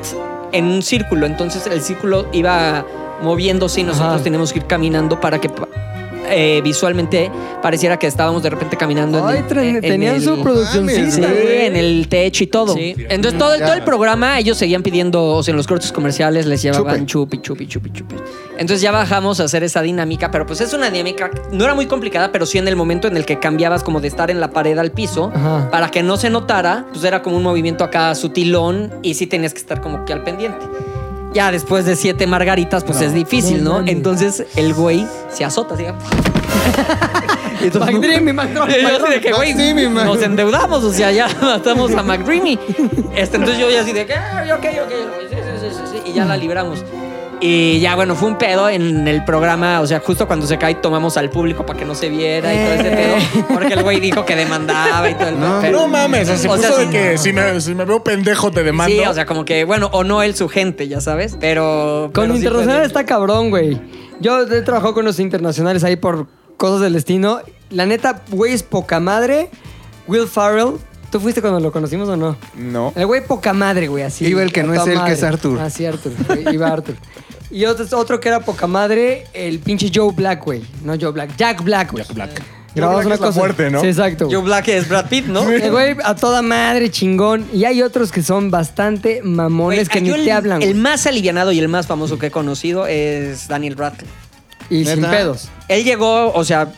[SPEAKER 4] en un círculo. Entonces el círculo iba moviéndose y nosotros
[SPEAKER 1] Ajá.
[SPEAKER 4] teníamos que ir caminando para que eh, visualmente pareciera que estábamos de repente caminando
[SPEAKER 1] Ay,
[SPEAKER 4] en,
[SPEAKER 1] tra-
[SPEAKER 4] en
[SPEAKER 1] tenían
[SPEAKER 4] el-
[SPEAKER 1] su produccióncita,
[SPEAKER 4] Sí,
[SPEAKER 1] güey.
[SPEAKER 4] en el techo y todo. Entonces todo, el- todo el programa ellos seguían pidiendo, o sea, en los cortes comerciales les llevaban chupi, chupi, chupi, chupi. Entonces ya bajamos a hacer esa dinámica, pero pues es una dinámica, no era muy complicada, pero sí en el momento en el que cambiabas como de estar en la pared al piso,
[SPEAKER 1] Ajá.
[SPEAKER 4] para que no se notara, pues era como un movimiento acá sutilón y sí tenías que estar como que al pendiente. Ya después de siete margaritas, pues es difícil,
[SPEAKER 1] no.
[SPEAKER 4] Entonces el güey se azota, así. [laughs]
[SPEAKER 1] McDreamy, McDreamy, [laughs]
[SPEAKER 4] yo así de que, güey, nos endeudamos, o sea, ya [laughs] matamos a McDreamy. Este, entonces yo ya así de que, "Ay, ok, ok, sí, sí, sí, sí, sí", y ya la libramos. Y ya, bueno, fue un pedo en el programa, o sea, justo cuando se cae tomamos al público para que no se viera y todo ese pedo, porque el güey dijo que demandaba y todo el
[SPEAKER 3] No,
[SPEAKER 2] No mames,
[SPEAKER 4] O
[SPEAKER 2] puso
[SPEAKER 4] sea,
[SPEAKER 2] de que si me, si me veo pendejo te demando.
[SPEAKER 4] Sí, o sea, como que, bueno, o no él su gente, ya sabes, pero...
[SPEAKER 1] Con
[SPEAKER 4] pero
[SPEAKER 1] internacional está cabrón, güey. Yo he trabajado con los internacionales ahí por cosas del destino. La neta, güey, es poca madre. Will Farrell. ¿Tú fuiste cuando lo conocimos o no?
[SPEAKER 2] No.
[SPEAKER 1] El güey poca madre, güey, así.
[SPEAKER 3] Iba el que no es él, que es Arthur.
[SPEAKER 1] Ah, sí, Arthur. güey, Iba Arthur. Y otro, otro que era poca madre, el pinche Joe Black, güey. No Joe Black, Jack Black, güey.
[SPEAKER 5] Jack Black.
[SPEAKER 1] Grabamos
[SPEAKER 2] Black
[SPEAKER 1] una
[SPEAKER 2] es la
[SPEAKER 1] cosa.
[SPEAKER 2] fuerte, ¿no?
[SPEAKER 1] Sí, exacto.
[SPEAKER 4] Joe Black es Brad Pitt, ¿no?
[SPEAKER 1] El güey a toda madre, chingón. Y hay otros que son bastante mamones
[SPEAKER 4] Güey,
[SPEAKER 1] que ni
[SPEAKER 4] yo
[SPEAKER 1] te
[SPEAKER 4] el,
[SPEAKER 1] hablan,
[SPEAKER 4] El
[SPEAKER 1] güey.
[SPEAKER 4] más alivianado y el más famoso que he conocido es Daniel Radcliffe.
[SPEAKER 1] Y sin
[SPEAKER 3] ¿Neta?
[SPEAKER 1] pedos.
[SPEAKER 4] Él llegó, o sea,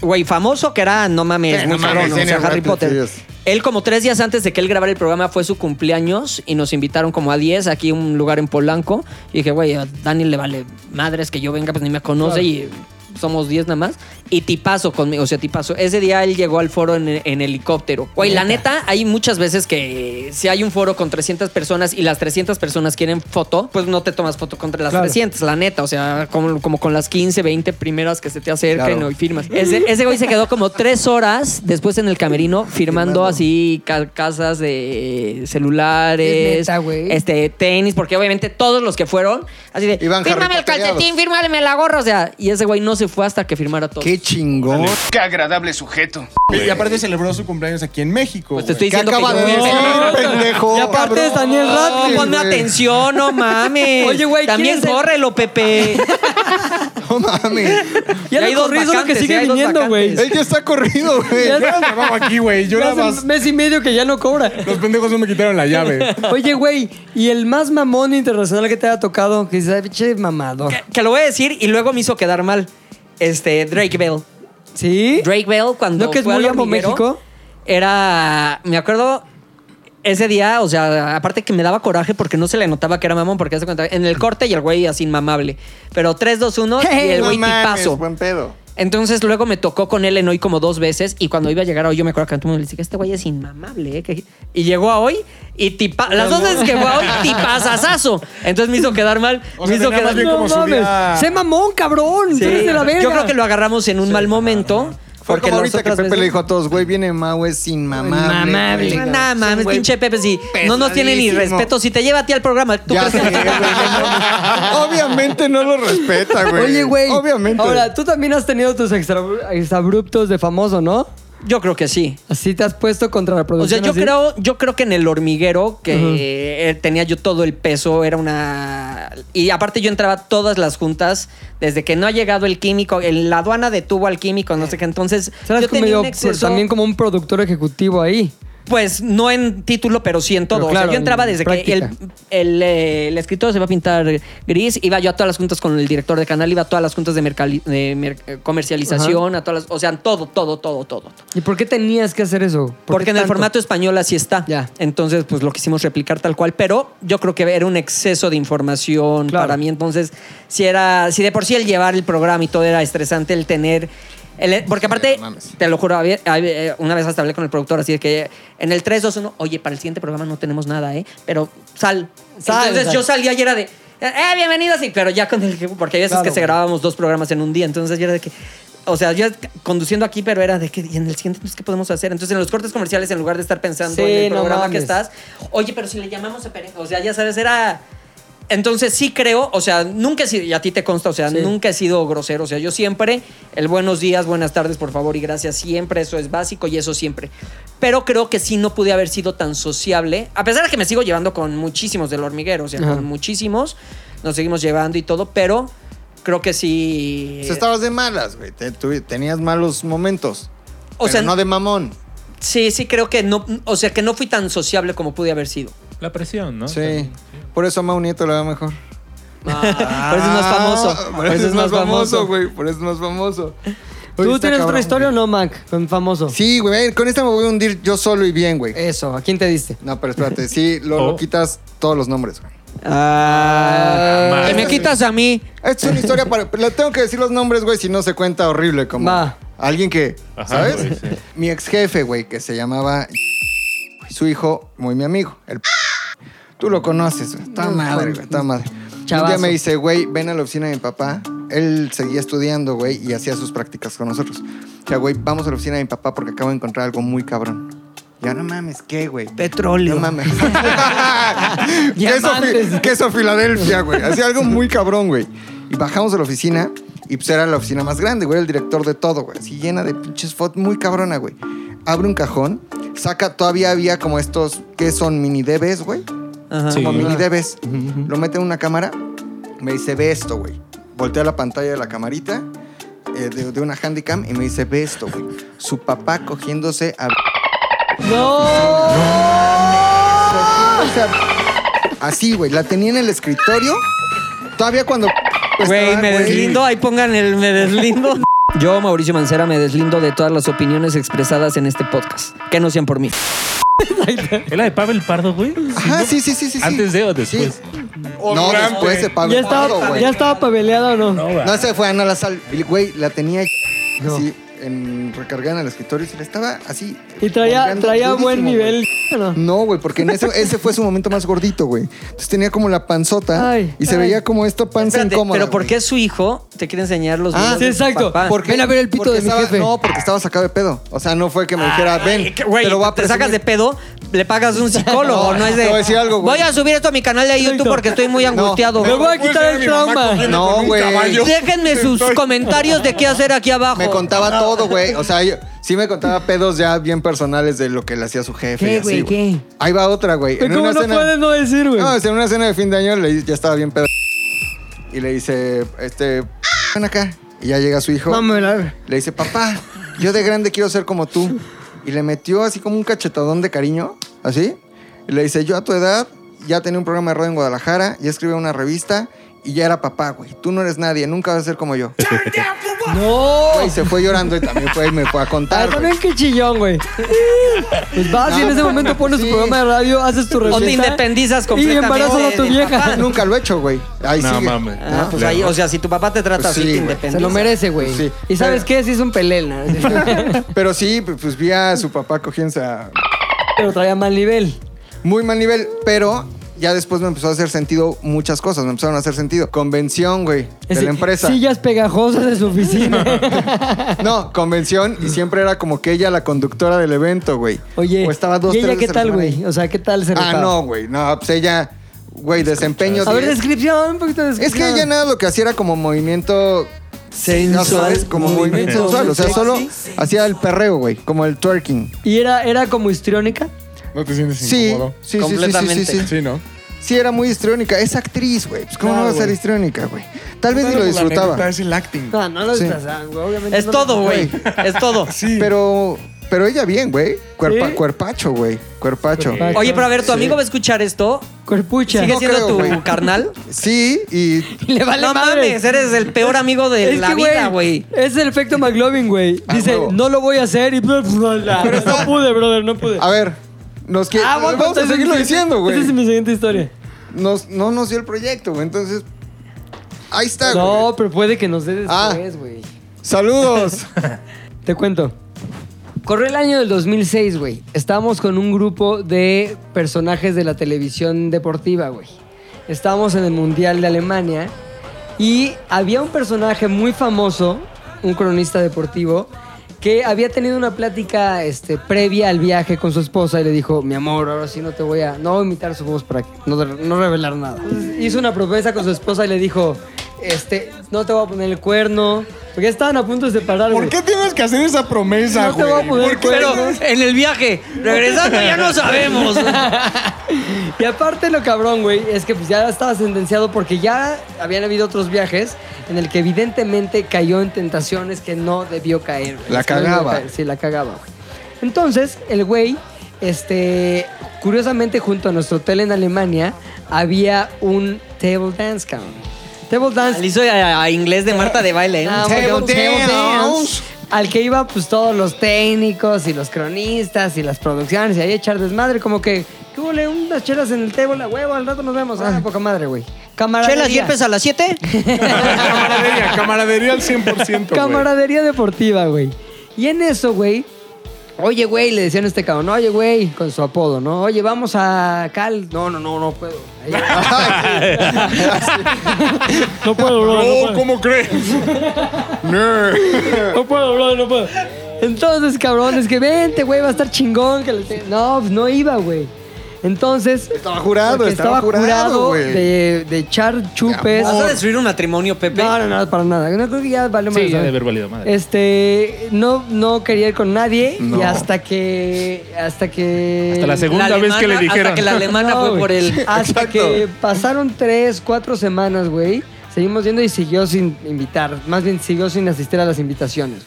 [SPEAKER 4] güey, famoso que era, no mames,
[SPEAKER 3] Sí,
[SPEAKER 4] muy
[SPEAKER 3] no mames,
[SPEAKER 4] o sea,
[SPEAKER 3] Daniel
[SPEAKER 4] Harry
[SPEAKER 3] Radcliffe,
[SPEAKER 4] Potter.
[SPEAKER 3] Dios.
[SPEAKER 4] Él como tres días antes de que él grabara el programa fue su cumpleaños y nos invitaron como a 10 aquí a un lugar en Polanco. Y dije, güey, a Daniel le vale madres que yo venga, pues ni me conoce y somos 10 nada más. Y tipazo conmigo, o sea, tipazo. Ese día él llegó al foro en, en helicóptero. Güey, la neta, hay muchas veces que si hay un foro con 300 personas y las 300 personas quieren foto, pues no te tomas foto contra las
[SPEAKER 1] Claro.
[SPEAKER 4] 300, la neta. O sea, como, como con las 15, 20 primeras que se te
[SPEAKER 3] Claro.
[SPEAKER 4] y firmas. Ese, ese güey se quedó como tres horas después en el camerino firmando así ca- casas de celulares,
[SPEAKER 1] Es neta, güey.
[SPEAKER 4] este tenis, porque obviamente todos los que fueron, así de,
[SPEAKER 3] Iban
[SPEAKER 4] fírmame el
[SPEAKER 3] Harry Pottereados".
[SPEAKER 4] calcetín, fírmame la gorra, o sea, y ese güey no se fue hasta que firmara todo.
[SPEAKER 3] Qué chingón.
[SPEAKER 8] Qué agradable sujeto.
[SPEAKER 2] Y aparte celebró su cumpleaños aquí en México.
[SPEAKER 4] Pues te estoy
[SPEAKER 3] ¿Qué
[SPEAKER 4] diciendo que
[SPEAKER 3] acaba
[SPEAKER 4] yo
[SPEAKER 3] de decir, pendejo?
[SPEAKER 1] Y aparte es? Daniel Radcliffe.
[SPEAKER 4] No, ponme
[SPEAKER 3] güey.
[SPEAKER 4] atención, no mames.
[SPEAKER 1] Oye, güey, ¿quién
[SPEAKER 4] También
[SPEAKER 1] es el-
[SPEAKER 4] córrelo, Pepe. [laughs]
[SPEAKER 3] No mames.
[SPEAKER 1] Ya
[SPEAKER 4] hay
[SPEAKER 1] lo
[SPEAKER 4] dos
[SPEAKER 1] corrí, solo que
[SPEAKER 4] vacantes,
[SPEAKER 1] sigue
[SPEAKER 4] ya hay dos
[SPEAKER 1] viniendo, güey.
[SPEAKER 4] vacantes.
[SPEAKER 3] Él ya está corrido, güey.
[SPEAKER 1] Ya
[SPEAKER 2] trabajo aquí, güey. Yo
[SPEAKER 1] Ya
[SPEAKER 2] nada
[SPEAKER 1] hace
[SPEAKER 2] más.
[SPEAKER 1] mes y medio que ya no cobra.
[SPEAKER 2] Los pendejos no me quitaron la llave. [laughs]
[SPEAKER 1] Oye, güey, y el más mamón internacional que te haya tocado, que dices, "Ay, pinche mamador.
[SPEAKER 4] que, que lo voy a decir y luego me hizo quedar mal. Este, Drake Bell.
[SPEAKER 1] ¿Sí?
[SPEAKER 4] Drake Bell cuando
[SPEAKER 1] ¿No que es
[SPEAKER 4] fue
[SPEAKER 1] muy
[SPEAKER 4] al
[SPEAKER 1] amo
[SPEAKER 4] hormiguero,
[SPEAKER 1] México?
[SPEAKER 4] Era, me acuerdo ese día, o sea, aparte que me daba coraje porque no se le notaba que era mamón porque hace cuenta en el corte y el güey así inmamable. Pero 3 2 1 y el
[SPEAKER 3] No
[SPEAKER 4] güey
[SPEAKER 3] mames,
[SPEAKER 4] tipazo.
[SPEAKER 3] buen pedo.
[SPEAKER 4] Entonces luego me tocó con él en hoy como dos veces y cuando iba a llegar a hoy yo me acuerdo que a todo el mundo le dije, este güey es inmamable, ¿eh? Que- Y llegó a hoy y tipa... Las dos veces que fue a hoy, [laughs] tipazazazo. Entonces me hizo quedar mal.
[SPEAKER 2] O
[SPEAKER 4] me
[SPEAKER 2] sea,
[SPEAKER 4] hizo quedar...
[SPEAKER 2] bien como
[SPEAKER 1] No Sé mamón, cabrón.
[SPEAKER 4] Sí.
[SPEAKER 1] Tú eres de la verga.
[SPEAKER 4] Yo creo que lo agarramos en un mal momento. Porque
[SPEAKER 3] como ahorita que Pepe
[SPEAKER 4] veces-
[SPEAKER 3] le dijo a todos, güey, viene Mau, es inmamable.
[SPEAKER 1] Inmamable.
[SPEAKER 3] güey.
[SPEAKER 4] Nada mames, pinche Pepe, si no nos tiene ni respeto. Si te lleva a ti al programa, ¿tú
[SPEAKER 3] Ya
[SPEAKER 4] crees
[SPEAKER 3] sé,
[SPEAKER 4] que
[SPEAKER 3] güey, no. Obviamente no lo respeta, güey.
[SPEAKER 1] Oye, güey.
[SPEAKER 3] Obviamente.
[SPEAKER 1] Ahora, tú también has tenido tus extra, exabruptos de famoso, ¿no?
[SPEAKER 4] Yo creo que sí.
[SPEAKER 1] Así te has puesto contra la
[SPEAKER 4] O sea,
[SPEAKER 1] producción.
[SPEAKER 4] yo
[SPEAKER 1] así?
[SPEAKER 4] creo, yo creo que en el hormiguero, que eh, tenía yo todo el peso, era una. Y aparte, yo entraba a todas las juntas desde que no ha llegado el químico. el- la aduana detuvo al químico, no sé qué. Entonces, yo tenía
[SPEAKER 1] medio-
[SPEAKER 4] un exceso.
[SPEAKER 1] también como un productor ejecutivo ahí.
[SPEAKER 4] Pues no en título, pero sí en todo.
[SPEAKER 1] Pero
[SPEAKER 4] o
[SPEAKER 1] claro,
[SPEAKER 4] sea, yo entraba
[SPEAKER 1] en
[SPEAKER 4] desde
[SPEAKER 1] práctica.
[SPEAKER 4] que el, el, eh, el escritor se va a pintar gris, iba yo a todas las juntas con el director de canal, iba a todas las juntas de, comercialización, a todas las. O sea, todo, todo, todo, todo.
[SPEAKER 1] ¿Y por qué tenías que hacer eso? ¿Por
[SPEAKER 4] Porque en el formato español así está.
[SPEAKER 1] Ya.
[SPEAKER 4] Entonces, pues lo quisimos replicar tal cual. Pero yo creo que era un exceso de información
[SPEAKER 1] Claro.
[SPEAKER 4] para mí. Entonces, si era. Si de por sí el llevar el programa y todo era estresante, el tener. El- porque aparte,
[SPEAKER 3] no mames.
[SPEAKER 4] te lo juro, había- había- una vez hasta hablé con el productor así de que en el 3, 2, 1, oye, para el siguiente programa no tenemos nada, ¿eh? Pero sal.
[SPEAKER 1] Sal,
[SPEAKER 4] Entonces
[SPEAKER 1] sal.
[SPEAKER 4] yo salía y era de, eh, bienvenidos, y, pero ya con el porque hay veces
[SPEAKER 1] Claro,
[SPEAKER 4] que se
[SPEAKER 1] güey.
[SPEAKER 4] grabábamos dos programas en un día, entonces yo era de que, o sea, yo conduciendo aquí, pero era de que, y en el siguiente, pues, ¿qué podemos hacer? Entonces en los cortes comerciales, en lugar de estar pensando
[SPEAKER 1] Sí,
[SPEAKER 4] en el
[SPEAKER 1] no
[SPEAKER 4] programa que
[SPEAKER 1] mames.
[SPEAKER 4] estás, oye, pero si le llamamos a Pérez, o sea, ya sabes, era... Entonces sí creo, o sea, nunca he sido, y a ti te consta, o sea,
[SPEAKER 1] Sí.
[SPEAKER 4] nunca he sido grosero, o sea, yo siempre, el buenos días, buenas tardes, por favor y gracias, siempre, eso es básico y eso siempre. Pero creo que sí no pude haber sido tan sociable, a pesar de que me sigo llevando con muchísimos del hormiguero, o sea,
[SPEAKER 1] Ajá.
[SPEAKER 4] con muchísimos, nos seguimos llevando y todo, pero creo que sí...
[SPEAKER 3] Pues estabas de malas, güey. Tenías malos momentos.
[SPEAKER 4] O
[SPEAKER 3] O
[SPEAKER 4] sea,
[SPEAKER 3] sea, no de mamón.
[SPEAKER 4] Sí, sí, creo que no, o sea, que no fui tan sociable como pude haber sido.
[SPEAKER 5] La presión, ¿no?
[SPEAKER 3] Sí. Por eso a Mau Nieto le va mejor.
[SPEAKER 4] por eso es más famoso.
[SPEAKER 3] Ah, Por eso es más famoso, güey. Por eso es más famoso.
[SPEAKER 1] ¿Tú tienes otra historia o no, Mac? Con famoso.
[SPEAKER 3] Sí, güey. Con esta me voy a hundir yo solo y bien, güey.
[SPEAKER 1] Eso, ¿a quién te diste?
[SPEAKER 3] No, pero espérate. Sí, lo, lo
[SPEAKER 5] Oh.
[SPEAKER 3] quitas todos los nombres, güey.
[SPEAKER 4] Ah,
[SPEAKER 5] Ah,
[SPEAKER 4] y me quitas a mí.
[SPEAKER 3] Esta es una historia para... Le tengo que decir los nombres, güey, si no se cuenta horrible como...
[SPEAKER 1] Va.
[SPEAKER 3] Alguien que...
[SPEAKER 5] Ajá,
[SPEAKER 3] ¿Sabes?
[SPEAKER 5] güey, sí.
[SPEAKER 3] Mi ex jefe, güey, que se llamaba... Su hijo, muy mi amigo. El... Tú lo conoces, güey. Toda madre, güey. Toda madre. Un día me dice, güey, ven a la oficina de mi papá. Él seguía estudiando, güey, y hacía sus prácticas con nosotros. O sea, güey, vamos a la oficina de mi papá porque acabo de encontrar algo muy cabrón. Ya no mames, ¿qué, güey?
[SPEAKER 4] Petróleo.
[SPEAKER 3] No mames. [laughs] [laughs] queso. Fi- queso Filadelfia, güey. Hacía algo muy cabrón, güey. Y bajamos a la oficina y pues era la oficina más grande, güey. El director de todo, güey. Así llena de pinches fotos, muy cabrona, güey. Abre un cajón, saca, todavía había como estos, ¿qué son? Mini debes, güey.
[SPEAKER 4] Ajá.
[SPEAKER 5] Sí.
[SPEAKER 3] Como mini debes. Lo mete en una cámara, me dice, ve esto, güey. Voltea la pantalla de la camarita eh, de, de una handicam y me dice, ve esto, güey. Su papá cogiéndose a... O sea, así, güey. La tenía en el escritorio. Todavía cuando.
[SPEAKER 4] Güey,
[SPEAKER 3] estaba,
[SPEAKER 4] me deslindo. Ahí pongan el me deslindo. Yo, Mauricio Mancera, me deslindo de todas las opiniones expresadas en este podcast. Que no sean por mí. [laughs]
[SPEAKER 5] ¿Es la de Pavel Pardo, güey?
[SPEAKER 3] Ajá, sí, sí, sí, sí.
[SPEAKER 5] ¿Antes de o después?
[SPEAKER 3] No, después de Pablo
[SPEAKER 1] ¿Ya
[SPEAKER 3] Pardo,
[SPEAKER 1] estaba,
[SPEAKER 3] güey.
[SPEAKER 1] ¿Ya estaba paveleada o no?
[SPEAKER 5] No,
[SPEAKER 3] se fue a Ana la sal. Güey, la tenía
[SPEAKER 1] No.
[SPEAKER 3] En, recargada en el escritorio y se le estaba así.
[SPEAKER 1] Y traía, traía buen nivel.
[SPEAKER 3] güey.
[SPEAKER 1] ¿o no?
[SPEAKER 3] No, güey, porque en ese, ese fue su momento más gordito, güey. Entonces tenía como la panzota
[SPEAKER 1] Ay,
[SPEAKER 3] y se
[SPEAKER 1] ay.
[SPEAKER 3] veía como esta panza
[SPEAKER 4] Espérate,
[SPEAKER 3] incómoda.
[SPEAKER 4] pero ¿por
[SPEAKER 3] güey.
[SPEAKER 4] qué su hijo te quiere enseñar los
[SPEAKER 3] Ah,
[SPEAKER 1] sí, exacto.
[SPEAKER 4] papá?
[SPEAKER 3] Porque-
[SPEAKER 1] Ven a ver el pito
[SPEAKER 3] porque
[SPEAKER 1] de mi
[SPEAKER 3] estaba-
[SPEAKER 1] jefe.
[SPEAKER 3] No, porque estaba sacado de pedo. O sea, no fue que me dijera, ven,
[SPEAKER 4] Ay, que, Güey,
[SPEAKER 3] te lo voy a
[SPEAKER 4] te sacas de pedo, le pagas un psicólogo, [laughs]
[SPEAKER 3] No,
[SPEAKER 4] no, es de.
[SPEAKER 3] te voy a decir algo, güey.
[SPEAKER 4] Voy a subir esto a mi canal de YouTube porque estoy muy angustiado.
[SPEAKER 1] Me voy a quitar el trauma.
[SPEAKER 3] No, güey.
[SPEAKER 4] Déjenme sus comentarios de qué hacer aquí abajo.
[SPEAKER 3] Me contaba todo, güey. O sea, yo- sí me contaba pedos ya bien personales de lo que le hacía su jefe.
[SPEAKER 1] ¿Qué,
[SPEAKER 3] y así,
[SPEAKER 1] güey, qué?
[SPEAKER 3] Ahí va otra, güey. En
[SPEAKER 1] ¿Cómo
[SPEAKER 3] una
[SPEAKER 1] no
[SPEAKER 3] cena-
[SPEAKER 1] puedes no decir, güey?
[SPEAKER 3] No, en una cena de fin de año le, ya estaba bien pedo. Y le dice, este, ven acá. Y ya llega su hijo.
[SPEAKER 1] La...
[SPEAKER 3] Le dice, papá, yo de grande quiero ser como tú. Y le metió así como un cachetadón de cariño, así. Y le dice, yo a tu edad ya tenía un programa de radio en Guadalajara, ya escribía una revista y ya era papá, güey. Tú no eres nadie, nunca vas a ser como yo. [laughs]
[SPEAKER 1] ¡No!
[SPEAKER 3] Güey, se fue llorando y también fue, me fue a
[SPEAKER 1] Ah,
[SPEAKER 3] contar. güey.
[SPEAKER 1] también qué chillón, güey. Pues vas y en ese momento pones tu
[SPEAKER 3] Sí.
[SPEAKER 1] programa de radio, haces tu
[SPEAKER 4] O
[SPEAKER 1] revista.
[SPEAKER 4] te independizas
[SPEAKER 1] Y
[SPEAKER 4] completamente.
[SPEAKER 1] embarazas a tu vieja.
[SPEAKER 4] papá.
[SPEAKER 3] Nunca lo he hecho, güey. Ahí
[SPEAKER 5] No
[SPEAKER 3] sigue.
[SPEAKER 5] mames.
[SPEAKER 4] Ah, pues ahí, o sea, si tu papá te trata
[SPEAKER 3] Pues
[SPEAKER 4] así,
[SPEAKER 3] sí,
[SPEAKER 4] te.
[SPEAKER 1] Se lo merece, güey.
[SPEAKER 3] Sí.
[SPEAKER 1] ¿Y sabes
[SPEAKER 3] Pero-
[SPEAKER 1] qué? Sí es un pelel, ¿no? [laughs] [laughs]
[SPEAKER 3] Pero sí, pues vi a su papá cogiéndose a
[SPEAKER 1] Pero traía mal nivel.
[SPEAKER 3] muy mal nivel, pero ya después me empezó a hacer sentido muchas cosas, me empezaron a hacer sentido. Convención, güey, de la empresa.
[SPEAKER 1] Sillas pegajosas de su oficina. [laughs]
[SPEAKER 3] No, convención y siempre era como que ella la conductora del evento, güey.
[SPEAKER 1] Oye,
[SPEAKER 3] o estaba dos,
[SPEAKER 1] ¿y ella
[SPEAKER 3] tres
[SPEAKER 1] qué tal, güey? O sea, ¿qué tal se
[SPEAKER 3] Ah, no, güey, no, pues ella, güey, desempeño.
[SPEAKER 1] A ver,
[SPEAKER 3] 10.
[SPEAKER 1] descripción, un poquito de
[SPEAKER 3] Es
[SPEAKER 1] descripción.
[SPEAKER 3] que ella nada lo que hacía era como movimiento
[SPEAKER 1] Sensual.
[SPEAKER 3] sabes, como movimiento sensual, o sea, solo hacía el perreo, güey, como el twerking.
[SPEAKER 1] ¿Y era, era como histriónica?
[SPEAKER 2] ¿No te sientes
[SPEAKER 3] Sí,
[SPEAKER 2] incómodo?
[SPEAKER 3] sí, sí, sí, sí,
[SPEAKER 4] Completamente.
[SPEAKER 3] sí, sí.
[SPEAKER 2] Sí, ¿no?
[SPEAKER 3] Sí, era muy histriónica. Es actriz, güey. Pues, ¿cómo no va a ser
[SPEAKER 1] güey.
[SPEAKER 3] histriónica, güey? Tal vez ni lo disfrutaba.
[SPEAKER 2] Es el acting.
[SPEAKER 1] No, no lo
[SPEAKER 3] Sí.
[SPEAKER 1] disfrazaban, güey. Obviamente
[SPEAKER 4] Es
[SPEAKER 1] no
[SPEAKER 4] todo, güey. Es todo. [laughs]
[SPEAKER 2] Sí.
[SPEAKER 3] Pero Pero ella bien, güey. Cuerpa-
[SPEAKER 1] ¿Sí?
[SPEAKER 3] Cuerpacho, güey. Cuerpacho.
[SPEAKER 1] Cuerpacho.
[SPEAKER 4] Oye, pero a ver, tu
[SPEAKER 3] Sí.
[SPEAKER 4] amigo va a escuchar esto.
[SPEAKER 1] Cuerpucha.
[SPEAKER 4] ¿Sigue
[SPEAKER 3] No
[SPEAKER 4] siendo
[SPEAKER 3] creo,
[SPEAKER 4] tu
[SPEAKER 3] güey.
[SPEAKER 4] carnal? [laughs]
[SPEAKER 3] Sí, y [laughs]
[SPEAKER 1] Le vale
[SPEAKER 4] no
[SPEAKER 1] madre.
[SPEAKER 4] mames, eres el peor amigo de
[SPEAKER 1] Es
[SPEAKER 4] la
[SPEAKER 1] que,
[SPEAKER 4] vida, güey.
[SPEAKER 1] Es el efecto McLovin, güey.
[SPEAKER 3] Ah,
[SPEAKER 1] Dice,
[SPEAKER 3] huevo.
[SPEAKER 1] no lo voy a hacer y... no pude, brother, no pude.
[SPEAKER 3] a ver, nos que
[SPEAKER 1] Ah,
[SPEAKER 3] vamos a seguirlo diciendo, güey.
[SPEAKER 1] Esa es mi siguiente historia.
[SPEAKER 3] Nos, no nos dio el proyecto, güey. Entonces, ahí está, güey.
[SPEAKER 1] No, pero puede que nos dé
[SPEAKER 3] Ah.
[SPEAKER 1] después, güey.
[SPEAKER 3] Saludos. [laughs]
[SPEAKER 1] Te cuento. Corrió el año del 2006, güey. Estábamos con un grupo de personajes de la televisión deportiva, güey. Estábamos en el Mundial de Alemania y había un personaje muy famoso, un cronista deportivo, que había tenido una plática este, previa al viaje con su esposa y le dijo, mi amor, ahora sí no te voy a, no voy a imitar su voz para que- no, no revelar nada. Entonces, hizo una promesa con su esposa y le dijo, este, no te voy a poner el cuerno, porque estaban a punto de separar,
[SPEAKER 2] ¿Por qué tienes que hacer esa promesa,
[SPEAKER 1] No te
[SPEAKER 2] güey?
[SPEAKER 1] voy a poner
[SPEAKER 2] ¿Por qué?
[SPEAKER 4] Pero en el viaje, regresando ya no sabemos. [laughs]
[SPEAKER 1] Y aparte lo cabrón, güey, es que pues ya estaba sentenciado porque ya habían habido otros viajes en el que evidentemente cayó en tentaciones que no debió caer.
[SPEAKER 3] La
[SPEAKER 1] Es
[SPEAKER 3] cagaba.
[SPEAKER 1] caer. Sí, la cagaba, güey. Entonces, el güey, este, curiosamente junto a nuestro hotel en Alemania, había un table dance, cabrón. Table dance
[SPEAKER 4] Le hizo a, a inglés de Marta de baile, ¿eh?
[SPEAKER 1] Ah,
[SPEAKER 3] Table dance.
[SPEAKER 1] dance, Al que iba pues todos los técnicos y los cronistas y las producciones y ahí echar desmadre, como que, ¿qué huele? Unas chelas en el table, a huevo, al rato nos vemos. Ah, poca madre, güey. Camaradería.
[SPEAKER 4] Chelas Yepes a las 7.
[SPEAKER 2] Camaradería, camaradería al 100%, güey.
[SPEAKER 1] Camaradería deportiva, güey. Y en eso, güey, oye, güey, le decían a este cabrón, oye, güey, con su apodo, ¿no? Oye, vamos a Cal. No, no, no, no puedo. Ahí- [laughs] no puedo, bro,
[SPEAKER 2] No, ¿cómo crees? [laughs]
[SPEAKER 1] No puedo, bro, no puedo. Entonces, cabrón, es que vente, güey, va a estar chingón. Que le te- No, pues no iba, güey. Entonces.
[SPEAKER 3] Estaba jurado, estaba jurado, güey.
[SPEAKER 1] de, de echar chupes.
[SPEAKER 4] ¿Vas a destruir un matrimonio, Pepe?
[SPEAKER 1] No, no, no, para nada. No creo que ya vale más.
[SPEAKER 5] Sí, ya de haber valido madre.
[SPEAKER 1] Este, no, no quería ir con nadie y hasta que, hasta que.
[SPEAKER 5] Hasta la segunda
[SPEAKER 4] La
[SPEAKER 5] vez que le dijeron.
[SPEAKER 4] Hasta que la alemana
[SPEAKER 1] No,
[SPEAKER 4] fue por él.
[SPEAKER 1] Hasta
[SPEAKER 3] Exacto.
[SPEAKER 1] que pasaron tres, cuatro semanas, güey. Seguimos yendo y siguió sin invitar. Más bien siguió sin asistir a las invitaciones.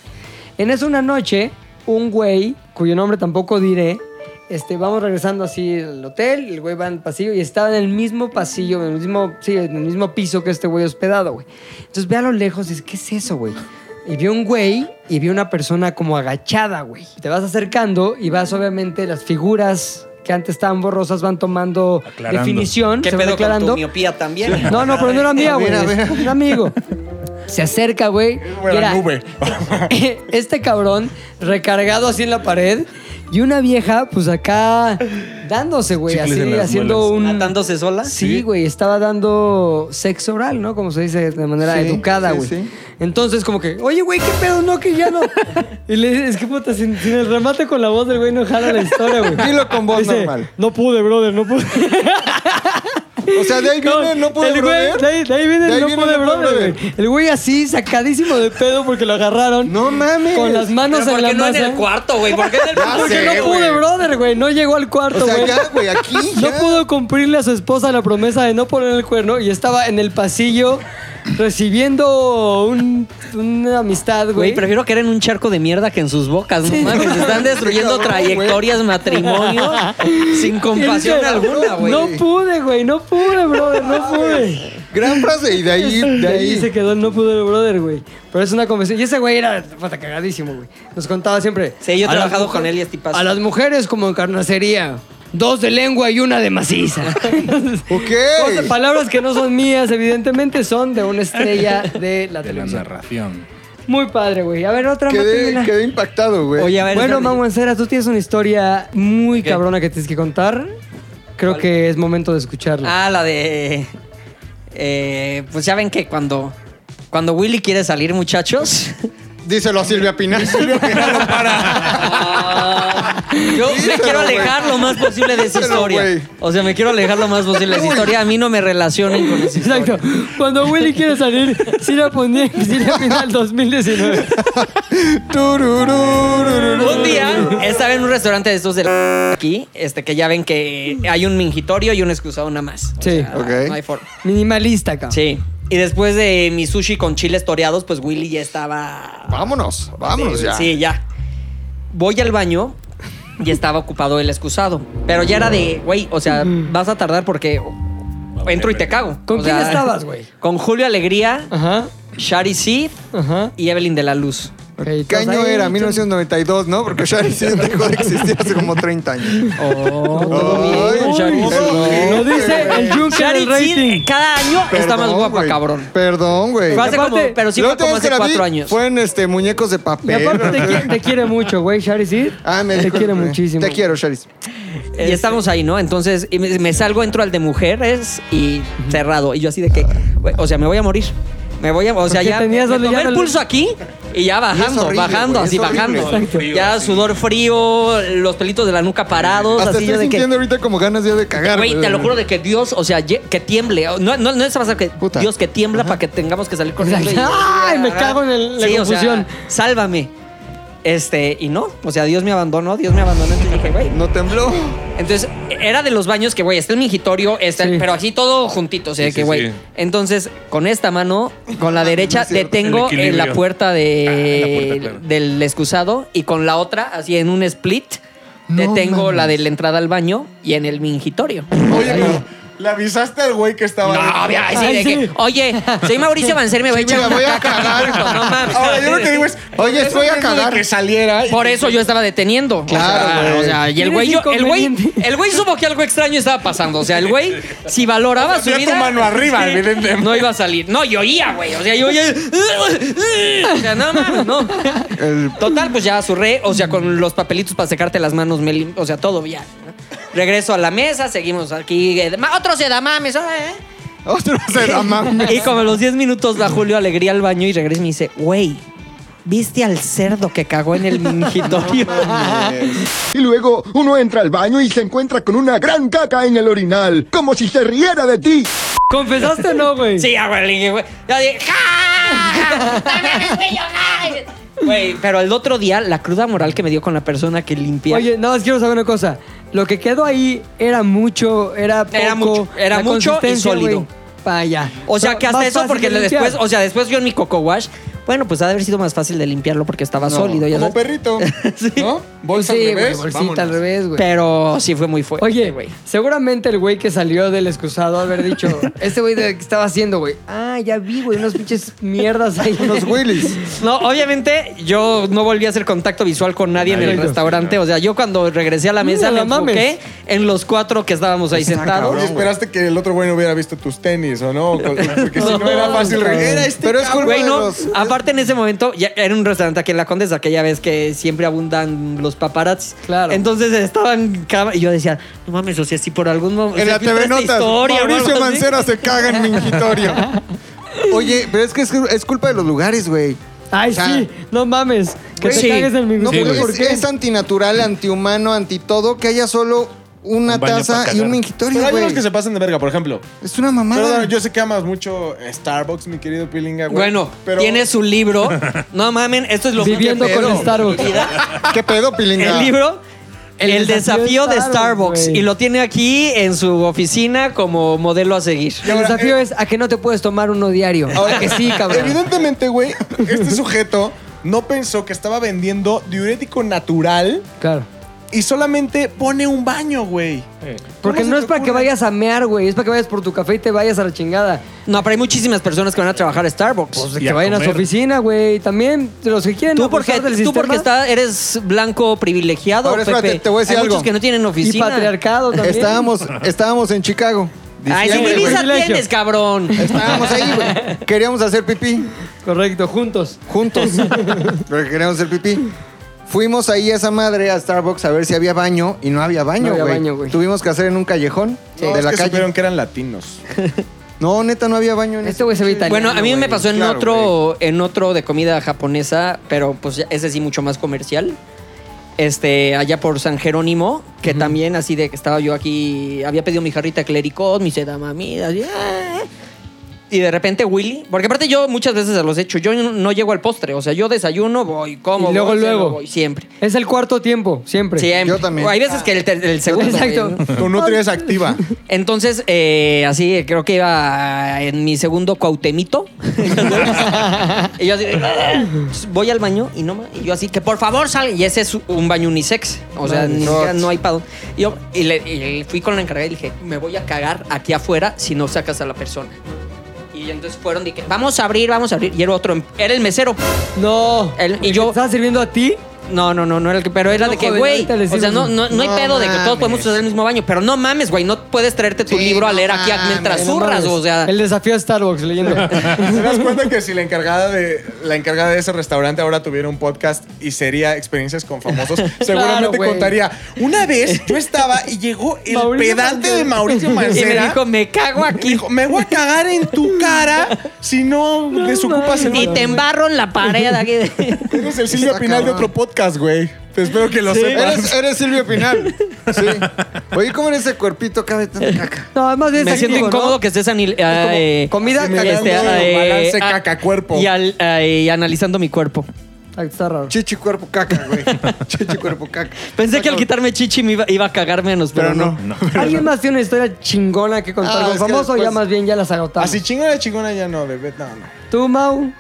[SPEAKER 1] En eso una noche, un güey, cuyo nombre tampoco diré, este, vamos regresando así al hotel, el güey va en el pasillo y estaba en el mismo pasillo, en el mismo, sí, en el mismo piso que este güey hospedado, güey. Entonces ve a lo lejos y dice, ¿qué es eso, güey? Y vio un güey y vio una persona como agachada, güey. Te vas acercando y vas, obviamente, las figuras que antes estaban borrosas van tomando
[SPEAKER 5] Aclarando.
[SPEAKER 1] definición,
[SPEAKER 4] ¿Qué
[SPEAKER 1] se
[SPEAKER 4] pedo con
[SPEAKER 1] aclarando.
[SPEAKER 4] tu miopía también? [laughs]
[SPEAKER 1] No, no, pero no era mía, güey. un amigo. Se acerca, güey.
[SPEAKER 2] Era nube. [laughs]
[SPEAKER 1] este cabrón recargado así en la pared y una vieja, pues acá dándose, güey,
[SPEAKER 5] Chicles
[SPEAKER 1] así
[SPEAKER 5] en las
[SPEAKER 1] haciendo
[SPEAKER 5] muelas.
[SPEAKER 1] un.
[SPEAKER 4] ¿Matándose sola?
[SPEAKER 1] Sí, güey, estaba dando sexo oral, ¿no? Como se dice de manera
[SPEAKER 3] Sí,
[SPEAKER 1] educada,
[SPEAKER 3] sí,
[SPEAKER 1] güey.
[SPEAKER 3] sí.
[SPEAKER 1] Entonces, como que, oye, güey, ¿qué pedo? No, que ya no. [laughs] y le dice, es que puta, sin, sin el remate con la voz del güey no jala la historia, güey.
[SPEAKER 3] Dilo con voz
[SPEAKER 1] Dice,
[SPEAKER 3] normal.
[SPEAKER 1] No pude, brother, no pude. [laughs]
[SPEAKER 3] O sea, de ahí viene, no pude,
[SPEAKER 1] el güey,
[SPEAKER 3] brother.
[SPEAKER 1] de ahí, de ahí viene
[SPEAKER 3] De ahí
[SPEAKER 1] no
[SPEAKER 3] viene
[SPEAKER 1] pude,
[SPEAKER 3] no
[SPEAKER 1] brother,
[SPEAKER 3] brother.
[SPEAKER 1] güey. El güey así, sacadísimo de pedo porque lo agarraron.
[SPEAKER 3] No mames.
[SPEAKER 1] Con las manos
[SPEAKER 4] ¿Pero
[SPEAKER 1] en
[SPEAKER 4] por
[SPEAKER 1] la
[SPEAKER 4] qué no
[SPEAKER 1] masa.
[SPEAKER 4] en el cuarto, güey? ¿Por qué en el [laughs]
[SPEAKER 3] Ya
[SPEAKER 1] Porque
[SPEAKER 3] sé,
[SPEAKER 1] no pude,
[SPEAKER 3] güey.
[SPEAKER 1] brother, güey. No llegó al cuarto,
[SPEAKER 3] O sea,
[SPEAKER 1] güey.
[SPEAKER 3] ya, güey, aquí
[SPEAKER 1] No pudo cumplirle a su esposa la promesa de no poner el cuerno y estaba en el pasillo recibiendo un- una amistad, güey.
[SPEAKER 4] Güey, prefiero caer en un charco de mierda que en sus bocas. No mames, están [laughs] destruyendo trayectorias, matrimonios, [laughs] sin compasión
[SPEAKER 1] dice,
[SPEAKER 4] alguna, güey.
[SPEAKER 1] No pude, güey, no pude, brother, no pude.
[SPEAKER 3] Gran frase. Y de ahí, de
[SPEAKER 1] De ahí
[SPEAKER 3] ahí.
[SPEAKER 1] se quedó el no pude, brother, güey. Pero es una conversación. Y ese güey era puta, cagadísimo, güey. Nos contaba siempre.
[SPEAKER 4] Sí, yo he
[SPEAKER 1] "A las
[SPEAKER 4] trabajado
[SPEAKER 1] mujer-
[SPEAKER 4] con él y es tipazo".
[SPEAKER 1] A las mujeres como en carnicería. Dos de lengua y una de maciza. [laughs]
[SPEAKER 3] Ok.
[SPEAKER 1] Cosas- palabras que no son mías, evidentemente, son de una estrella de la
[SPEAKER 5] De la
[SPEAKER 1] televisión.
[SPEAKER 5] narración.
[SPEAKER 1] Muy padre, güey. A ver, otra
[SPEAKER 3] Quedé, quedé impactado, güey.
[SPEAKER 4] Oye, a ver.
[SPEAKER 1] Bueno. Mamo Encera, tú tienes una historia muy
[SPEAKER 4] ¿Qué?
[SPEAKER 1] cabrona que tienes que contar. Creo
[SPEAKER 4] ¿Cuál?
[SPEAKER 1] que es momento de escucharla.
[SPEAKER 4] Ah, la de. eh, pues ya ven que cuando. Cuando Willy quiere salir, muchachos.
[SPEAKER 3] Díselo a Silvia Pinal. [laughs]
[SPEAKER 4] Yo me quiero alejar lo más posible de esa historia. O sea, me quiero alejar lo más posible de esa historia. A mí no me relacionen con esa historia.
[SPEAKER 1] Exacto. Cuando Willy quiere salir, sí la ponía sí la final 2019.
[SPEAKER 3] Turururururu.
[SPEAKER 4] Un día estaba en un restaurante de estos de la aquí, este que ya ven que hay un mingitorio y un excusado nada más. O
[SPEAKER 1] Sí.
[SPEAKER 4] sea,
[SPEAKER 3] Ok.
[SPEAKER 4] No hay forma.
[SPEAKER 1] Minimalista, cabrón.
[SPEAKER 4] Sí. Y después de mi sushi con chiles toreados, pues Willy ya estaba.
[SPEAKER 3] Vámonos, vámonos ya.
[SPEAKER 4] Sí, ya. voy al baño y estaba ocupado el excusado. Pero ya era de, güey, o sea, vas a tardar porque entro y te cago.
[SPEAKER 1] ¿Con
[SPEAKER 4] O
[SPEAKER 1] quién
[SPEAKER 4] sea,
[SPEAKER 1] estabas, güey?
[SPEAKER 4] Con Julio Alegría,
[SPEAKER 1] Ajá.
[SPEAKER 4] Shari Seed
[SPEAKER 1] Ajá.
[SPEAKER 4] y Evelyn de la Luz.
[SPEAKER 1] Ok,
[SPEAKER 3] ¿Qué año era?
[SPEAKER 1] chum-
[SPEAKER 3] 1992, ¿no? Porque Shari dejó de existir hace como 30 años.
[SPEAKER 4] Oh,
[SPEAKER 3] Ay,
[SPEAKER 4] Shari.
[SPEAKER 1] Lo dice el Juncker
[SPEAKER 4] Shari
[SPEAKER 1] del
[SPEAKER 4] Seed
[SPEAKER 1] rating.
[SPEAKER 4] cada año está más guapa,
[SPEAKER 3] güey.
[SPEAKER 4] cabrón.
[SPEAKER 3] Perdón, güey.
[SPEAKER 4] Fue hace
[SPEAKER 1] aparte-
[SPEAKER 4] como, pero sí
[SPEAKER 3] La
[SPEAKER 4] fue
[SPEAKER 3] última
[SPEAKER 4] como
[SPEAKER 3] vez que
[SPEAKER 4] hace
[SPEAKER 3] la vi
[SPEAKER 4] cuatro años.
[SPEAKER 3] Fue en este, muñecos de
[SPEAKER 1] Y
[SPEAKER 3] papel.
[SPEAKER 1] aparte te, qui- te quiere mucho, güey, Shari.
[SPEAKER 3] Ah, me
[SPEAKER 1] Te
[SPEAKER 3] dijo-
[SPEAKER 1] quiere muchísimo.
[SPEAKER 3] Te quiero, Shari.
[SPEAKER 4] Y estamos ahí, ¿no? Entonces y me, me salgo, entro al de mujeres y cerrado. Y yo así de que, güey, o sea, me voy a morir. Me voy a, o sea, ya
[SPEAKER 1] tenías
[SPEAKER 4] me
[SPEAKER 1] donde
[SPEAKER 4] tomé
[SPEAKER 1] ya
[SPEAKER 4] el pulso aquí y ya bajando,
[SPEAKER 3] horrible,
[SPEAKER 4] bajando,
[SPEAKER 3] güey,
[SPEAKER 4] así
[SPEAKER 3] es horrible.
[SPEAKER 4] bajando.
[SPEAKER 1] Exacto.
[SPEAKER 4] Ya sudor frío, los pelitos de la nuca parados,
[SPEAKER 3] Hasta
[SPEAKER 4] así
[SPEAKER 3] estoy
[SPEAKER 4] yo de que
[SPEAKER 3] sintiendo ahorita como ganas ya de cagar.
[SPEAKER 4] Güey, te lo juro de que Dios, o sea, ye- que tiemble. No, no, no es pasar que
[SPEAKER 3] Puta.
[SPEAKER 4] Dios que tiembla para que tengamos que salir corriendo. y-
[SPEAKER 1] Ay, me cago en el- la
[SPEAKER 4] Sí, o sea,
[SPEAKER 1] confusión.
[SPEAKER 4] sálvame. Este, y no, o sea, Dios me abandonó, Dios me abandonó. Entonces dije, güey.
[SPEAKER 3] No tembló.
[SPEAKER 4] Entonces, era de los baños que, güey, está el mingitorio, está el-
[SPEAKER 1] Sí.
[SPEAKER 4] pero así todo juntito, o sea,
[SPEAKER 5] Sí,
[SPEAKER 4] que,
[SPEAKER 5] sí,
[SPEAKER 4] güey.
[SPEAKER 5] sí.
[SPEAKER 4] Entonces, con esta mano, con la derecha,
[SPEAKER 3] No es cierto.
[SPEAKER 4] detengo
[SPEAKER 5] El
[SPEAKER 4] en la
[SPEAKER 5] equilibrio.
[SPEAKER 4] puerta, de,
[SPEAKER 5] Ah, la puerta, claro.
[SPEAKER 4] del excusado y con la otra, así en un split,
[SPEAKER 3] No
[SPEAKER 4] detengo
[SPEAKER 3] mames.
[SPEAKER 4] la de la entrada al baño y en el mingitorio.
[SPEAKER 2] Oye, pero ¿le avisaste al güey que estaba
[SPEAKER 4] No,
[SPEAKER 2] ahí?
[SPEAKER 4] obvio, así
[SPEAKER 1] Ay,
[SPEAKER 4] de
[SPEAKER 1] sí.
[SPEAKER 4] que, oye, soy Mauricio Banzer, me voy a
[SPEAKER 3] Sí,
[SPEAKER 4] echar
[SPEAKER 3] me voy a cagar.
[SPEAKER 4] No mames.
[SPEAKER 2] Ahora, yo lo que digo es, [laughs]
[SPEAKER 3] Oye,
[SPEAKER 2] eso
[SPEAKER 3] voy a
[SPEAKER 2] de
[SPEAKER 3] cagar.
[SPEAKER 2] que saliera. y-
[SPEAKER 4] Por eso yo estaba deteniendo.
[SPEAKER 3] Claro,
[SPEAKER 4] o sea,
[SPEAKER 3] güey.
[SPEAKER 4] o sea, y el
[SPEAKER 1] ¿Tienes
[SPEAKER 4] güey, yo- el güey,
[SPEAKER 1] inconveniente?
[SPEAKER 4] el güey supo que algo extraño estaba pasando. O sea, el güey, si valoraba
[SPEAKER 2] O sea,
[SPEAKER 4] su
[SPEAKER 2] tenía
[SPEAKER 4] vida.
[SPEAKER 2] tu mano arriba,
[SPEAKER 4] sí,
[SPEAKER 2] evidentemente.
[SPEAKER 4] No iba a salir. No, yo oía, güey. O sea, yo oía. O sea, no mames, no.
[SPEAKER 3] El-
[SPEAKER 4] Total, pues ya zurré. O sea, con los papelitos para secarte las manos, me lim- o sea, todo bien. ¿no? Regreso a la mesa, seguimos aquí. eh, ma- Otro sedamames, ¿eh?
[SPEAKER 3] Otro se da [laughs] mames.
[SPEAKER 4] Y como a los 10 minutos va Julio Alegría al baño y regresa y me dice, güey, ¿viste al cerdo que cagó en el [laughs] mingitorio?
[SPEAKER 8] Y luego uno entra al baño y se encuentra con una gran caca en el orinal, como si se riera de ti.
[SPEAKER 1] ¿Confesaste o no, güey?
[SPEAKER 4] Sí, ya, güey, le dije, güey. Yo dije, ¡ja! ¡No mames, güey, yo, ay! Güey, pero el otro día, la cruda moral que me dio con la persona que limpia.
[SPEAKER 1] Oye, nada más quiero saber una cosa. Lo que quedó ahí era mucho, era poco.
[SPEAKER 4] Era mucho, era mucho y sólido. o sea, que hasta eso, porque
[SPEAKER 1] de
[SPEAKER 4] después, o sea, después yo en mi coco wash, bueno, pues ha de haber sido más fácil de limpiarlo porque estaba sólido. Ya
[SPEAKER 2] Como
[SPEAKER 4] sabes.
[SPEAKER 2] perrito, [laughs] ¿no? Bolsa
[SPEAKER 1] sí,
[SPEAKER 2] al
[SPEAKER 1] güey,
[SPEAKER 2] revés,
[SPEAKER 1] bolsita
[SPEAKER 2] vámonos.
[SPEAKER 1] al revés, güey.
[SPEAKER 4] Pero sí fue muy fuerte.
[SPEAKER 1] Oye,
[SPEAKER 4] güey.
[SPEAKER 1] seguramente el güey que salió del excusado haber dicho, [laughs] este güey de- que estaba haciendo, güey. Ah, ya vi, güey, unos pinches mierdas ahí. [laughs]
[SPEAKER 3] Unos Willys.
[SPEAKER 4] No, obviamente yo no volví a hacer contacto visual con nadie en el restaurante. O sea, yo cuando regresé a la mesa
[SPEAKER 1] No
[SPEAKER 4] me enfoqué en los cuatro que estábamos ahí sentados.
[SPEAKER 2] Oye, esperaste que el otro güey no hubiera visto tus tenis o no, porque si no era fácil.
[SPEAKER 1] No,
[SPEAKER 2] Era este
[SPEAKER 3] Pero es
[SPEAKER 2] cabrón.
[SPEAKER 3] culpa
[SPEAKER 4] Güey,
[SPEAKER 3] de
[SPEAKER 4] no,
[SPEAKER 3] los-
[SPEAKER 4] aparte en ese momento, ya era un restaurante aquí en La Condesa, que ya ves que siempre abundan los paparazzi.
[SPEAKER 1] Claro.
[SPEAKER 4] Entonces estaban y yo decía, no mames, o sea, si por algún momento.
[SPEAKER 3] En la TV Notas, Mauricio Mancera se caga en mingitorio. [laughs] Oye, pero es que es, es culpa de los lugares, güey.
[SPEAKER 1] Ay,
[SPEAKER 3] O sea,
[SPEAKER 1] sí, no mames. Que te
[SPEAKER 4] sí.
[SPEAKER 1] cagues en mi
[SPEAKER 3] No,
[SPEAKER 5] Sí, güey.
[SPEAKER 1] ¿Por
[SPEAKER 3] es,
[SPEAKER 1] qué?
[SPEAKER 3] es antinatural, antihumano, anti todo, que haya solo una
[SPEAKER 5] Un
[SPEAKER 3] taza y un mingitorio,
[SPEAKER 2] Pero hay
[SPEAKER 3] güey.
[SPEAKER 2] unos que se pasan de verga, por ejemplo.
[SPEAKER 3] Es una
[SPEAKER 2] Pero
[SPEAKER 3] mamada.
[SPEAKER 2] yo sé que amas mucho Starbucks, mi querido Pilinga, güey.
[SPEAKER 4] Bueno,
[SPEAKER 2] pero
[SPEAKER 4] tiene su libro. No mamen, esto es lo
[SPEAKER 1] Viviendo
[SPEAKER 4] que
[SPEAKER 1] con. Starbucks. [laughs]
[SPEAKER 3] ¿Qué pedo, pilinga?
[SPEAKER 4] El libro. El,
[SPEAKER 1] El
[SPEAKER 4] desafío,
[SPEAKER 1] desafío
[SPEAKER 4] de Starbucks. Y lo tiene aquí en su oficina como modelo a seguir.
[SPEAKER 2] Y
[SPEAKER 1] El desafío
[SPEAKER 2] eh,
[SPEAKER 1] es a que no te puedes tomar uno diario.
[SPEAKER 2] Ahora,
[SPEAKER 1] A que sí, [laughs] cabrón.
[SPEAKER 2] Evidentemente, güey, este sujeto no pensó que estaba vendiendo diurético natural
[SPEAKER 1] Claro.
[SPEAKER 2] Y solamente pone un baño, güey.
[SPEAKER 1] Porque
[SPEAKER 2] ¿Cómo
[SPEAKER 1] no es para que vayas a mear, güey. Es para que vayas por tu café y te vayas a la chingada.
[SPEAKER 4] No, pero hay muchísimas personas que van a trabajar a Starbucks.
[SPEAKER 1] Pues
[SPEAKER 5] Y
[SPEAKER 1] que
[SPEAKER 5] a
[SPEAKER 1] vayan a su oficina, güey. También los que quieren
[SPEAKER 4] Tú porque,
[SPEAKER 1] del
[SPEAKER 4] tú porque está, eres blanco privilegiado,
[SPEAKER 3] Ahora, espérate,
[SPEAKER 4] Pepe.
[SPEAKER 3] te voy a decir
[SPEAKER 4] Hay
[SPEAKER 3] algo.
[SPEAKER 4] muchos que no tienen
[SPEAKER 1] Y
[SPEAKER 4] oficina.
[SPEAKER 1] patriarcado también.
[SPEAKER 3] Estábamos, estábamos en Chicago.
[SPEAKER 4] Ay, si
[SPEAKER 3] diciembre,
[SPEAKER 4] ni
[SPEAKER 3] güey.
[SPEAKER 4] visa
[SPEAKER 1] Privilegio.
[SPEAKER 4] tienes, cabrón.
[SPEAKER 3] Estábamos ahí, güey. [laughs] Queríamos hacer pipí
[SPEAKER 1] Correcto, juntos.
[SPEAKER 3] juntos. [laughs] Porque queríamos hacer pipí. Fuimos ahí a esa madre a Starbucks a ver si había baño y no había
[SPEAKER 1] No
[SPEAKER 3] baño,
[SPEAKER 1] había
[SPEAKER 3] güey.
[SPEAKER 1] baño, güey.
[SPEAKER 3] Tuvimos que hacer en un callejón
[SPEAKER 2] No,
[SPEAKER 3] de
[SPEAKER 2] es
[SPEAKER 3] la
[SPEAKER 2] que
[SPEAKER 3] calle.
[SPEAKER 2] supieron que eran latinos. [laughs]
[SPEAKER 3] No, neta, no había baño en
[SPEAKER 1] Este
[SPEAKER 3] ese
[SPEAKER 1] güey se ve
[SPEAKER 3] pinche-
[SPEAKER 1] italiano.
[SPEAKER 4] Bueno, a mí me
[SPEAKER 1] güey.
[SPEAKER 4] pasó en
[SPEAKER 3] Claro,
[SPEAKER 4] otro, en otro de comida japonesa, pero pues ya- ese sí mucho más comercial. Este, allá por San Jerónimo, que también así de que estaba yo aquí, había pedido mi jarrita clericot, mi sedamamida, así, ah. Y de repente Willy, porque aparte yo muchas veces se los he hecho, yo no, no llego al postre, o sea, yo desayuno, voy, como,
[SPEAKER 1] Y luego,
[SPEAKER 4] voy, ceno,
[SPEAKER 1] luego.
[SPEAKER 4] voy, siempre.
[SPEAKER 1] Es el cuarto tiempo, siempre.
[SPEAKER 4] Siempre.
[SPEAKER 3] Yo también.
[SPEAKER 4] O Hay veces que el, ter- el segundo.
[SPEAKER 1] Exacto.
[SPEAKER 2] Tu nutri es activa. [laughs]
[SPEAKER 4] Entonces, eh, así, creo que iba en mi segundo cuautemito. [laughs] y yo así, voy al baño y no ma- y yo así, que por favor salga. Y ese es un baño unisex. O sea, ni siquiera no hay pado. Y yo y le, y fui con la encargada y le dije, me voy a cagar aquí afuera si no sacas a la persona. Y entonces fueron, dije, vamos a abrir, vamos a abrir. Y era otro, era el mesero.
[SPEAKER 1] No.
[SPEAKER 4] El- y
[SPEAKER 1] ¿El
[SPEAKER 4] yo-
[SPEAKER 1] que ¿Estaba sirviendo a ti?
[SPEAKER 4] No, no, no, no era el que, pero era
[SPEAKER 1] No,
[SPEAKER 4] de que,
[SPEAKER 1] joven,
[SPEAKER 4] güey,
[SPEAKER 1] ahorita
[SPEAKER 4] o sea, no, no, no hay
[SPEAKER 3] No
[SPEAKER 4] pedo de que todos
[SPEAKER 3] mames.
[SPEAKER 4] podemos usar el mismo baño, pero no mames, güey, no puedes traerte tu
[SPEAKER 3] Sí,
[SPEAKER 4] libro a
[SPEAKER 3] no
[SPEAKER 4] leer aquí
[SPEAKER 3] mames,
[SPEAKER 4] mientras
[SPEAKER 1] No
[SPEAKER 4] zurras, o sea.
[SPEAKER 1] El desafío a Starbucks leyendo. [laughs]
[SPEAKER 2] ¿Te das cuenta que si la encargada de la encargada de ese restaurante ahora tuviera un podcast y sería experiencias con famosos, [laughs] seguramente
[SPEAKER 1] güey.
[SPEAKER 2] contaría. Una vez yo estaba y llegó el
[SPEAKER 1] Mauricio
[SPEAKER 2] pedante
[SPEAKER 1] Mancera.
[SPEAKER 2] de Mauricio [laughs]
[SPEAKER 4] Y me dijo, me cago
[SPEAKER 2] Me
[SPEAKER 4] aquí.
[SPEAKER 2] dijo, me voy a cagar en tu cara si no, desocupas el
[SPEAKER 4] Y te embarro en la pared aquí. de-
[SPEAKER 2] Eres el Silvio
[SPEAKER 3] Está
[SPEAKER 2] Pinal de
[SPEAKER 3] cabrón.
[SPEAKER 2] otro podcast, güey. Te espero que lo sepas.
[SPEAKER 3] Eres, eres Silvio Pinal. Sí. Oye, ¿cómo en ese cuerpito cabe tanta caca?
[SPEAKER 1] No, más bien
[SPEAKER 4] Me siento incómodo
[SPEAKER 1] ¿no?
[SPEAKER 4] que estés anil- eh,
[SPEAKER 1] comida,
[SPEAKER 2] Así me
[SPEAKER 1] caca.
[SPEAKER 2] dando balance caca-cuerpo.
[SPEAKER 4] Y, al- eh, y analizando mi cuerpo.
[SPEAKER 1] Ah, Está raro.
[SPEAKER 3] Chichi cuerpo caca, güey. [laughs] Chichi cuerpo caca.
[SPEAKER 4] Pensé que al quitarme chichi me iba, iba a cagar menos, pero,
[SPEAKER 3] Pero
[SPEAKER 4] no.
[SPEAKER 3] no. [laughs]
[SPEAKER 1] ¿Alguien más tiene una historia chingona que contar
[SPEAKER 3] Ah,
[SPEAKER 1] con
[SPEAKER 3] es que
[SPEAKER 1] famoso o ya
[SPEAKER 3] después-
[SPEAKER 1] más bien ya las agotamos?
[SPEAKER 2] Así chingona chingona ya no, bebé. No, no.
[SPEAKER 1] ¿Tú, Mau?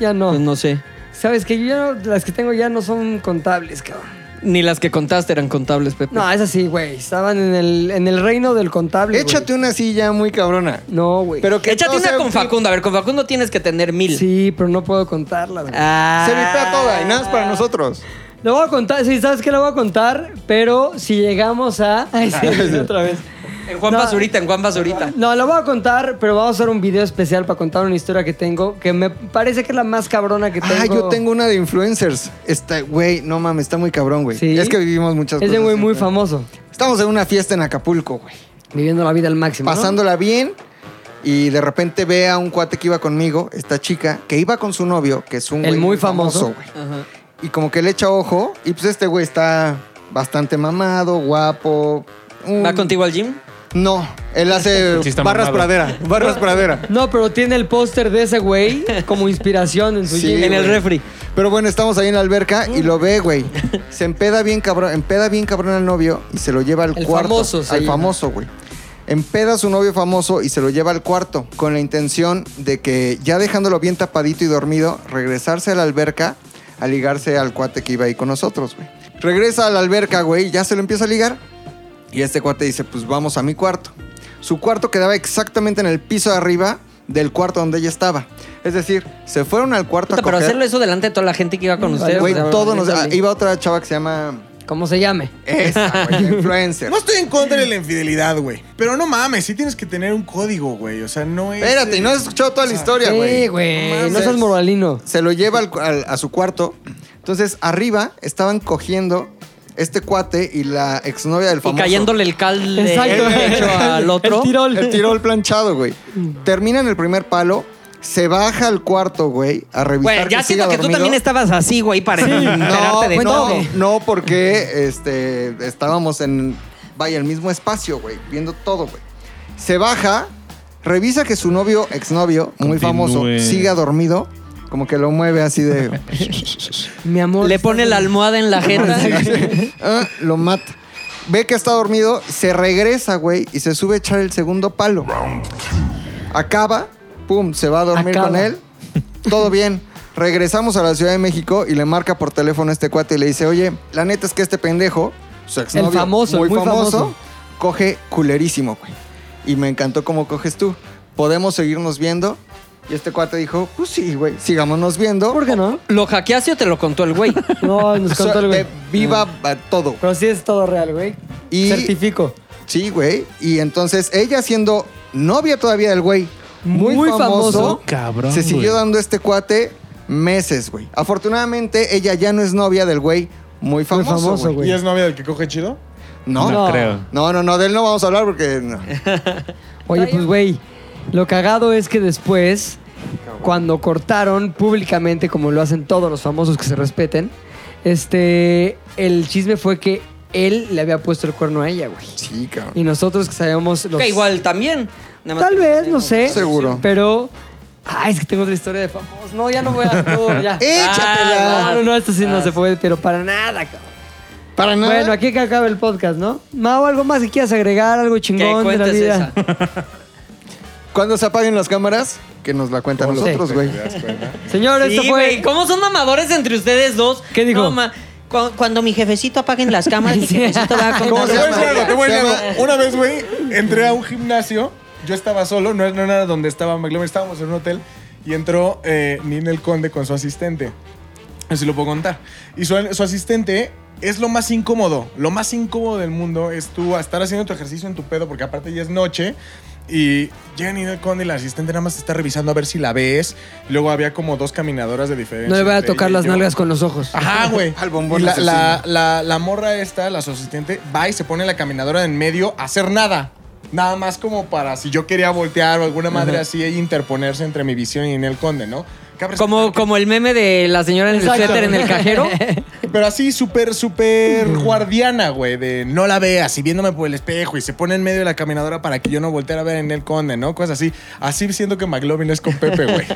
[SPEAKER 1] Ya no.
[SPEAKER 4] Pues no sé.
[SPEAKER 1] Sabes que yo ya no- las que tengo ya no son contables, cabrón.
[SPEAKER 4] Ni las que contaste eran contables, Pepe.
[SPEAKER 1] No, es así, güey. Estaban en el, en el reino del contable. güey.
[SPEAKER 3] Échate una silla muy cabrona.
[SPEAKER 1] No, güey.
[SPEAKER 3] Pero que
[SPEAKER 4] Échate
[SPEAKER 3] no
[SPEAKER 4] una
[SPEAKER 3] sea-
[SPEAKER 4] con Facundo. A ver, con Facundo tienes que tener mil.
[SPEAKER 1] Sí, pero no puedo contarla, güey.
[SPEAKER 4] Ah.
[SPEAKER 3] Se vipea toda y nada es para nosotros.
[SPEAKER 1] Lo voy a contar, sí, ¿sabes qué? Lo voy a contar, pero si llegamos a... Ay, sí, [laughs] otra vez.
[SPEAKER 4] En Juan
[SPEAKER 1] No.
[SPEAKER 4] Basurita, en Juan Basurita.
[SPEAKER 1] No, lo voy a contar, pero vamos a hacer un video especial para contar una historia que tengo, que me parece que es la más cabrona que tengo.
[SPEAKER 3] Ah, yo tengo una de influencers. Está, güey, no mames, está muy cabrón, güey.
[SPEAKER 1] Sí.
[SPEAKER 3] Es que vivimos muchas
[SPEAKER 1] Es
[SPEAKER 3] cosas.
[SPEAKER 1] de güey muy famoso,
[SPEAKER 3] Estamos en una fiesta en Acapulco, güey.
[SPEAKER 1] viviendo la vida al máximo. ¿no?
[SPEAKER 3] Pasándola bien. Y de repente ve a un cuate que iba conmigo, esta chica, que iba con su novio, que es un
[SPEAKER 1] El
[SPEAKER 3] güey
[SPEAKER 1] muy famoso.
[SPEAKER 3] güey. Y como que le echa ojo. Y pues este güey está bastante mamado, guapo. un-
[SPEAKER 4] ¿Va contigo al gym?
[SPEAKER 3] No, él hace
[SPEAKER 5] Sí
[SPEAKER 3] barras
[SPEAKER 5] mamado.
[SPEAKER 3] pradera. Barras pradera. [laughs]
[SPEAKER 1] No, pero tiene el póster de ese güey como inspiración en su
[SPEAKER 3] Sí,
[SPEAKER 1] gym.
[SPEAKER 4] en el refri.
[SPEAKER 3] Pero bueno, estamos ahí en la alberca y lo ve, güey. Se empeda bien cabrón, empeda bien cabrón al novio y se lo lleva al
[SPEAKER 1] El
[SPEAKER 3] cuarto.
[SPEAKER 1] famoso
[SPEAKER 3] al
[SPEAKER 1] llama.
[SPEAKER 3] famoso, güey. Empeda a su novio famoso y se lo lleva al cuarto con la intención de que ya dejándolo bien tapadito y dormido, regresarse a la alberca a ligarse al cuate que iba ahí con nosotros, güey. Regresa a la alberca, güey, ya se lo empieza a ligar y este cuate dice, pues vamos a mi cuarto. Su cuarto quedaba exactamente en el piso de arriba del cuarto donde ella estaba. Es decir, se fueron al cuarto
[SPEAKER 4] Puta,
[SPEAKER 3] a
[SPEAKER 4] pero
[SPEAKER 3] coger.
[SPEAKER 4] hacerlo eso delante de toda la gente que iba con ustedes.
[SPEAKER 3] Güey, todo nos... ah, iba otra chava que se llama...
[SPEAKER 1] ¿Cómo se llame?
[SPEAKER 3] Esa, güey, [laughs] influencer.
[SPEAKER 2] No estoy en contra de la infidelidad, güey. Pero no mames, sí tienes que tener un código, güey. O sea, no es.
[SPEAKER 3] Espérate, y no has escuchado toda la historia, güey.
[SPEAKER 1] Sí, güey.
[SPEAKER 3] mames.
[SPEAKER 1] No seas moralino.
[SPEAKER 3] Se lo lleva al- a su cuarto. Entonces, arriba estaban cogiendo este cuate y la exnovia del
[SPEAKER 4] Y
[SPEAKER 3] famoso.
[SPEAKER 4] cayéndole el cal de
[SPEAKER 1] Exacto. [laughs]
[SPEAKER 4] al otro.
[SPEAKER 1] El tirol.
[SPEAKER 3] El tirol planchado, güey. Termina en el primer palo, se baja al cuarto, güey, a revisar
[SPEAKER 4] Güey, ya
[SPEAKER 3] que
[SPEAKER 4] siento
[SPEAKER 3] siga
[SPEAKER 4] que tú también estabas así, güey, para enterarte de
[SPEAKER 3] no,
[SPEAKER 4] todo.
[SPEAKER 3] no, no, porque este, estábamos en, vaya, el mismo espacio, güey, viendo todo, güey. Se baja, revisa que su novio, exnovio, muy
[SPEAKER 5] Continúe.
[SPEAKER 3] famoso, siga dormido, como que lo mueve así de...
[SPEAKER 1] Mi amor.
[SPEAKER 4] Le pone la almohada en la jeta.
[SPEAKER 3] ah, lo mata. Ve que está dormido, se regresa, güey, y se sube a echar el segundo palo. Acaba, pum, se va a dormir
[SPEAKER 1] Acaba.
[SPEAKER 3] con él. Todo bien. Regresamos a la Ciudad de México y le marca por teléfono a este cuate y le dice, oye, la neta es que este pendejo, su exnovio,
[SPEAKER 1] El famoso,
[SPEAKER 3] muy,
[SPEAKER 1] muy
[SPEAKER 3] famoso,
[SPEAKER 1] famoso.
[SPEAKER 3] coge culerísimo, güey. Y me encantó cómo coges tú. ¿Podemos seguirnos viendo? Y este cuate dijo, pues sí, güey, sigámonos viendo.
[SPEAKER 1] ¿Por qué no?
[SPEAKER 4] ¿Lo hackeaste o te lo contó el güey? [laughs]
[SPEAKER 1] No, nos contó el güey.
[SPEAKER 3] viva a todo.
[SPEAKER 1] Pero sí es todo real, güey.
[SPEAKER 3] Y-
[SPEAKER 1] Certifico.
[SPEAKER 3] Sí, güey. Y entonces ella siendo novia todavía del güey, muy,
[SPEAKER 1] Muy
[SPEAKER 3] famoso,
[SPEAKER 1] famoso.
[SPEAKER 5] Cabrón,
[SPEAKER 3] se siguió
[SPEAKER 5] güey.
[SPEAKER 3] dando este cuate meses, güey. Afortunadamente ella ya no es novia del güey muy famoso,
[SPEAKER 1] famoso,
[SPEAKER 3] güey.
[SPEAKER 1] güey.
[SPEAKER 2] ¿Y es novia del que coge chido?
[SPEAKER 3] No,
[SPEAKER 5] No,
[SPEAKER 3] no,
[SPEAKER 5] creo.
[SPEAKER 3] no, no, de él no vamos a hablar porque no.
[SPEAKER 1] Oye, pues, güey, lo cagado es que después, cuando cortaron públicamente, como lo hacen todos los famosos que se respeten, este, el chisme fue que él le había puesto el cuerno a ella, güey.
[SPEAKER 3] Sí, cabrón.
[SPEAKER 1] Y nosotros que sabíamos los...
[SPEAKER 4] Que igual también. Nada más
[SPEAKER 1] Tal
[SPEAKER 4] que-
[SPEAKER 1] vez, no sé.
[SPEAKER 3] Seguro.
[SPEAKER 1] Pero... Ay, es que tengo otra historia de famosos. No, ya no voy a... No, ya. [laughs]
[SPEAKER 3] Échatela.
[SPEAKER 1] No, no, no, esto sí no se puede, pero para nada, cabrón.
[SPEAKER 3] Para nada.
[SPEAKER 1] Bueno, aquí que acaba el podcast, ¿no? Mau, ¿algo más que quieras agregar? ¿Algo
[SPEAKER 4] Que
[SPEAKER 1] chingón de la
[SPEAKER 4] cuentes
[SPEAKER 1] vida?
[SPEAKER 4] esa. [laughs]
[SPEAKER 3] Cuando se apaguen las cámaras, que nos la cuentan
[SPEAKER 2] ¿Cómo
[SPEAKER 3] nosotros,
[SPEAKER 2] te
[SPEAKER 3] güey. [laughs]
[SPEAKER 1] Señor,
[SPEAKER 4] Sí,
[SPEAKER 1] esto fue...
[SPEAKER 4] güey, ¿Cómo son mamadores entre ustedes dos?
[SPEAKER 1] ¿Qué dijo?
[SPEAKER 4] No, ma- cu- cuando mi jefecito apaguen las cámaras, mi
[SPEAKER 1] Sí.
[SPEAKER 4] jefecito va a
[SPEAKER 2] Te
[SPEAKER 3] ¿Cómo
[SPEAKER 2] voy
[SPEAKER 3] se
[SPEAKER 2] a
[SPEAKER 3] llama?
[SPEAKER 2] decir algo, te voy a decir
[SPEAKER 3] Se
[SPEAKER 2] algo.
[SPEAKER 3] llama-
[SPEAKER 2] Una vez, güey, entré a un gimnasio. Yo estaba solo, no, no era donde estaba McLovin, estábamos en un hotel. Y entró eh, Ninel Conde con su asistente. Así lo puedo contar. Y su, su asistente es lo más incómodo. Lo más incómodo del mundo es tú estar haciendo tu ejercicio en tu pedo, porque aparte ya es noche. Y llega Ninel Conde y la asistente nada más está revisando a ver si la ves. Luego había como dos caminadoras de diferencia.
[SPEAKER 1] No le voy a
[SPEAKER 2] entre
[SPEAKER 1] tocar
[SPEAKER 2] ella y
[SPEAKER 1] las
[SPEAKER 2] yo.
[SPEAKER 1] nalgas con los ojos.
[SPEAKER 2] Ajá, [laughs] güey.
[SPEAKER 3] Al bombón
[SPEAKER 2] Y la,
[SPEAKER 3] asesino.
[SPEAKER 2] la, la, la morra esta, la su asistente, va y se pone la caminadora en medio a hacer nada. Nada más como para si yo quería voltear o alguna madre así e interponerse entre mi visión y en el conde, ¿no?
[SPEAKER 4] Como, como el meme de la señora en el
[SPEAKER 1] Exacto.
[SPEAKER 4] suéter en el cajero. [laughs]
[SPEAKER 2] Pero así súper, súper guardiana, güey, de no la veas y viéndome por el espejo y se pone en medio de la caminadora para que yo no volteara a ver en el conde, ¿no? Cosas así. Así siento que McLovin es con Pepe, güey.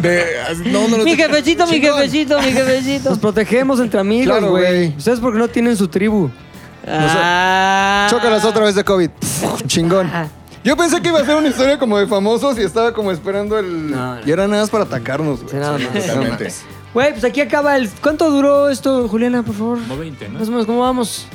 [SPEAKER 2] De, no, no lo
[SPEAKER 4] mi jefecito, mi
[SPEAKER 2] Chingón.
[SPEAKER 4] jefecito, mi jefecito.
[SPEAKER 1] Nos protegemos entre amigos,
[SPEAKER 3] Claro,
[SPEAKER 1] güey.
[SPEAKER 3] güey.
[SPEAKER 1] Ustedes porque no tienen su tribu.
[SPEAKER 4] Ah.
[SPEAKER 3] Chócalas otra vez de COVID. Pff, chingón. Yo pensé que iba a ser una historia como de famosos y estaba como esperando el.
[SPEAKER 1] No, no.
[SPEAKER 3] Y era nada más para atacarnos, güey.
[SPEAKER 1] Sí, nada más.
[SPEAKER 2] Totalmente.
[SPEAKER 1] Güey, pues aquí acaba el... ¿Cuánto duró esto, Juliana, por favor?
[SPEAKER 5] Como 20, ¿no?
[SPEAKER 1] Más o menos, ¿cómo vamos?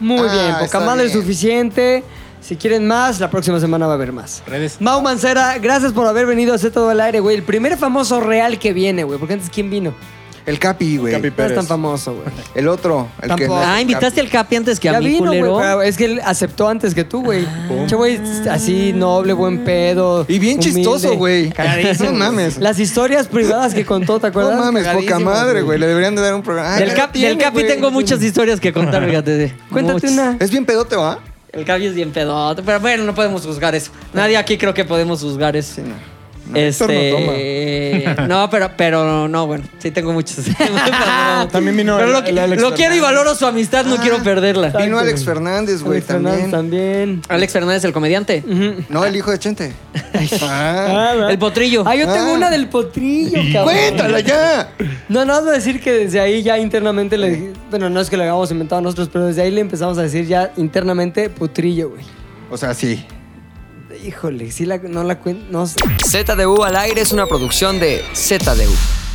[SPEAKER 1] Muy
[SPEAKER 3] Ah,
[SPEAKER 1] bien, poca madre es suficiente. Si quieren más, la próxima semana va a haber más.
[SPEAKER 5] Redes.
[SPEAKER 1] Mau Mancera, gracias por haber venido a hacer todo el aire, güey. El primer famoso real que viene, güey. Porque antes, ¿quién vino?
[SPEAKER 3] El Capi, güey.
[SPEAKER 2] Capi
[SPEAKER 1] No es
[SPEAKER 2] Pérez.
[SPEAKER 1] tan famoso, güey. [laughs]
[SPEAKER 3] El otro. El que
[SPEAKER 1] Tampoco.
[SPEAKER 4] Ah, invitaste al Capi antes que a
[SPEAKER 1] Ya
[SPEAKER 4] mí,
[SPEAKER 1] vino, güey.
[SPEAKER 4] culero.
[SPEAKER 1] pero Es que él aceptó antes que tú, güey. Che, güey, así noble, buen pedo.
[SPEAKER 3] Y bien
[SPEAKER 1] humilde.
[SPEAKER 3] chistoso, güey.
[SPEAKER 1] Cagadísimo.
[SPEAKER 3] No mames.
[SPEAKER 1] Las historias privadas que contó, ¿te
[SPEAKER 3] No
[SPEAKER 1] acuerdas?
[SPEAKER 3] mames, poca
[SPEAKER 1] Cagadísimo,
[SPEAKER 3] madre, güey. Le deberían de dar un programa. Ah,
[SPEAKER 4] Del,
[SPEAKER 3] ya
[SPEAKER 4] Cap-
[SPEAKER 3] lo tiene,
[SPEAKER 4] del Capi
[SPEAKER 3] güey.
[SPEAKER 4] tengo muchas historias que contar, fíjate.
[SPEAKER 1] Cuéntate
[SPEAKER 4] Muchas.
[SPEAKER 1] una.
[SPEAKER 3] Es bien pedote, ¿va?
[SPEAKER 4] El Capi es bien pedote, pero bueno, no podemos juzgar eso. Nadie aquí creo que podemos juzgar eso.
[SPEAKER 3] No,
[SPEAKER 4] este, no, pero, pero no, bueno, sí tengo muchos. [laughs]
[SPEAKER 2] También vino
[SPEAKER 4] Pero
[SPEAKER 2] el-
[SPEAKER 4] lo,
[SPEAKER 2] el Alex
[SPEAKER 4] lo quiero y valoro su amistad, no
[SPEAKER 3] Ah.
[SPEAKER 4] quiero perderla.
[SPEAKER 3] Vino Alex Fernández, güey,
[SPEAKER 1] Alex Fernández
[SPEAKER 3] también.
[SPEAKER 1] también.
[SPEAKER 4] Alex Fernández, el comediante.
[SPEAKER 3] No, el hijo de Chente. Ah. [laughs]
[SPEAKER 4] El potrillo.
[SPEAKER 1] Ah, yo tengo
[SPEAKER 3] Ah.
[SPEAKER 1] una del potrillo, cabrón.
[SPEAKER 3] ¡Cuéntala ya!
[SPEAKER 1] No, no, voy a decir que desde ahí ya internamente le... Bueno, no es que lo hayamos inventado nosotros, pero desde ahí le empezamos a decir ya internamente potrillo, güey.
[SPEAKER 3] O sea, sí.
[SPEAKER 1] Híjole, sí la, no la cuento, no sé.
[SPEAKER 9] ZDU al aire es una producción de ZDU.